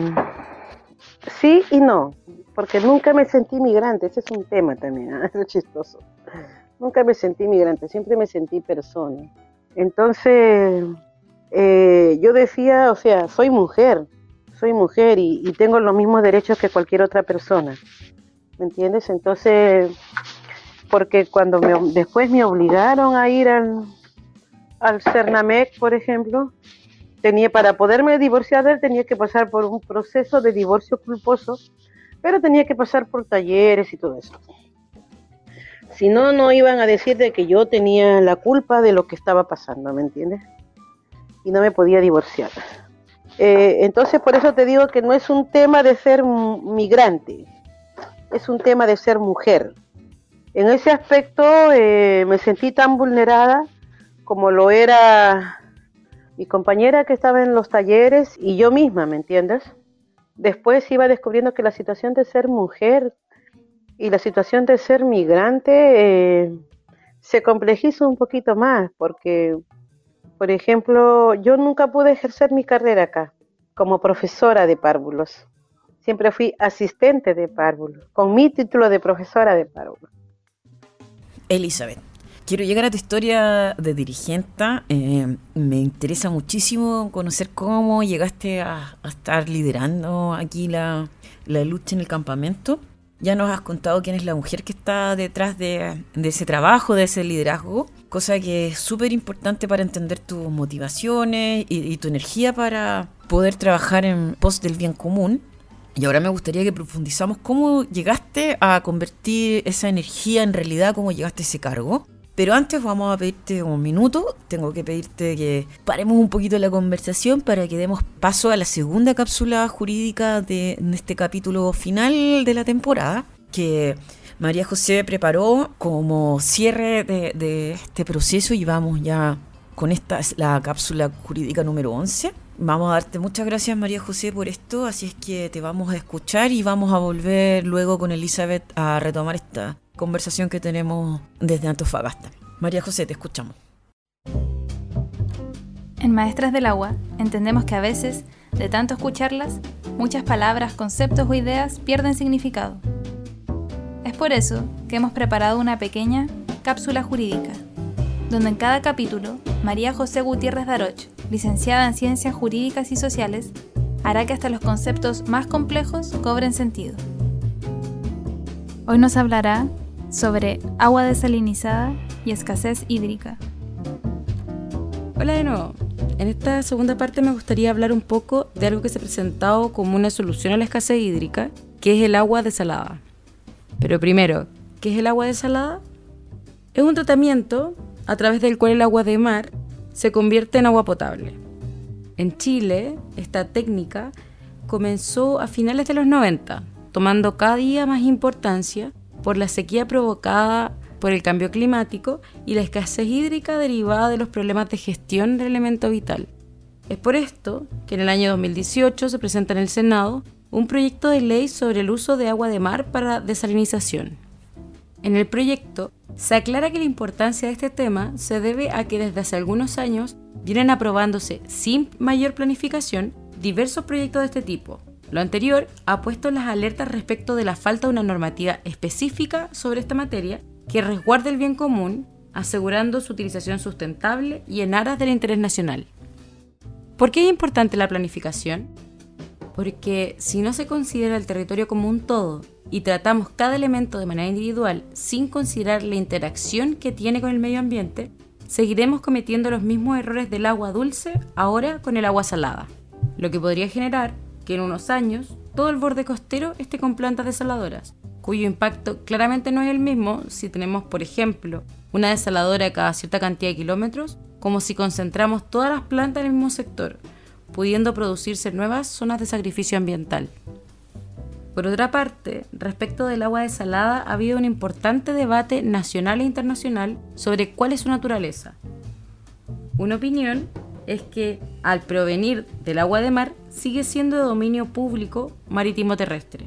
sí y no, porque nunca me sentí migrante, ese es un tema también, ¿eh? es chistoso. Nunca me sentí migrante, siempre me sentí persona. Entonces, eh, yo decía, o sea, soy mujer, soy mujer y, tengo los mismos derechos que cualquier otra persona. ¿Me entiendes? Entonces, porque cuando me, después me obligaron a ir al, Cernamec, por ejemplo, tenía para poderme divorciar él tenía que pasar por un proceso de divorcio culposo, pero tenía que pasar por talleres y todo eso. Si no, no iban a decir de que yo tenía la culpa de lo que estaba pasando, ¿me entiendes? Y no me podía divorciar. Eh, entonces, por eso te digo que no es un tema de ser migrante, es un tema de ser mujer. En ese aspecto eh, me sentí tan vulnerada como lo era mi compañera que estaba en los talleres y yo misma, ¿me entiendes? Después iba descubriendo que la situación de ser mujer y la situación de ser migrante eh, se complejiza un poquito más porque, por ejemplo, yo nunca pude ejercer mi carrera acá como profesora de párvulos siempre fui asistente de párvulo, con mi título de profesora de párvulo. Elizabeth, quiero llegar a tu historia de dirigente. Eh, me interesa muchísimo conocer cómo llegaste a, estar liderando aquí la, lucha en el campamento. Ya nos has contado quién es la mujer que está detrás de, ese trabajo, de ese liderazgo, cosa que es súper importante para entender tus motivaciones y, y, tu energía para poder trabajar en pos del bien común. Y ahora me gustaría que profundizamos cómo llegaste a convertir esa energía en realidad, cómo llegaste a ese cargo. Pero antes vamos a pedirte un minuto, tengo que pedirte que paremos un poquito la conversación para que demos paso a la segunda cápsula jurídica de, este capítulo final de la temporada, que María José preparó como cierre de, de este proceso y vamos ya con esta, la cápsula jurídica número 11. Vamos a darte muchas gracias María José por esto, así es que te vamos a escuchar y vamos a volver luego con Elizabeth a retomar esta conversación que tenemos desde Antofagasta. María José, te escuchamos. En Maestras del Agua entendemos que a veces, de tanto escucharlas, muchas palabras, conceptos o ideas pierden significado. Es por eso que hemos preparado una pequeña cápsula jurídica, donde en cada capítulo María José Gutiérrez Daroch licenciada en Ciencias Jurídicas y Sociales, hará que hasta los conceptos más complejos cobren sentido. Hoy nos hablará sobre agua desalinizada y escasez hídrica. Hola de nuevo. En esta segunda parte me gustaría hablar un poco de algo que se ha presentado como una solución a la escasez hídrica, que es el agua desalada. Pero primero, ¿qué es el agua desalada? Es un tratamiento a través del cual el agua de mar se convierte en agua potable. En Chile, esta técnica comenzó a finales de los 90, tomando cada día más importancia por la sequía provocada por el cambio climático y la escasez hídrica derivada de los problemas de gestión del elemento vital. Es por esto que en el año 2018 se presenta en el Senado un proyecto de ley sobre el uso de agua de mar para desalinización. En el proyecto se aclara que la importancia de este tema se debe a que desde hace algunos años vienen aprobándose sin mayor planificación diversos proyectos de este tipo. Lo anterior ha puesto las alertas respecto de la falta de una normativa específica sobre esta materia que resguarde el bien común, asegurando su utilización sustentable y en aras del interés nacional. ¿Por qué es importante la planificación? Porque si no se considera el territorio como un todo y tratamos cada elemento de manera individual sin considerar la interacción que tiene con el medio ambiente, seguiremos cometiendo los mismos errores del agua dulce ahora con el agua salada, lo que podría generar que en unos años todo el borde costero esté con plantas desaladoras, cuyo impacto claramente no es el mismo si tenemos, por ejemplo, una desaladora cada cierta cantidad de kilómetros, como si concentramos todas las plantas en el mismo sector, pudiendo producirse nuevas zonas de sacrificio ambiental. Por otra parte, respecto del agua desalada, ha habido un importante debate nacional e internacional sobre cuál es su naturaleza. Una opinión es que, al provenir del agua de mar, sigue siendo de dominio público marítimo terrestre.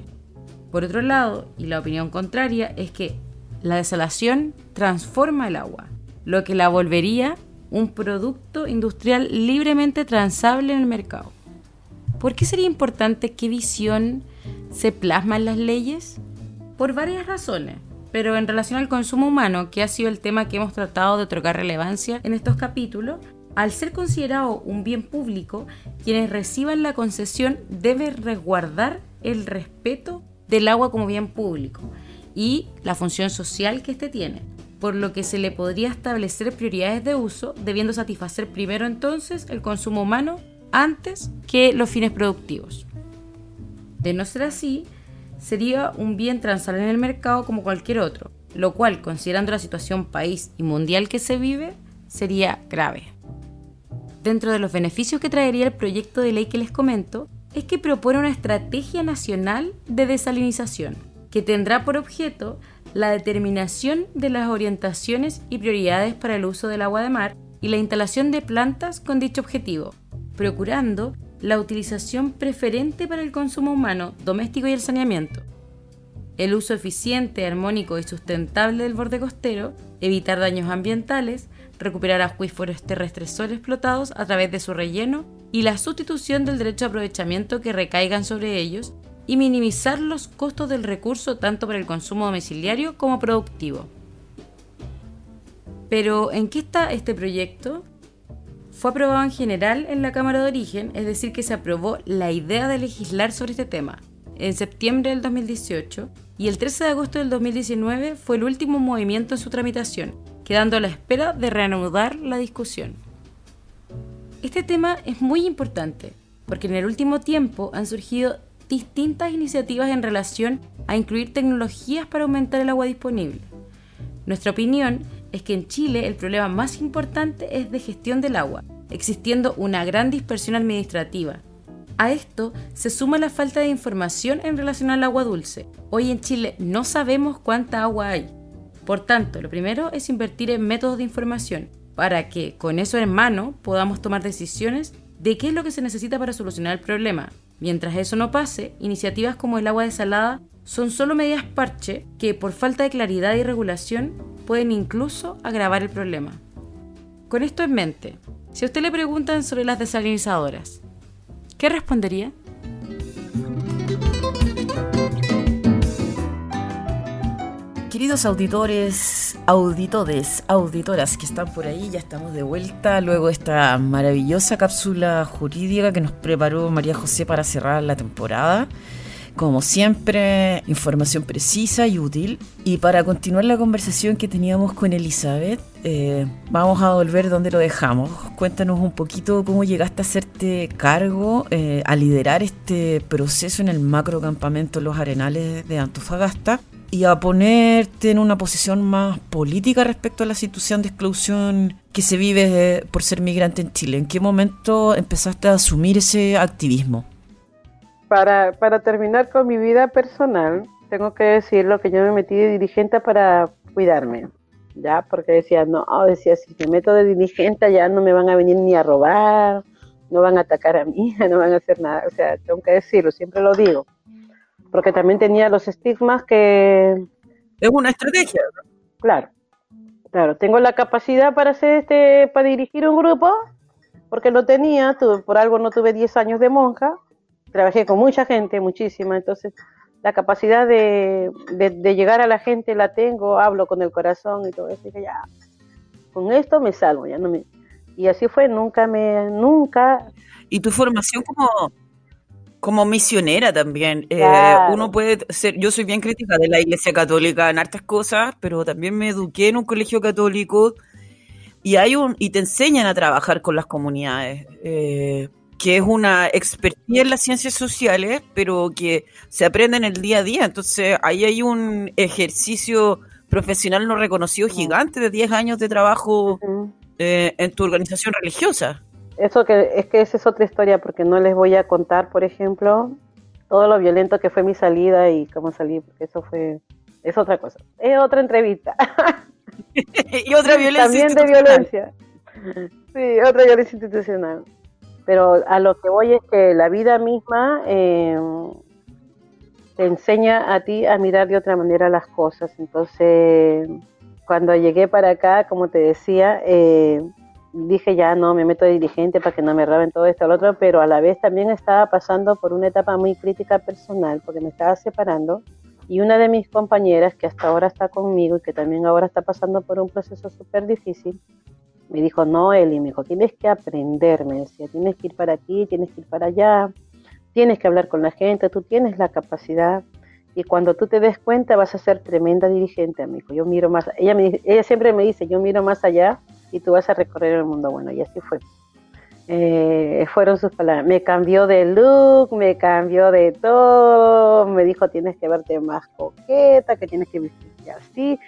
Por otro lado, y la opinión contraria, es que la desalación transforma el agua, lo que la volvería un producto industrial libremente transable en el mercado. ¿Por qué sería importante qué visión se plasma en las leyes? Por varias razones, pero en relación al consumo humano, que ha sido el tema que hemos tratado de otorgar relevancia en estos capítulos, al ser considerado un bien público, quienes reciban la concesión deben resguardar el respeto del agua como bien público y la función social que éste tiene, por lo que se le podría establecer prioridades de uso, debiendo satisfacer primero entonces el consumo humano antes que los fines productivos. De no ser así, sería un bien transal en el mercado como cualquier otro, lo cual, considerando la situación país y mundial que se vive, sería grave. Dentro de los beneficios que traería el proyecto de ley que les comento, es que propone una estrategia nacional de desalinización, que tendrá por objeto la determinación de las orientaciones y prioridades para el uso del agua de mar y la instalación de plantas con dicho objetivo, procurando la utilización preferente para el consumo humano, doméstico y el saneamiento. El uso eficiente, armónico y sustentable del borde costero, evitar daños ambientales, recuperar acuíferos terrestres sobreexplotados a través de su relleno y la sustitución del derecho a aprovechamiento que recaigan sobre ellos y minimizar los costos del recurso tanto para el consumo domiciliario como productivo. Pero, ¿en qué está este proyecto? Fue aprobado en general en la Cámara de Origen, es decir, que se aprobó la idea de legislar sobre este tema en septiembre del 2018 y el 13 de agosto del 2019 fue el último movimiento en su tramitación, quedando a la espera de reanudar la discusión. Este tema es muy importante porque en el último tiempo han surgido distintas iniciativas en relación a incluir tecnologías para aumentar el agua disponible. Nuestra opinión es que en Chile el problema más importante es de gestión del agua, existiendo una gran dispersión administrativa. A esto se suma la falta de información en relación al agua dulce. Hoy en Chile no sabemos cuánta agua hay. Por tanto, lo primero es invertir en métodos de información para que con eso en mano podamos tomar decisiones de qué es lo que se necesita para solucionar el problema. Mientras eso no pase, iniciativas como el agua desalada son solo medidas parche que por falta de claridad y regulación pueden incluso agravar el problema. Con esto en mente, si a usted le preguntan sobre las desalinizadoras, ¿qué respondería? Queridos auditores, auditores, auditoras que están por ahí, ya estamos de vuelta luego de esta maravillosa cápsula jurídica que nos preparó María José para cerrar la temporada. Como siempre, información precisa y útil. Y para continuar la conversación que teníamos con Elizabeth, eh, vamos a volver donde lo dejamos. Cuéntanos un poquito cómo llegaste a hacerte cargo, eh, a liderar este proceso en el macrocampamento Los Arenales de Antofagasta y a ponerte en una posición más política respecto a la situación de exclusión que se vive eh, por ser migrante en Chile. ¿En qué momento empezaste a asumir ese activismo? Para, para terminar con mi vida personal, tengo que decir lo que yo me metí de dirigente para cuidarme, ¿ya? Porque decía, no, decía, si me meto de dirigente ya no me van a venir ni a robar, no van a atacar a mí, no van a hacer nada. O sea, tengo que decirlo, siempre lo digo. Porque también tenía los estigmas que, Es una estrategia. Claro, claro. Tengo la capacidad para hacer este, para dirigir un grupo, porque lo tenía, tuve, por algo no tuve 10 años de monja, trabajé con mucha gente, muchísima, entonces la capacidad de, de, llegar a la gente la tengo, hablo con el corazón y todo eso, y ya, con esto me salgo, ya no me... Y así fue, nunca me, nunca... ¿Y tu formación como, como misionera también? Eh, uno puede ser, yo soy bien crítica de la Iglesia Católica en hartas cosas, pero también me eduqué en un colegio católico y hay un y te enseñan a trabajar con las comunidades. Eh, que es una expertía en las ciencias sociales, pero que se aprende en el día a día. Entonces, ahí hay un ejercicio profesional no reconocido gigante de 10 años de trabajo eh, en tu organización religiosa. Eso que es que esa es otra historia, porque no les voy a contar, por ejemplo, todo lo violento que fue mi salida y cómo salí, porque eso fue, es otra cosa. Es otra entrevista. y otra violencia También de violencia. Sí, otra violencia institucional. Pero a lo que voy es que la vida misma eh, te enseña a ti a mirar de otra manera las cosas. Entonces, cuando llegué para acá, como te decía, eh, dije ya no, me meto de dirigente para que no me roben todo esto, lo otro, pero a la vez también estaba pasando por una etapa muy crítica personal, porque me estaba separando. Y una de mis compañeras, que hasta ahora está conmigo y que también ahora está pasando por un proceso súper difícil, me dijo, no, Eli, me dijo, tienes que aprender, me decía, tienes que ir para aquí, tienes que ir para allá, tienes que hablar con la gente, tú tienes la capacidad y cuando tú te des cuenta vas a ser tremenda dirigente, amigo. Yo miro más, ella, me, ella siempre me dice, yo miro más allá y tú vas a recorrer el mundo. Bueno, y así fue. Eh, fueron sus palabras. Me cambió de look, me cambió de todo, me dijo, tienes que verte más coqueta, que tienes que vestirte así.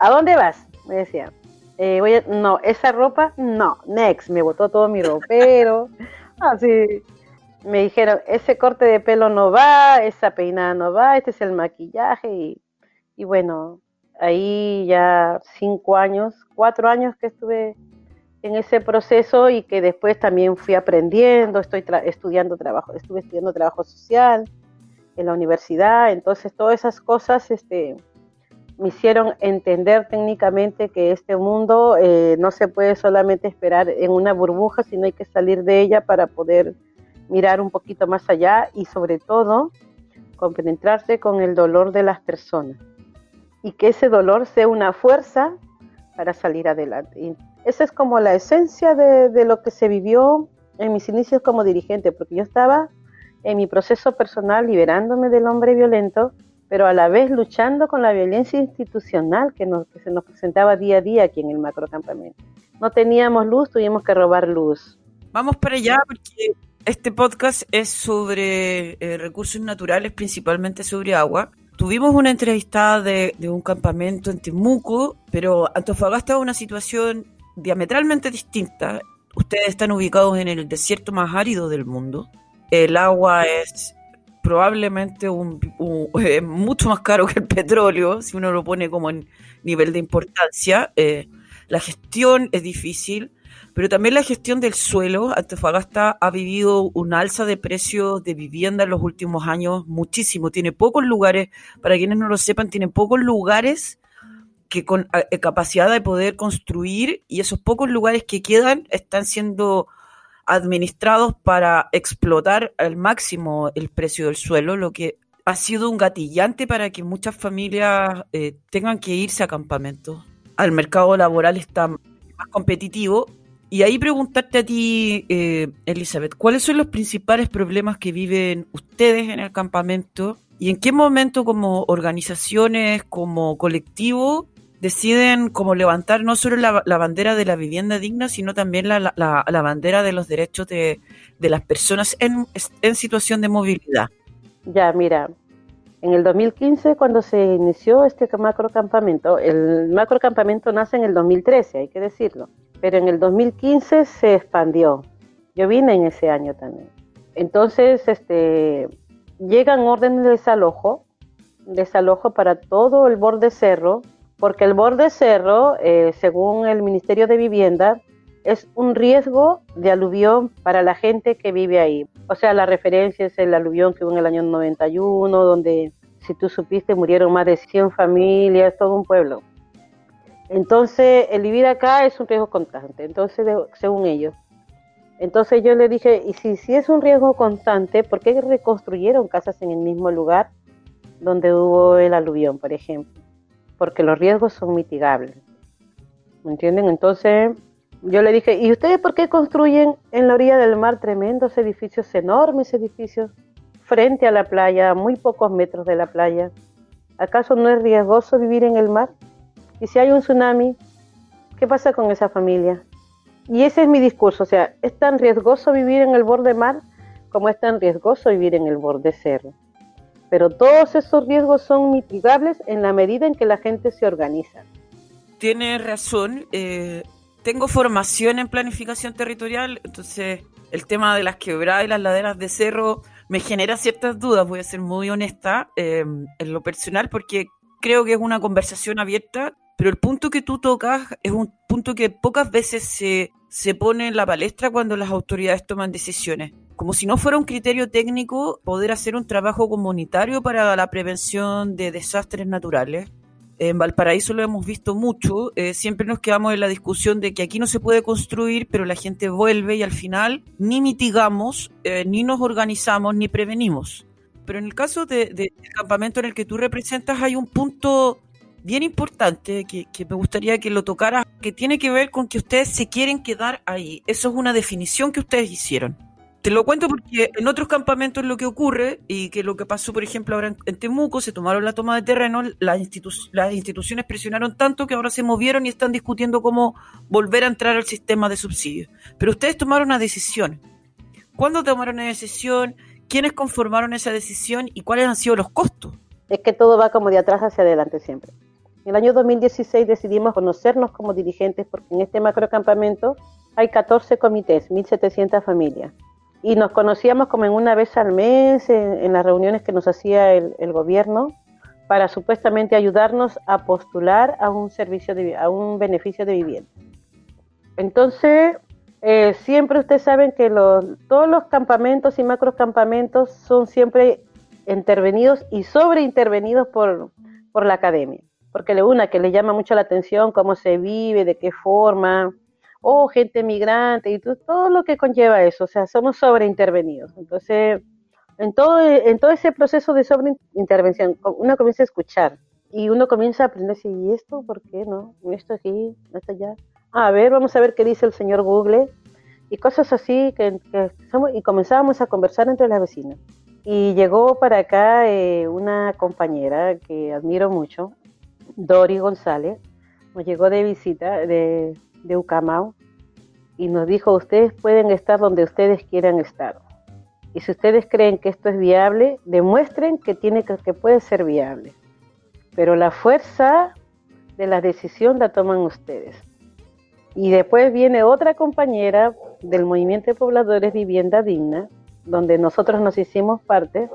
¿A dónde vas? Me decía. Eh, voy no, esa ropa, no, next, me botó todo mi ropero, así, me dijeron, ese corte de pelo no va, esa peinada no va, este es el maquillaje, y, y bueno, ahí ya cinco años, cuatro años que estuve en ese proceso y que después también fui aprendiendo, estoy estudiando trabajo, estuve estudiando trabajo social en la universidad, entonces todas esas cosas, este, me hicieron entender técnicamente que este mundo eh, no se puede solamente esperar en una burbuja, sino hay que salir de ella para poder mirar un poquito más allá y sobre todo compenetrarse con el dolor de las personas y que ese dolor sea una fuerza para salir adelante. Y esa es como la esencia de, de lo que se vivió en mis inicios como dirigente, porque yo estaba en mi proceso personal liberándome del hombre violento, pero a la vez luchando con la violencia institucional que, nos, se nos presentaba día a día aquí en el macrocampamento. No teníamos luz, tuvimos que robar luz. Vamos para allá porque este podcast es sobre eh, recursos naturales, principalmente sobre agua. Tuvimos una entrevistada de, un campamento en Temuco, pero Antofagasta es una situación diametralmente distinta. Ustedes están ubicados en el desierto más árido del mundo. El agua es probablemente un, mucho más caro que el petróleo, si uno lo pone como en nivel de importancia. Eh, la gestión es difícil, pero también la gestión del suelo. Antofagasta ha vivido un alza de precios de vivienda en los últimos años muchísimo. Tiene pocos lugares, para quienes no lo sepan, tiene pocos lugares que con eh, capacidad de poder construir y esos pocos lugares que quedan están siendo administrados para explotar al máximo el precio del suelo, lo que ha sido un gatillante para que muchas familias eh, tengan que irse a campamentos. Al mercado laboral está más competitivo. Y ahí preguntarte a ti, eh, Elizabeth, ¿cuáles son los principales problemas que viven ustedes en el campamento? ¿Y en qué momento como organizaciones, como colectivo, deciden como levantar no solo la, bandera de la vivienda digna, sino también la, la bandera de los derechos de, de las personas en, en, situación de movilidad. Ya, mira, en el 2015 cuando se inició este macrocampamento, el macrocampamento nace en el 2013, hay que decirlo, pero en el 2015 se expandió. Yo vine en ese año también. Entonces, este, llegan órdenes de desalojo, desalojo para todo el borde cerro, porque el borde cerro, eh, según el Ministerio de Vivienda, es un riesgo de aluvión para la gente que vive ahí. O sea, la referencia es el aluvión que hubo en el año 91, donde si tú supiste, murieron más de 100 familias, todo un pueblo. Entonces, el vivir acá es un riesgo constante, entonces, según ellos. Entonces yo le dije, y si, si es un riesgo constante, ¿por qué reconstruyeron casas en el mismo lugar donde hubo el aluvión, por ejemplo? Porque los riesgos son mitigables. ¿Me entienden? Entonces yo le dije, ¿y ustedes por qué construyen en la orilla del mar tremendos edificios, enormes edificios, frente a la playa, a muy pocos metros de la playa? ¿Acaso no es riesgoso vivir en el mar? Y si hay un tsunami, ¿qué pasa con esa familia? Y ese es mi discurso, o sea, es tan riesgoso vivir en el borde mar como es tan riesgoso vivir en el borde cerro. Pero todos esos riesgos son mitigables en la medida en que la gente se organiza. Tienes razón. Eh, tengo formación en planificación territorial, entonces el tema de las quebradas y las laderas de cerro me genera ciertas dudas, voy a ser muy honesta eh, en lo personal, porque creo que es una conversación abierta, pero el punto que tú tocas es un punto que pocas veces se, se pone en la palestra cuando las autoridades toman decisiones. Como si no fuera un criterio técnico poder hacer un trabajo comunitario para la prevención de desastres naturales. En Valparaíso lo hemos visto mucho, eh, siempre nos quedamos en la discusión de que aquí no se puede construir, pero la gente vuelve y al final ni mitigamos, eh, ni nos organizamos, ni prevenimos. Pero en el caso del campamento en el que tú representas hay un punto bien importante que, me gustaría que lo tocara, que tiene que ver con que ustedes se quieren quedar ahí. Eso es una definición que ustedes hicieron. Te lo cuento porque en otros campamentos lo que ocurre y que lo que pasó, por ejemplo, ahora en, Temuco, se tomaron la toma de terreno, las, instituciones presionaron tanto que ahora se movieron y están discutiendo cómo volver a entrar al sistema de subsidios. Pero ustedes tomaron una decisión. ¿Cuándo tomaron una decisión? ¿Quiénes conformaron esa decisión y cuáles han sido los costos? Es que todo va como de atrás hacia adelante siempre. En el año 2016 decidimos conocernos como dirigentes porque en este macrocampamento hay 14 comités, 1.700 familias. Y nos conocíamos como en una vez al mes en, las reuniones que nos hacía el, gobierno para supuestamente ayudarnos a postular a un servicio de, a un beneficio de vivienda. Entonces, eh, siempre ustedes saben que todos los campamentos y macrocampamentos son siempre intervenidos y sobreintervenidos por, por la academia porque le una que le llama mucho la atención cómo se vive, de qué forma, o oh, gente migrante y todo lo que conlleva eso, o sea, somos sobreintervenidos. Entonces, en todo, en todo ese proceso de sobreintervención, uno comienza a escuchar y uno comienza a aprender, ¿y esto por qué no? ¿Esto aquí? ¿Esto allá? a ver, vamos a ver qué dice el señor Google y cosas así que, y comenzábamos a conversar entre las vecinas. Y llegó para acá eh, una compañera que admiro mucho, Dori González, nos llegó de visita de, de Ucamau y nos dijo, ustedes pueden estar donde ustedes quieran estar. Y si ustedes creen que esto es viable, demuestren que, tiene, que puede ser viable. Pero la fuerza de la decisión la toman ustedes. Y después viene otra compañera del Movimiento de Pobladores Vivienda Digna, donde nosotros nos hicimos parte,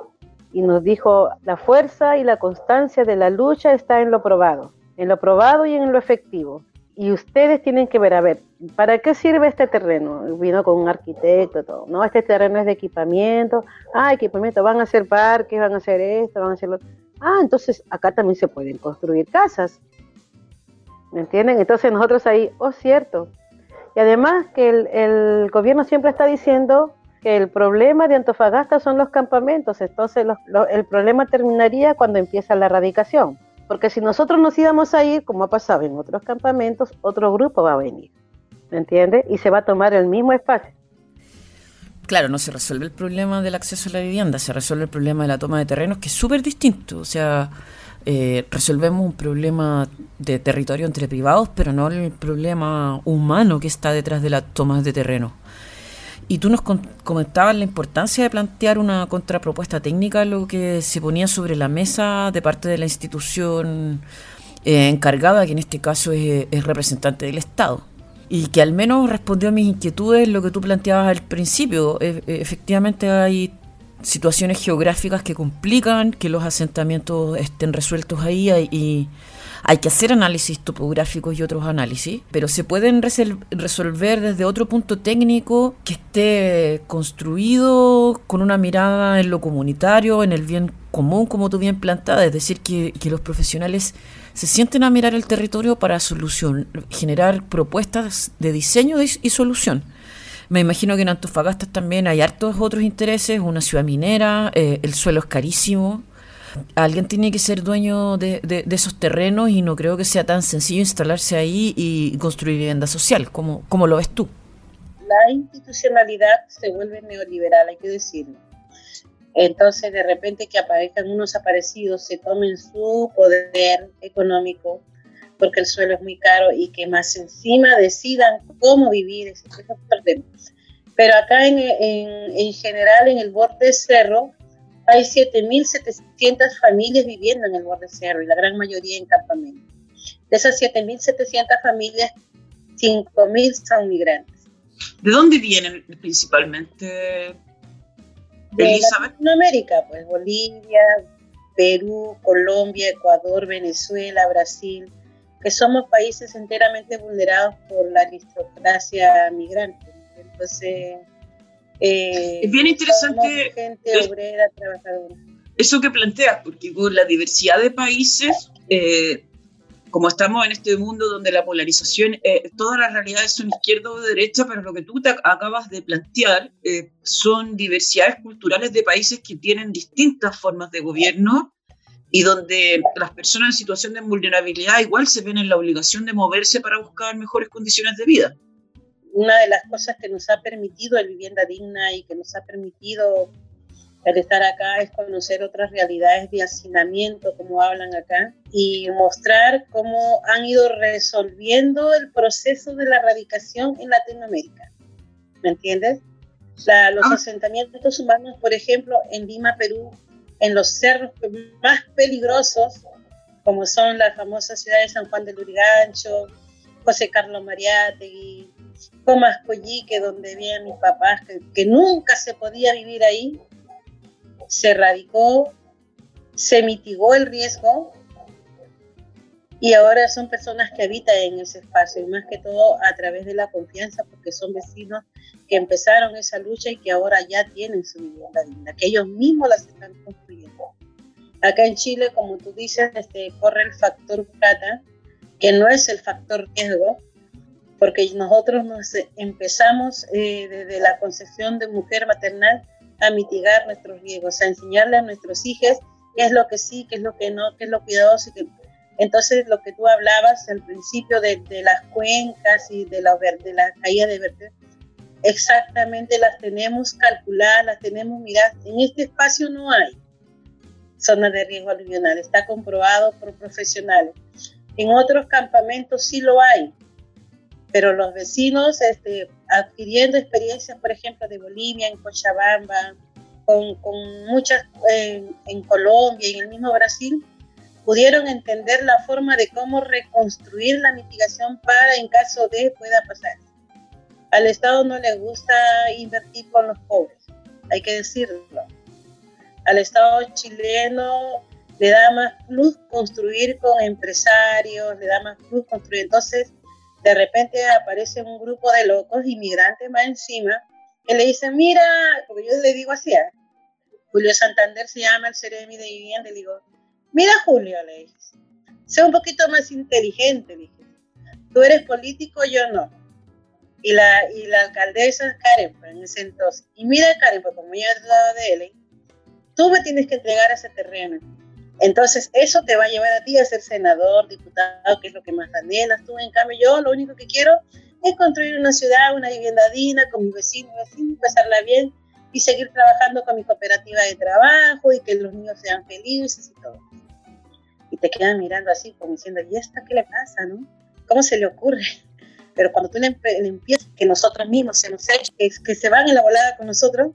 y nos dijo, la fuerza y la constancia de la lucha está en lo probado, en lo probado y en lo efectivo. Y ustedes tienen que ver, a ver, ¿para qué sirve este terreno? Vino con un arquitecto, todo, ¿no? Este terreno es de equipamiento, ah, equipamiento, van a hacer parques, van a hacer esto, van a hacer lo Ah, entonces acá también se pueden construir casas. ¿Me entienden? Entonces nosotros ahí, oh, cierto. Y además que el, el gobierno siempre está diciendo que el problema de Antofagasta son los campamentos, entonces el problema terminaría cuando empieza la erradicación. Porque si nosotros nos íbamos a ir, como ha pasado en otros campamentos, otro grupo va a venir, ¿me entiende? Y se va a tomar el mismo espacio. Claro, no se resuelve el problema del acceso a la vivienda, se resuelve el problema de la toma de terrenos, que es súper distinto. O sea, eh, resolvemos un problema de territorio entre privados, pero no el problema humano que está detrás de las tomas de terreno. Y tú nos comentabas la importancia de plantear una contrapropuesta técnica lo que se ponía sobre la mesa de parte de la institución eh, encargada, que en este caso es, representante del Estado. Y que al menos respondió a mis inquietudes lo que tú planteabas al principio. E, e, efectivamente hay situaciones geográficas que complican que los asentamientos estén resueltos ahí y Hay que hacer análisis topográficos y otros análisis, pero se pueden resolver desde otro punto técnico que esté construido con una mirada en lo comunitario, en el bien común, como tú bien plantada, es decir, que, los profesionales se sienten a mirar el territorio para solución, generar propuestas de diseño y solución. Me imagino que en Antofagasta también hay hartos otros intereses, una ciudad minera, eh, el suelo es carísimo. Alguien tiene que ser dueño de, esos terrenos y no creo que sea tan sencillo instalarse ahí y construir vivienda social. ¿Cómo, cómo lo ves tú? La institucionalidad se vuelve neoliberal, hay que decirlo. Entonces, de repente que aparezcan unos aparecidos, se tomen su poder económico, porque el suelo es muy caro y que más encima decidan cómo vivir, eso, perdemos. Pero acá en, en, en, general en el borde cerro hay 7.700 familias viviendo en el borde cerro y la gran mayoría en campamento. De esas 7.700 familias, 5.000 son migrantes. ¿De dónde vienen principalmente? De Latinoamérica, pues Bolivia, Perú, Colombia, Ecuador, Venezuela, Brasil, que somos países enteramente vulnerados por la aristocracia migrante. Entonces, eh, es bien interesante gente obrera, trabajadora. Eso que planteas, porque con la diversidad de países, eh, como estamos en este mundo donde la polarización, eh, todas las realidades son izquierda o derecha, pero lo que tú te acabas de plantear son diversidades culturales de países que tienen distintas formas de gobierno y donde las personas en situación de vulnerabilidad igual se ven en la obligación de moverse para buscar mejores condiciones de vida. Una de las cosas que nos ha permitido la vivienda digna y que nos ha permitido el estar acá es conocer otras realidades de hacinamiento, como hablan acá, y mostrar cómo han ido resolviendo el proceso de la erradicación en Latinoamérica. ¿Me entiendes? los ah. asentamientos humanos, por ejemplo, en Lima, Perú, en los cerros más peligrosos, como son las famosas ciudades de San Juan del Lurigancho, José Carlos Mariátegui, Comas Collique, donde vivían mis papás, que, nunca se podía vivir ahí, se erradicó, se mitigó el riesgo y ahora son personas que habitan en ese espacio y más que todo a través de la confianza porque son vecinos que empezaron esa lucha y que ahora ya tienen su vivienda digna, que ellos mismos las están construyendo. Acá en Chile, como tú dices, este, corre el factor plata, que no es el factor riesgo, porque nosotros nos empezamos eh, desde la concepción de mujer maternal a mitigar nuestros riesgos, a enseñarle a nuestros hijos qué es lo que sí, qué es lo que no, qué es lo cuidadoso. Y Entonces, lo que tú hablabas al principio de, las cuencas y de la, de la caída de vertederos, exactamente las tenemos calculadas, las tenemos miradas. En este espacio no hay zona de riesgo aluvional, está comprobado por profesionales. En otros campamentos sí lo hay, pero los vecinos este, adquiriendo experiencias, por ejemplo, de Bolivia, en Cochabamba, con, con muchas en Colombia y en el mismo Brasil, pudieron entender la forma de cómo reconstruir la mitigación para en caso de pueda pasar. Al Estado no le gusta invertir con los pobres, hay que decirlo. Al Estado chileno le da más plus construir con empresarios, le da más plus construir. Entonces, de repente aparece un grupo de locos inmigrantes más encima que le dicen, mira, porque yo le digo así, ¿eh? Julio Santander se llama el Ceremi de vivienda, le digo, mira Julio, le dije, sé un poquito más inteligente, le dije, tú eres político, yo no y la, y la alcaldesa Karen, pues, en ese entonces. Y mira, Karen, pues como yo es lado de él, tú me tienes que entregar ese terreno. Entonces, eso te va a llevar a ti a ser senador, diputado, que es lo que más anhelas tú. En cambio, yo lo único que quiero es construir una ciudad, una vivienda digna con mis vecinos, vecinos, pasarla bien y seguir trabajando con mi cooperativa de trabajo y que los niños sean felices y todo. Y te quedan mirando así, como diciendo, ¿y esta qué le pasa, no? ¿Cómo se le ocurre? Pero cuando tú le, empiezas, que nosotros mismos se nos echa, que, que, se van en la volada con nosotros,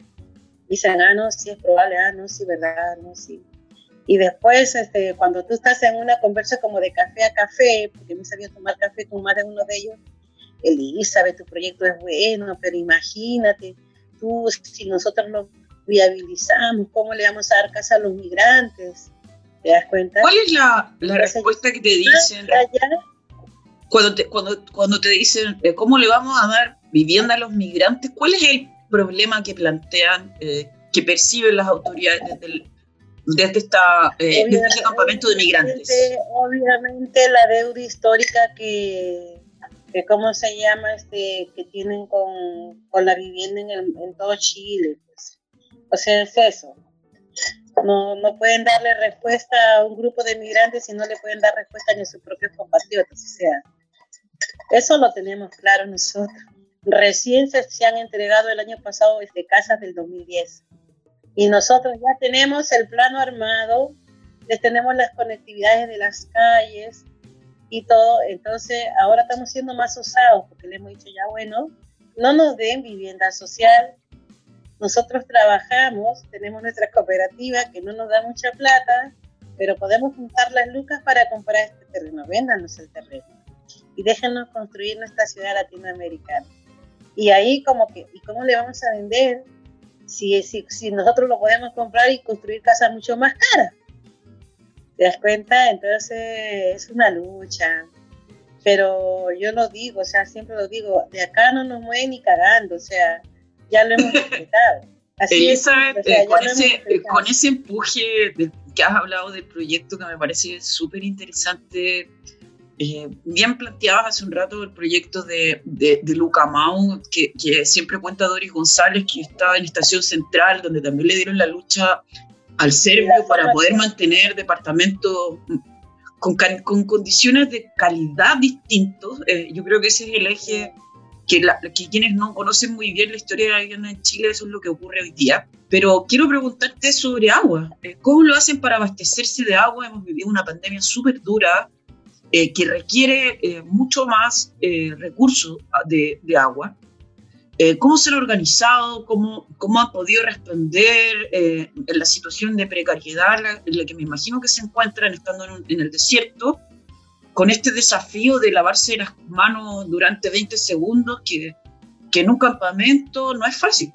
dicen, ah, no, sí es probable, ah, no, sí, verdad, no, sí. Y después, este, cuando tú estás en una conversa como de café a café, porque no sabía tomar café con más de uno de ellos, Elizabeth, tu proyecto es bueno, pero imagínate, tú, si nosotros lo viabilizamos, ¿cómo le vamos a dar casa a los migrantes? ¿Te das cuenta? ¿Cuál es la, la respuesta que te dicen? Cuando te, cuando, cuando te dicen eh, cómo le vamos a dar vivienda a los migrantes, ¿cuál es el problema que plantean, eh, que perciben las autoridades desde, desde, esta, eh, desde este campamento de migrantes? Obviamente la deuda histórica que, que ¿cómo se llama? Este, que tienen con, con la vivienda en, en todo Chile. Pues. O sea, es eso. No, no pueden darle respuesta a un grupo de migrantes y no le pueden dar respuesta ni a sus propios compatriotas. O sea, eso lo tenemos claro nosotros. Recién se, se han entregado el año pasado desde casas del 2010. Y nosotros ya tenemos el plano armado, ya tenemos las conectividades de las calles y todo. Entonces, ahora estamos siendo más osados porque le hemos dicho ya, bueno, no nos den vivienda social, nosotros trabajamos, tenemos nuestra cooperativa que no nos da mucha plata, pero podemos juntar las lucas para comprar este terreno. Véndanos el terreno y déjenos construir nuestra ciudad latinoamericana. Y ahí como que, ¿y cómo le vamos a vender si, si, si nosotros lo podemos comprar y construir casas mucho más caras? ¿Te das cuenta? Entonces es una lucha. Pero yo lo digo, o sea, siempre lo digo, de acá no nos mueven ni cagando, o sea, ya lo hemos respetado. Así Elizabeth, eh, con, ese, con ese empuje que has hablado del proyecto que me parece súper interesante, eh, bien planteabas hace un rato el proyecto de, de, de Mau, que, que, siempre cuenta Doris González, que está en Estación Central, donde también le dieron la lucha al serbio para poder mantener departamentos con, con, condiciones de calidad distintos. Eh, yo creo que ese es el eje que, quienes no conocen muy bien la historia de la vivienda en Chile, eso es lo que ocurre hoy día. Pero quiero preguntarte sobre agua. Eh, ¿Cómo lo hacen para abastecerse de agua? Hemos vivido una pandemia súper dura eh, que requiere eh, mucho más recursos de, de agua. ¿Cómo se han organizado? ¿Cómo, cómo han podido responder en la situación de precariedad en la que me imagino que se encuentran estando en, en el desierto? con este desafío de lavarse las manos durante 20 segundos, que, que en un campamento no es fácil.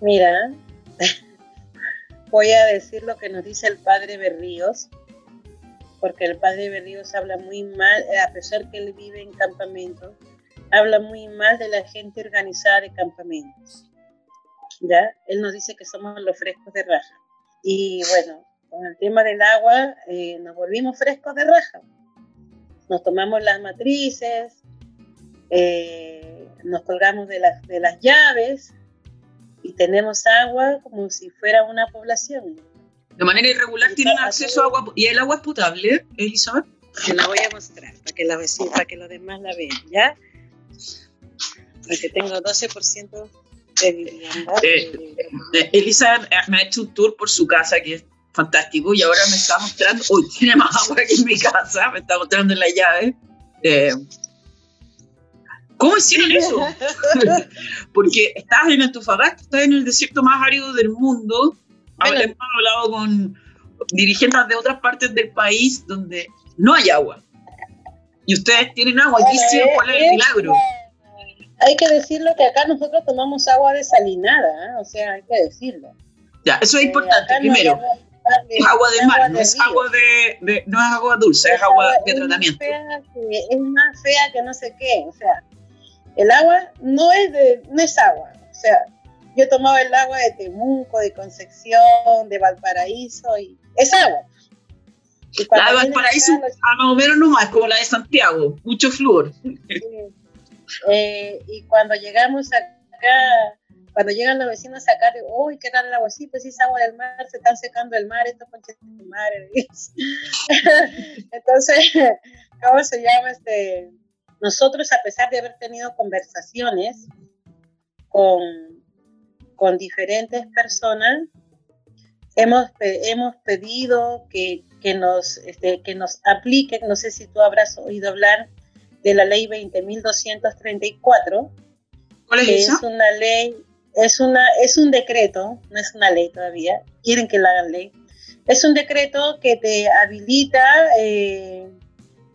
Mira, voy a decir lo que nos dice el padre Berríos, porque el padre Berríos habla muy mal, a pesar que él vive en campamentos, habla muy mal de la gente organizada de campamentos. ¿Ya? Él nos dice que somos los frescos de raja. Y bueno, con el tema del agua, eh, nos volvimos frescos de raja nos tomamos las matrices, eh, nos colgamos de las, de las llaves y tenemos agua como si fuera una población. De manera irregular tienen acceso a agua. ¿Y el agua es potable, Elizabeth? Te la voy a mostrar para que, la para que los demás la vean, ¿ya? Porque tengo 12% de vivienda. Eh, eh, Elizabeth me ha hecho un tour por su casa, que es fantástico y ahora me está mostrando, uy, tiene más agua que en mi casa, me está mostrando la llave. Eh, ¿Cómo hicieron eso? Porque estás en Antofagasta, estás en el desierto más árido del mundo. Hemos hablado con dirigentes de otras partes del país donde no hay agua. Y ustedes tienen agua. Aquí sí, ¿cuál es el milagro? Hay que decirlo que acá nosotros tomamos agua desalinada, ¿eh? o sea, hay que decirlo. Ya, eso es importante. Primero, es agua de mar, no es agua de, no es agua dulce, es, agua de tratamiento. es más fea que no sé qué, o sea, el agua no es de, no es agua, o sea, yo he tomado el agua de Temuco, de Concepción, de Valparaíso y es agua. La de Valparaíso, a más o menos no es como la de Santiago, mucho flúor. Eh, y cuando llegamos acá cuando llegan los vecinos a sacar, uy, qué raro el agua, sí, pues sí es agua del mar, se están secando el mar, estos conches del mar. Entonces, ¿cómo se llama? Este, nosotros, a pesar de haber tenido conversaciones con, con diferentes personas, hemos, hemos pedido que, que, nos, este, que nos apliquen, no sé si tú habrás oído hablar de la ley 20.234, ¿Cuál es que es una ley es, una, es un decreto, no es una ley todavía, quieren que la hagan ley. Es un decreto que te habilita eh,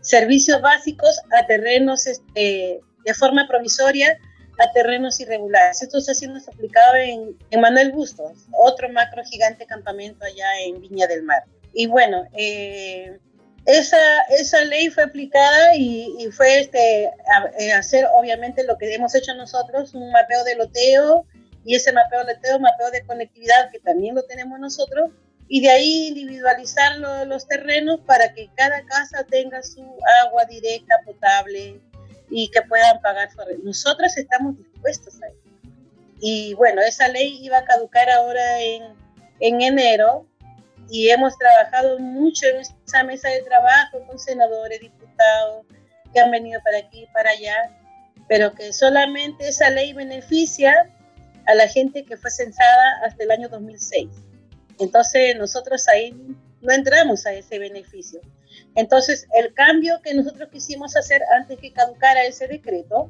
servicios básicos a terrenos este, de forma provisoria a terrenos irregulares. Esto está siendo aplicado en, en, Manuel Bustos, otro macro gigante campamento allá en Viña del Mar. y bueno, eh, esa, esa ley fue aplicada y, fue este, eh, hacer obviamente lo que hemos hecho nosotros, un mapeo de loteo y ese mapeo de loteo, mapeo de conectividad que también lo tenemos nosotros y de ahí individualizar los terrenos para que cada casa tenga su agua directa, potable y que puedan pagar su Nosotros estamos dispuestos a eso. Y bueno, esa ley iba a caducar ahora en, en enero y hemos trabajado mucho en esa mesa de trabajo con senadores, diputados que han venido para aquí y para allá, pero que solamente esa ley beneficia a la gente que fue censada hasta el año 2006. Entonces nosotros ahí no entramos a ese beneficio. Entonces el cambio que nosotros quisimos hacer antes que caducara ese decreto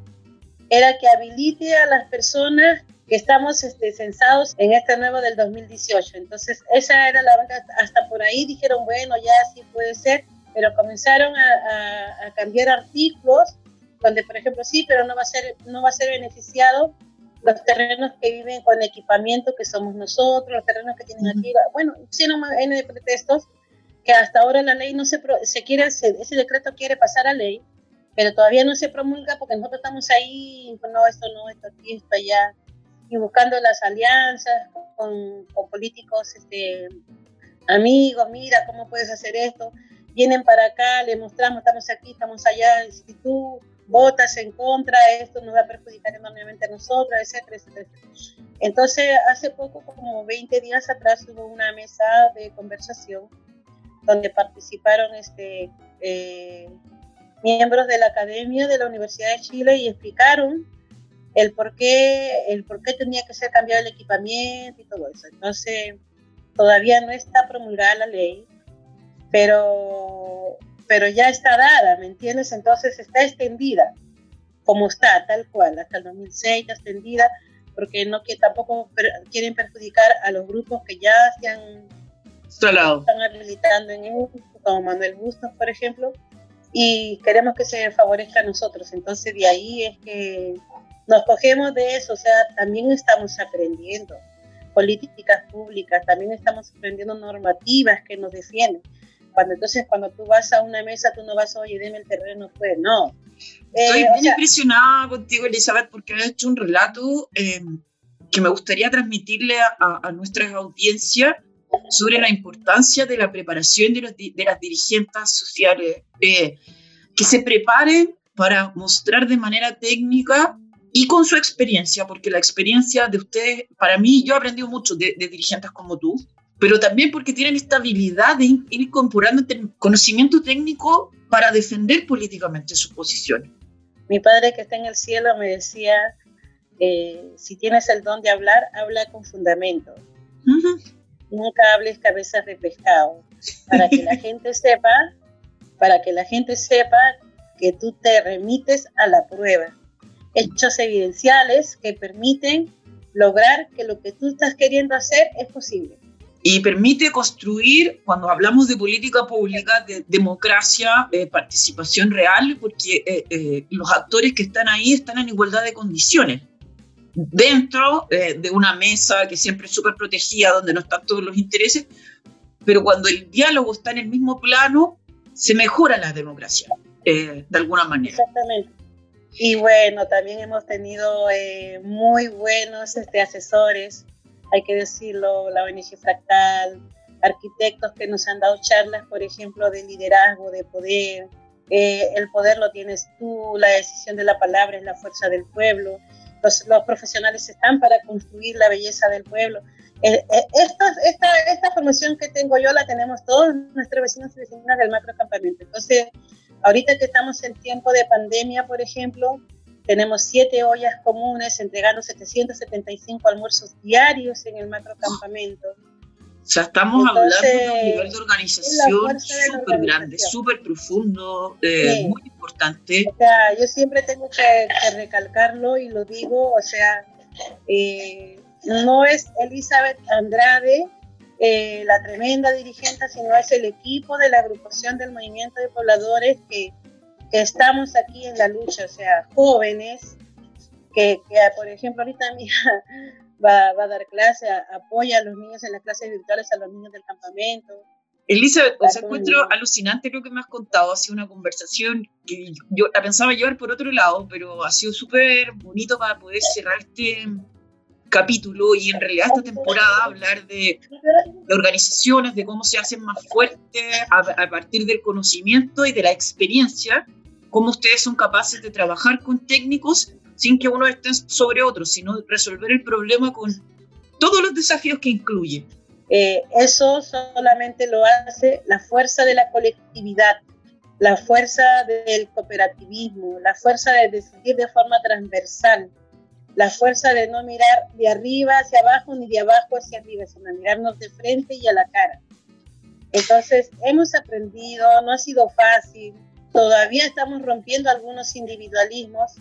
era que habilite a las personas que estamos este, censados en este nuevo del 2018. Entonces, esa era la banca, hasta por ahí dijeron, bueno, ya sí puede ser, pero comenzaron a, cambiar artículos donde, por ejemplo, sí, pero no va a ser, no va a ser beneficiado los terrenos que viven con equipamiento que somos nosotros, los terrenos que tienen aquí, bueno, hicieron N de pretextos que hasta ahora la ley no se, se quiere, ese decreto quiere pasar a ley, pero todavía no se promulga porque nosotros estamos ahí, no, esto no, esto aquí, esto allá, y buscando las alianzas con, políticos este, amigos, mira cómo puedes hacer esto, vienen para acá, le mostramos, estamos aquí, estamos allá, si tú votas en contra, esto nos va a perjudicar enormemente a nosotros, etcétera, etcétera. Entonces, hace poco, como 20 días atrás, hubo una mesa de conversación donde participaron este, eh, miembros de la Academia de la Universidad de Chile y explicaron el por qué, el por qué tenía que ser cambiado el equipamiento y todo eso. Entonces, todavía no está promulgada la ley, pero, pero ya está dada, ¿me entiendes? Entonces está extendida, como está, tal cual, hasta el 2006 está extendida, porque no que tampoco quieren perjudicar a los grupos que ya se han están habilitando en el, como Manuel Bustos, por ejemplo, y queremos que se favorezca a nosotros. Entonces de ahí es que nos cogemos de eso, o sea, también estamos aprendiendo políticas públicas, también estamos aprendiendo normativas que nos defienden. Cuando entonces cuando tú vas a una mesa, tú no vas, oye, deme el terreno, pues no. Estoy eh, muy impresionada contigo, Elizabeth, porque has hecho un relato eh, que me gustaría transmitirle a, a, nuestra audiencia sobre la importancia de la preparación de, los, de las dirigentes sociales, eh, que se preparen para mostrar de manera técnica y con su experiencia, porque la experiencia de ustedes, para mí, yo he aprendido mucho de, dirigentes como tú, pero también porque tienen esta habilidad de ir incorporando conocimiento técnico para defender políticamente sus posiciones. Mi padre que está en el cielo me decía, eh, si tienes el don de hablar, habla con fundamento. Nunca hables cabezas de pescado, para que la gente sepa, para que la gente sepa que tú te remites a la prueba hechos evidenciales que permiten lograr que lo que tú estás queriendo hacer es posible. Y permite construir, cuando hablamos de política pública, de democracia, de participación real, porque eh, eh, los actores que están ahí están en igualdad de condiciones. Dentro eh, de una mesa que siempre es súper protegida, donde no están todos los intereses, pero cuando el diálogo está en el mismo plano, se mejora la democracia, de alguna manera. Exactamente. Y bueno, también hemos tenido eh, muy buenos este, asesores, hay que decirlo, la ONG Fractal, arquitectos que nos han dado charlas, por ejemplo, de liderazgo, de poder. Eh, el poder lo tienes tú, la decisión de la palabra es la fuerza del pueblo. Los, los profesionales están para construir la belleza del pueblo. Eh, esta, esta, esta formación que tengo yo la tenemos todos nuestros vecinos y vecinas del macrocampamento. Entonces, Ahorita que estamos en tiempo de pandemia, por ejemplo, tenemos siete ollas comunes entregando 775 almuerzos diarios en el macrocampamento. O sea, estamos hablando de un nivel de organización súper grande, súper profundo, eh, muy importante. O sea, yo siempre tengo que, recalcarlo y lo digo, o sea, eh, no es Elizabeth Andrade eh, la tremenda dirigente, sino es el equipo de la agrupación del movimiento de pobladores que, que estamos aquí en la lucha, o sea, jóvenes, que, que por ejemplo, ahorita mi hija va, va, a dar clase, apoya a los niños en las clases virtuales, a los niños del campamento, Elizabeth, os encuentro alucinante lo que me has contado. Ha sido una conversación que yo la pensaba llevar por otro lado, pero ha sido súper bonito para poder cerrar este capítulo y en realidad esta temporada hablar de, organizaciones, de cómo se hacen más fuertes a, partir del conocimiento y de la experiencia, cómo ustedes son capaces de trabajar con técnicos sin que uno esté sobre otro, sino resolver el problema con todos los desafíos que incluye. Eh, eso solamente lo hace la fuerza de la colectividad, la fuerza del cooperativismo, la fuerza de decidir de forma transversal, la fuerza de no mirar de arriba hacia abajo ni de abajo hacia arriba, sino mirarnos de frente y a la cara. Entonces, hemos aprendido, no ha sido fácil, todavía estamos rompiendo algunos individualismos,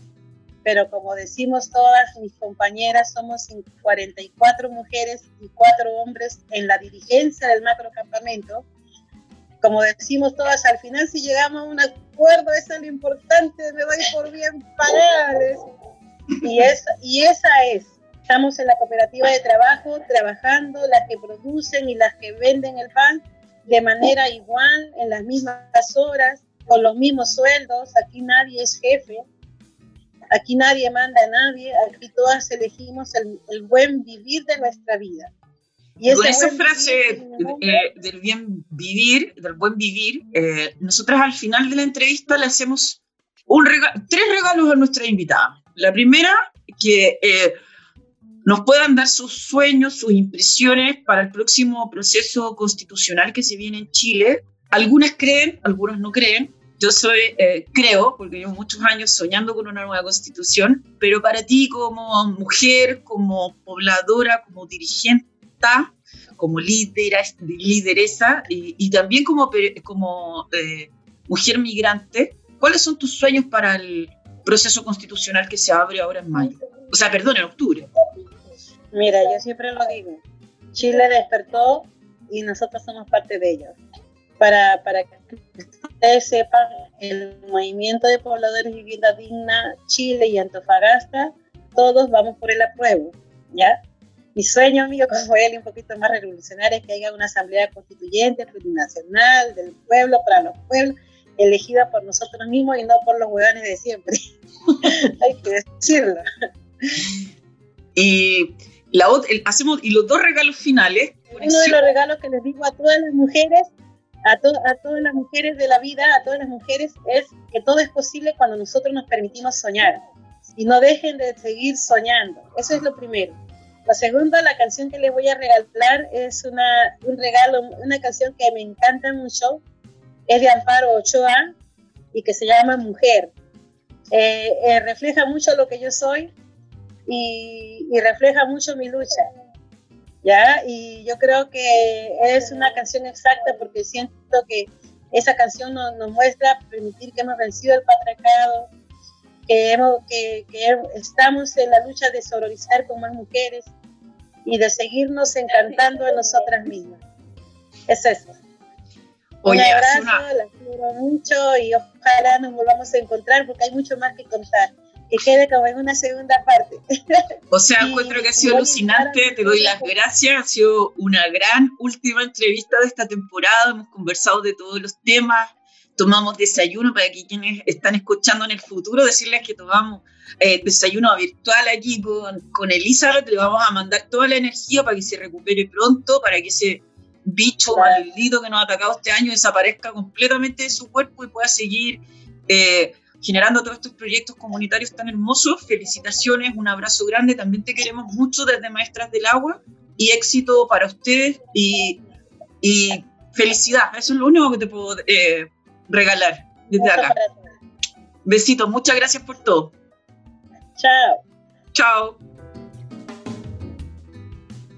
pero como decimos todas mis compañeras, somos 44 mujeres y 4 hombres en la dirigencia del macrocampamento. Como decimos todas, al final si llegamos a un acuerdo, eso es lo importante, me doy por bien pagada. Y, es, y esa es, estamos en la cooperativa de trabajo, trabajando, las que producen y las que venden el pan de manera igual, en las mismas horas, con los mismos sueldos, aquí nadie es jefe, Aquí nadie manda a nadie, aquí todas elegimos el, buen vivir de nuestra vida. Y Con esa frase eh, del bien vivir, del buen vivir, eh, nosotras al final de la entrevista le hacemos un tres regalos a nuestra invitada. La primera, que eh, nos puedan dar sus sueños, sus impresiones para el próximo proceso constitucional que se viene en Chile. Algunas creen, algunas no creen, yo soy, eh, creo, porque llevo muchos años soñando con una nueva constitución, pero para ti como mujer, como pobladora, como dirigente, como lideresa y, también como, como eh, mujer migrante, ¿cuáles son tus sueños para el proceso constitucional que se abre ahora en mayo? O sea, perdón, en octubre. Mira, yo siempre lo digo, Chile despertó y nosotros somos parte de ello. Para, para que ustedes sepan, el movimiento de pobladores de vivienda digna, Chile y Antofagasta, todos vamos por el apruebo, ¿ya? Mi sueño mío como él, un poquito más revolucionario, es que haya una asamblea constituyente plurinacional del pueblo para los pueblos, elegida por nosotros mismos y no por los huevones de siempre. Hay que decirlo. Y, la, hacemos, y los dos regalos finales. Uno de los regalos que les digo a todas las mujeres a, a todas las mujeres de la vida, a todas las mujeres, es que todo es posible cuando nosotros nos permitimos soñar y no dejen de seguir soñando. Eso es lo primero. La segunda, la canción que les voy a regalar es una, un regalo, una canción que me encanta mucho, es de Amparo Ochoa y que se llama Mujer. Eh, eh, refleja mucho lo que yo soy y refleja mucho mi lucha. ¿Ya? Y yo creo que es una canción exacta porque siento que esa canción nos, nos muestra permitir que hemos vencido el patriarcado, que, hemos, que, que, estamos en la lucha de sororizar con más mujeres y de seguirnos encantando a nosotras mismas. Es eso. Un abrazo, las quiero mucho y ojalá nos volvamos a encontrar porque hay mucho más que contar que quede como en una segunda parte. O sea, encuentro que ha sido alucinante, te doy las gracias, ha sido una gran última entrevista de esta temporada, hemos conversado de todos los temas, tomamos desayuno para que quienes están escuchando en el futuro, decirles que tomamos eh, desayuno virtual aquí con, con Elizabeth, le vamos a mandar toda la energía para que se recupere pronto, para que ese bicho maldito que nos ha atacado este año desaparezca completamente de su cuerpo y pueda seguir eh, generando todos estos proyectos comunitarios tan hermosos. Felicitaciones, un abrazo grande, también te queremos mucho desde Maestras del Agua y éxito para ustedes y, y felicidad, eso es lo único que te puedo eh, regalar desde acá. Besitos, muchas gracias por todo. Chao. Chao.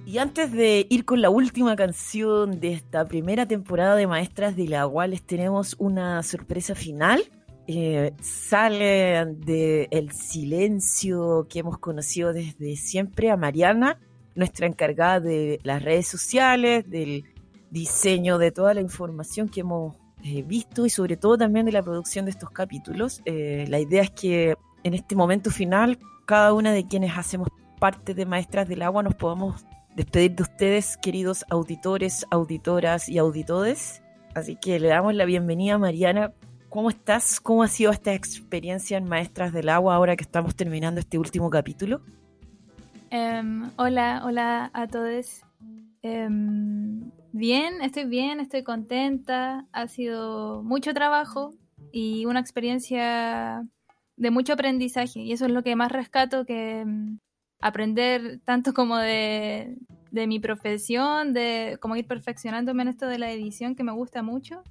Y antes de ir con la última canción de esta primera temporada de Maestras del Agua, les tenemos una sorpresa final eh, sale del silencio que hemos conocido desde siempre a Mariana, nuestra encargada de las redes sociales, del diseño de toda la información que hemos eh, visto y sobre todo también de la producción de estos capítulos. Eh, la idea es que en este momento final, cada una de quienes hacemos parte de Maestras del Agua nos podamos despedir de ustedes, queridos auditores, auditoras y auditodes. Así que le damos la bienvenida a Mariana. ¿Cómo estás? ¿Cómo ha sido esta experiencia en Maestras del Agua ahora que estamos terminando este último capítulo? Em, hola, hola a todos. Em, bien, estoy bien, estoy contenta. Ha sido mucho trabajo y una experiencia de mucho aprendizaje. Y eso es lo que más rescato, que em, aprender tanto como de, de mi profesión, de cómo ir perfeccionándome en esto de la edición que me gusta mucho,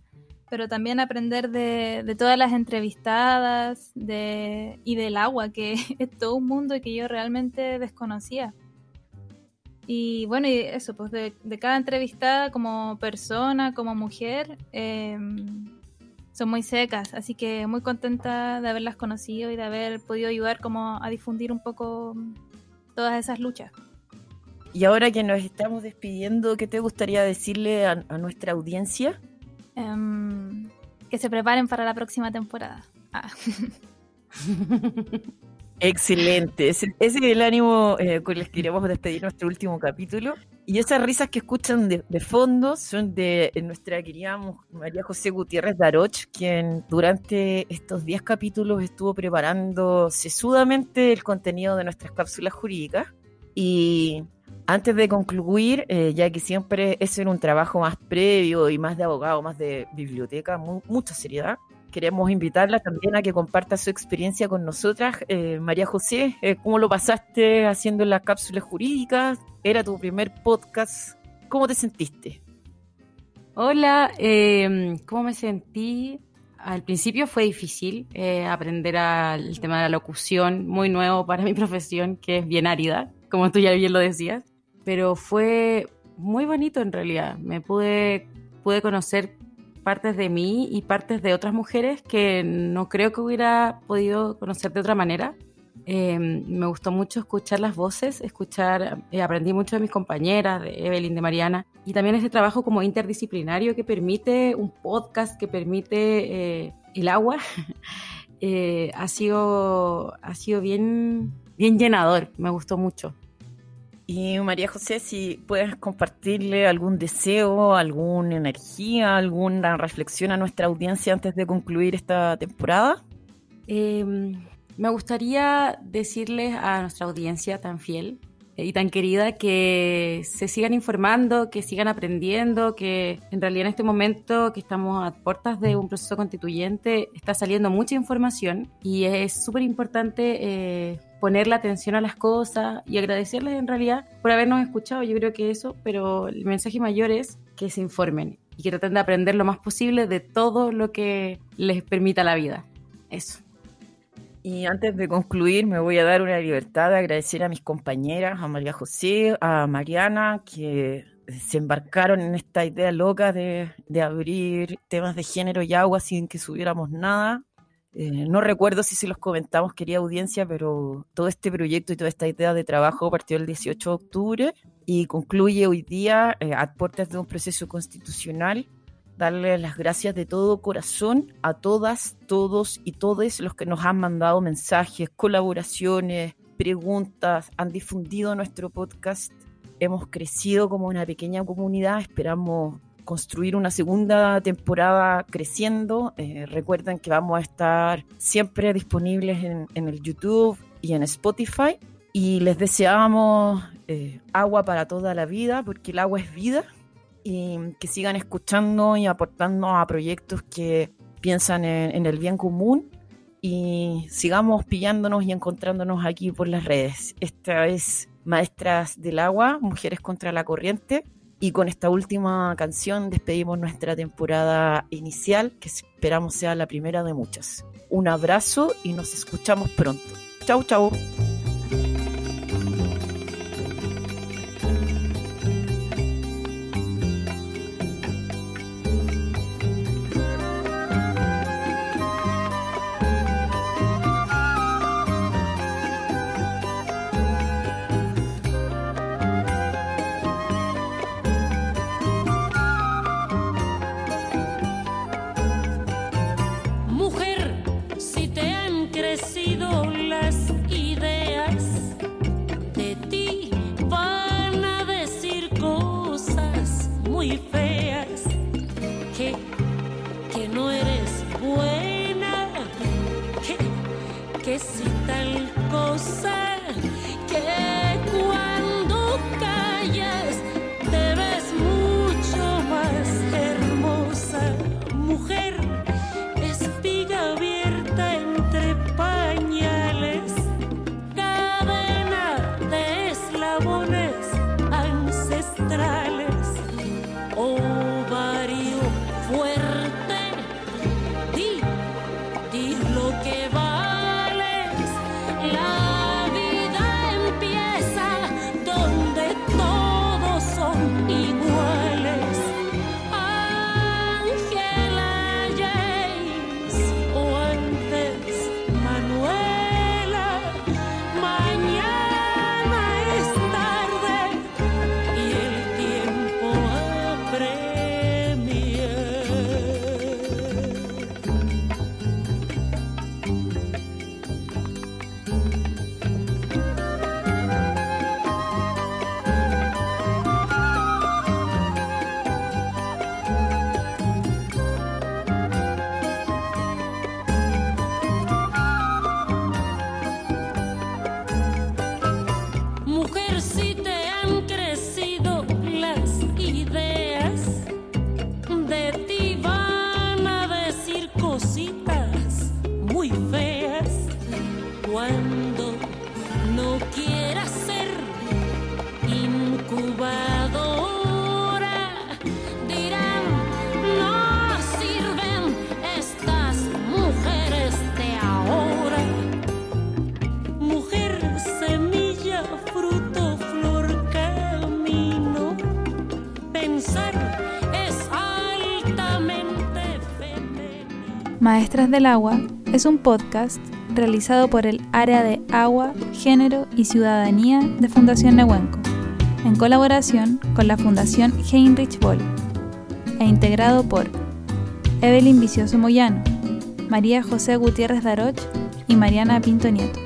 pero también aprender de, de todas las entrevistadas de, y del agua, que es todo un mundo que yo realmente desconocía. Y bueno, y eso, pues de, de cada entrevistada como persona, como mujer, eh, son muy secas, así que muy contenta de haberlas conocido y de haber podido ayudar como a difundir un poco todas esas luchas. Y ahora que nos estamos despidiendo, ¿qué te gustaría decirle a, a nuestra audiencia? Um, que se preparen para la próxima temporada. Ah. Excelente, ese, es el ánimo eh, con el que queremos despedir nuestro último capítulo. Y esas risas que escuchan de, de fondo son de nuestra querida María José Gutiérrez Daroch, quien durante estos 10 capítulos estuvo preparando sesudamente el contenido de nuestras cápsulas jurídicas. Y antes de concluir, eh, ya que siempre es en un trabajo más previo y más de abogado, más de biblioteca, mu mucha seriedad, queremos invitarla también a que comparta su experiencia con nosotras. Eh, María José, eh, ¿cómo lo pasaste haciendo las cápsulas jurídicas? Era tu primer podcast. ¿Cómo te sentiste? Hola, eh, ¿cómo me sentí? Al principio fue difícil aprender al, tema de la locución, muy nuevo para mi profesión, que es bien árida, como tú ya bien lo decías, pero fue muy bonito en realidad. Me pude, pude conocer partes de mí y partes de otras mujeres que no creo que hubiera podido conocer de otra manera. Eh, me gustó mucho escuchar las voces, escuchar, eh, aprendí mucho de mis compañeras, de Evelyn, de Mariana, y también ese trabajo como interdisciplinario que permite un podcast, que permite eh, el agua, eh, ha, sido, ha sido bien, bien llenador, me gustó mucho. Y María José, si puedes compartirle algún deseo, alguna energía, alguna reflexión a nuestra audiencia antes de concluir esta temporada. Eh, me gustaría decirles a nuestra audiencia tan fiel y tan querida que se sigan informando, que sigan aprendiendo, que en realidad en este momento que estamos a puertas de un proceso constituyente está saliendo mucha información y es súper importante eh, ponerle atención a las cosas y agradecerles en realidad por habernos escuchado, yo creo que eso, pero el mensaje mayor es que se informen y que traten de aprender lo más posible de todo lo que les permita la vida. Eso. Y antes de concluir, me voy a dar una libertad de agradecer a mis compañeras, a María José, a Mariana, que se embarcaron en esta idea loca de, de abrir temas de género y agua sin que subiéramos nada. Eh, no recuerdo si se los comentamos, querida audiencia, pero todo este proyecto y toda esta idea de trabajo partió el 18 de octubre y concluye hoy día eh, a puertas de un proceso constitucional darle las gracias de todo corazón a todas, todos y todes los que nos han mandado mensajes, colaboraciones, preguntas, han difundido nuestro podcast. Hemos crecido como una pequeña comunidad, esperamos construir una segunda temporada creciendo. Eh, recuerden que vamos a estar siempre disponibles en, el YouTube y en Spotify. Y les deseamos eh, agua para toda la vida, porque el agua es vida y que sigan escuchando y aportando a proyectos que piensan en, en, el bien común y sigamos pillándonos y encontrándonos aquí por las redes. Esta es Maestras del Agua, Mujeres contra la Corriente. Y con esta última canción despedimos nuestra temporada inicial, que esperamos sea la primera de muchas. Un abrazo y nos escuchamos pronto. Chau, chau. Maestras del Agua es un podcast realizado por el Área de Agua, Género y Ciudadanía de Fundación Nehuenco, en colaboración con la Fundación Heinrich Boll, e integrado por Evelyn Vicioso Moyano, María José Gutiérrez Daroch y Mariana Pinto Nieto.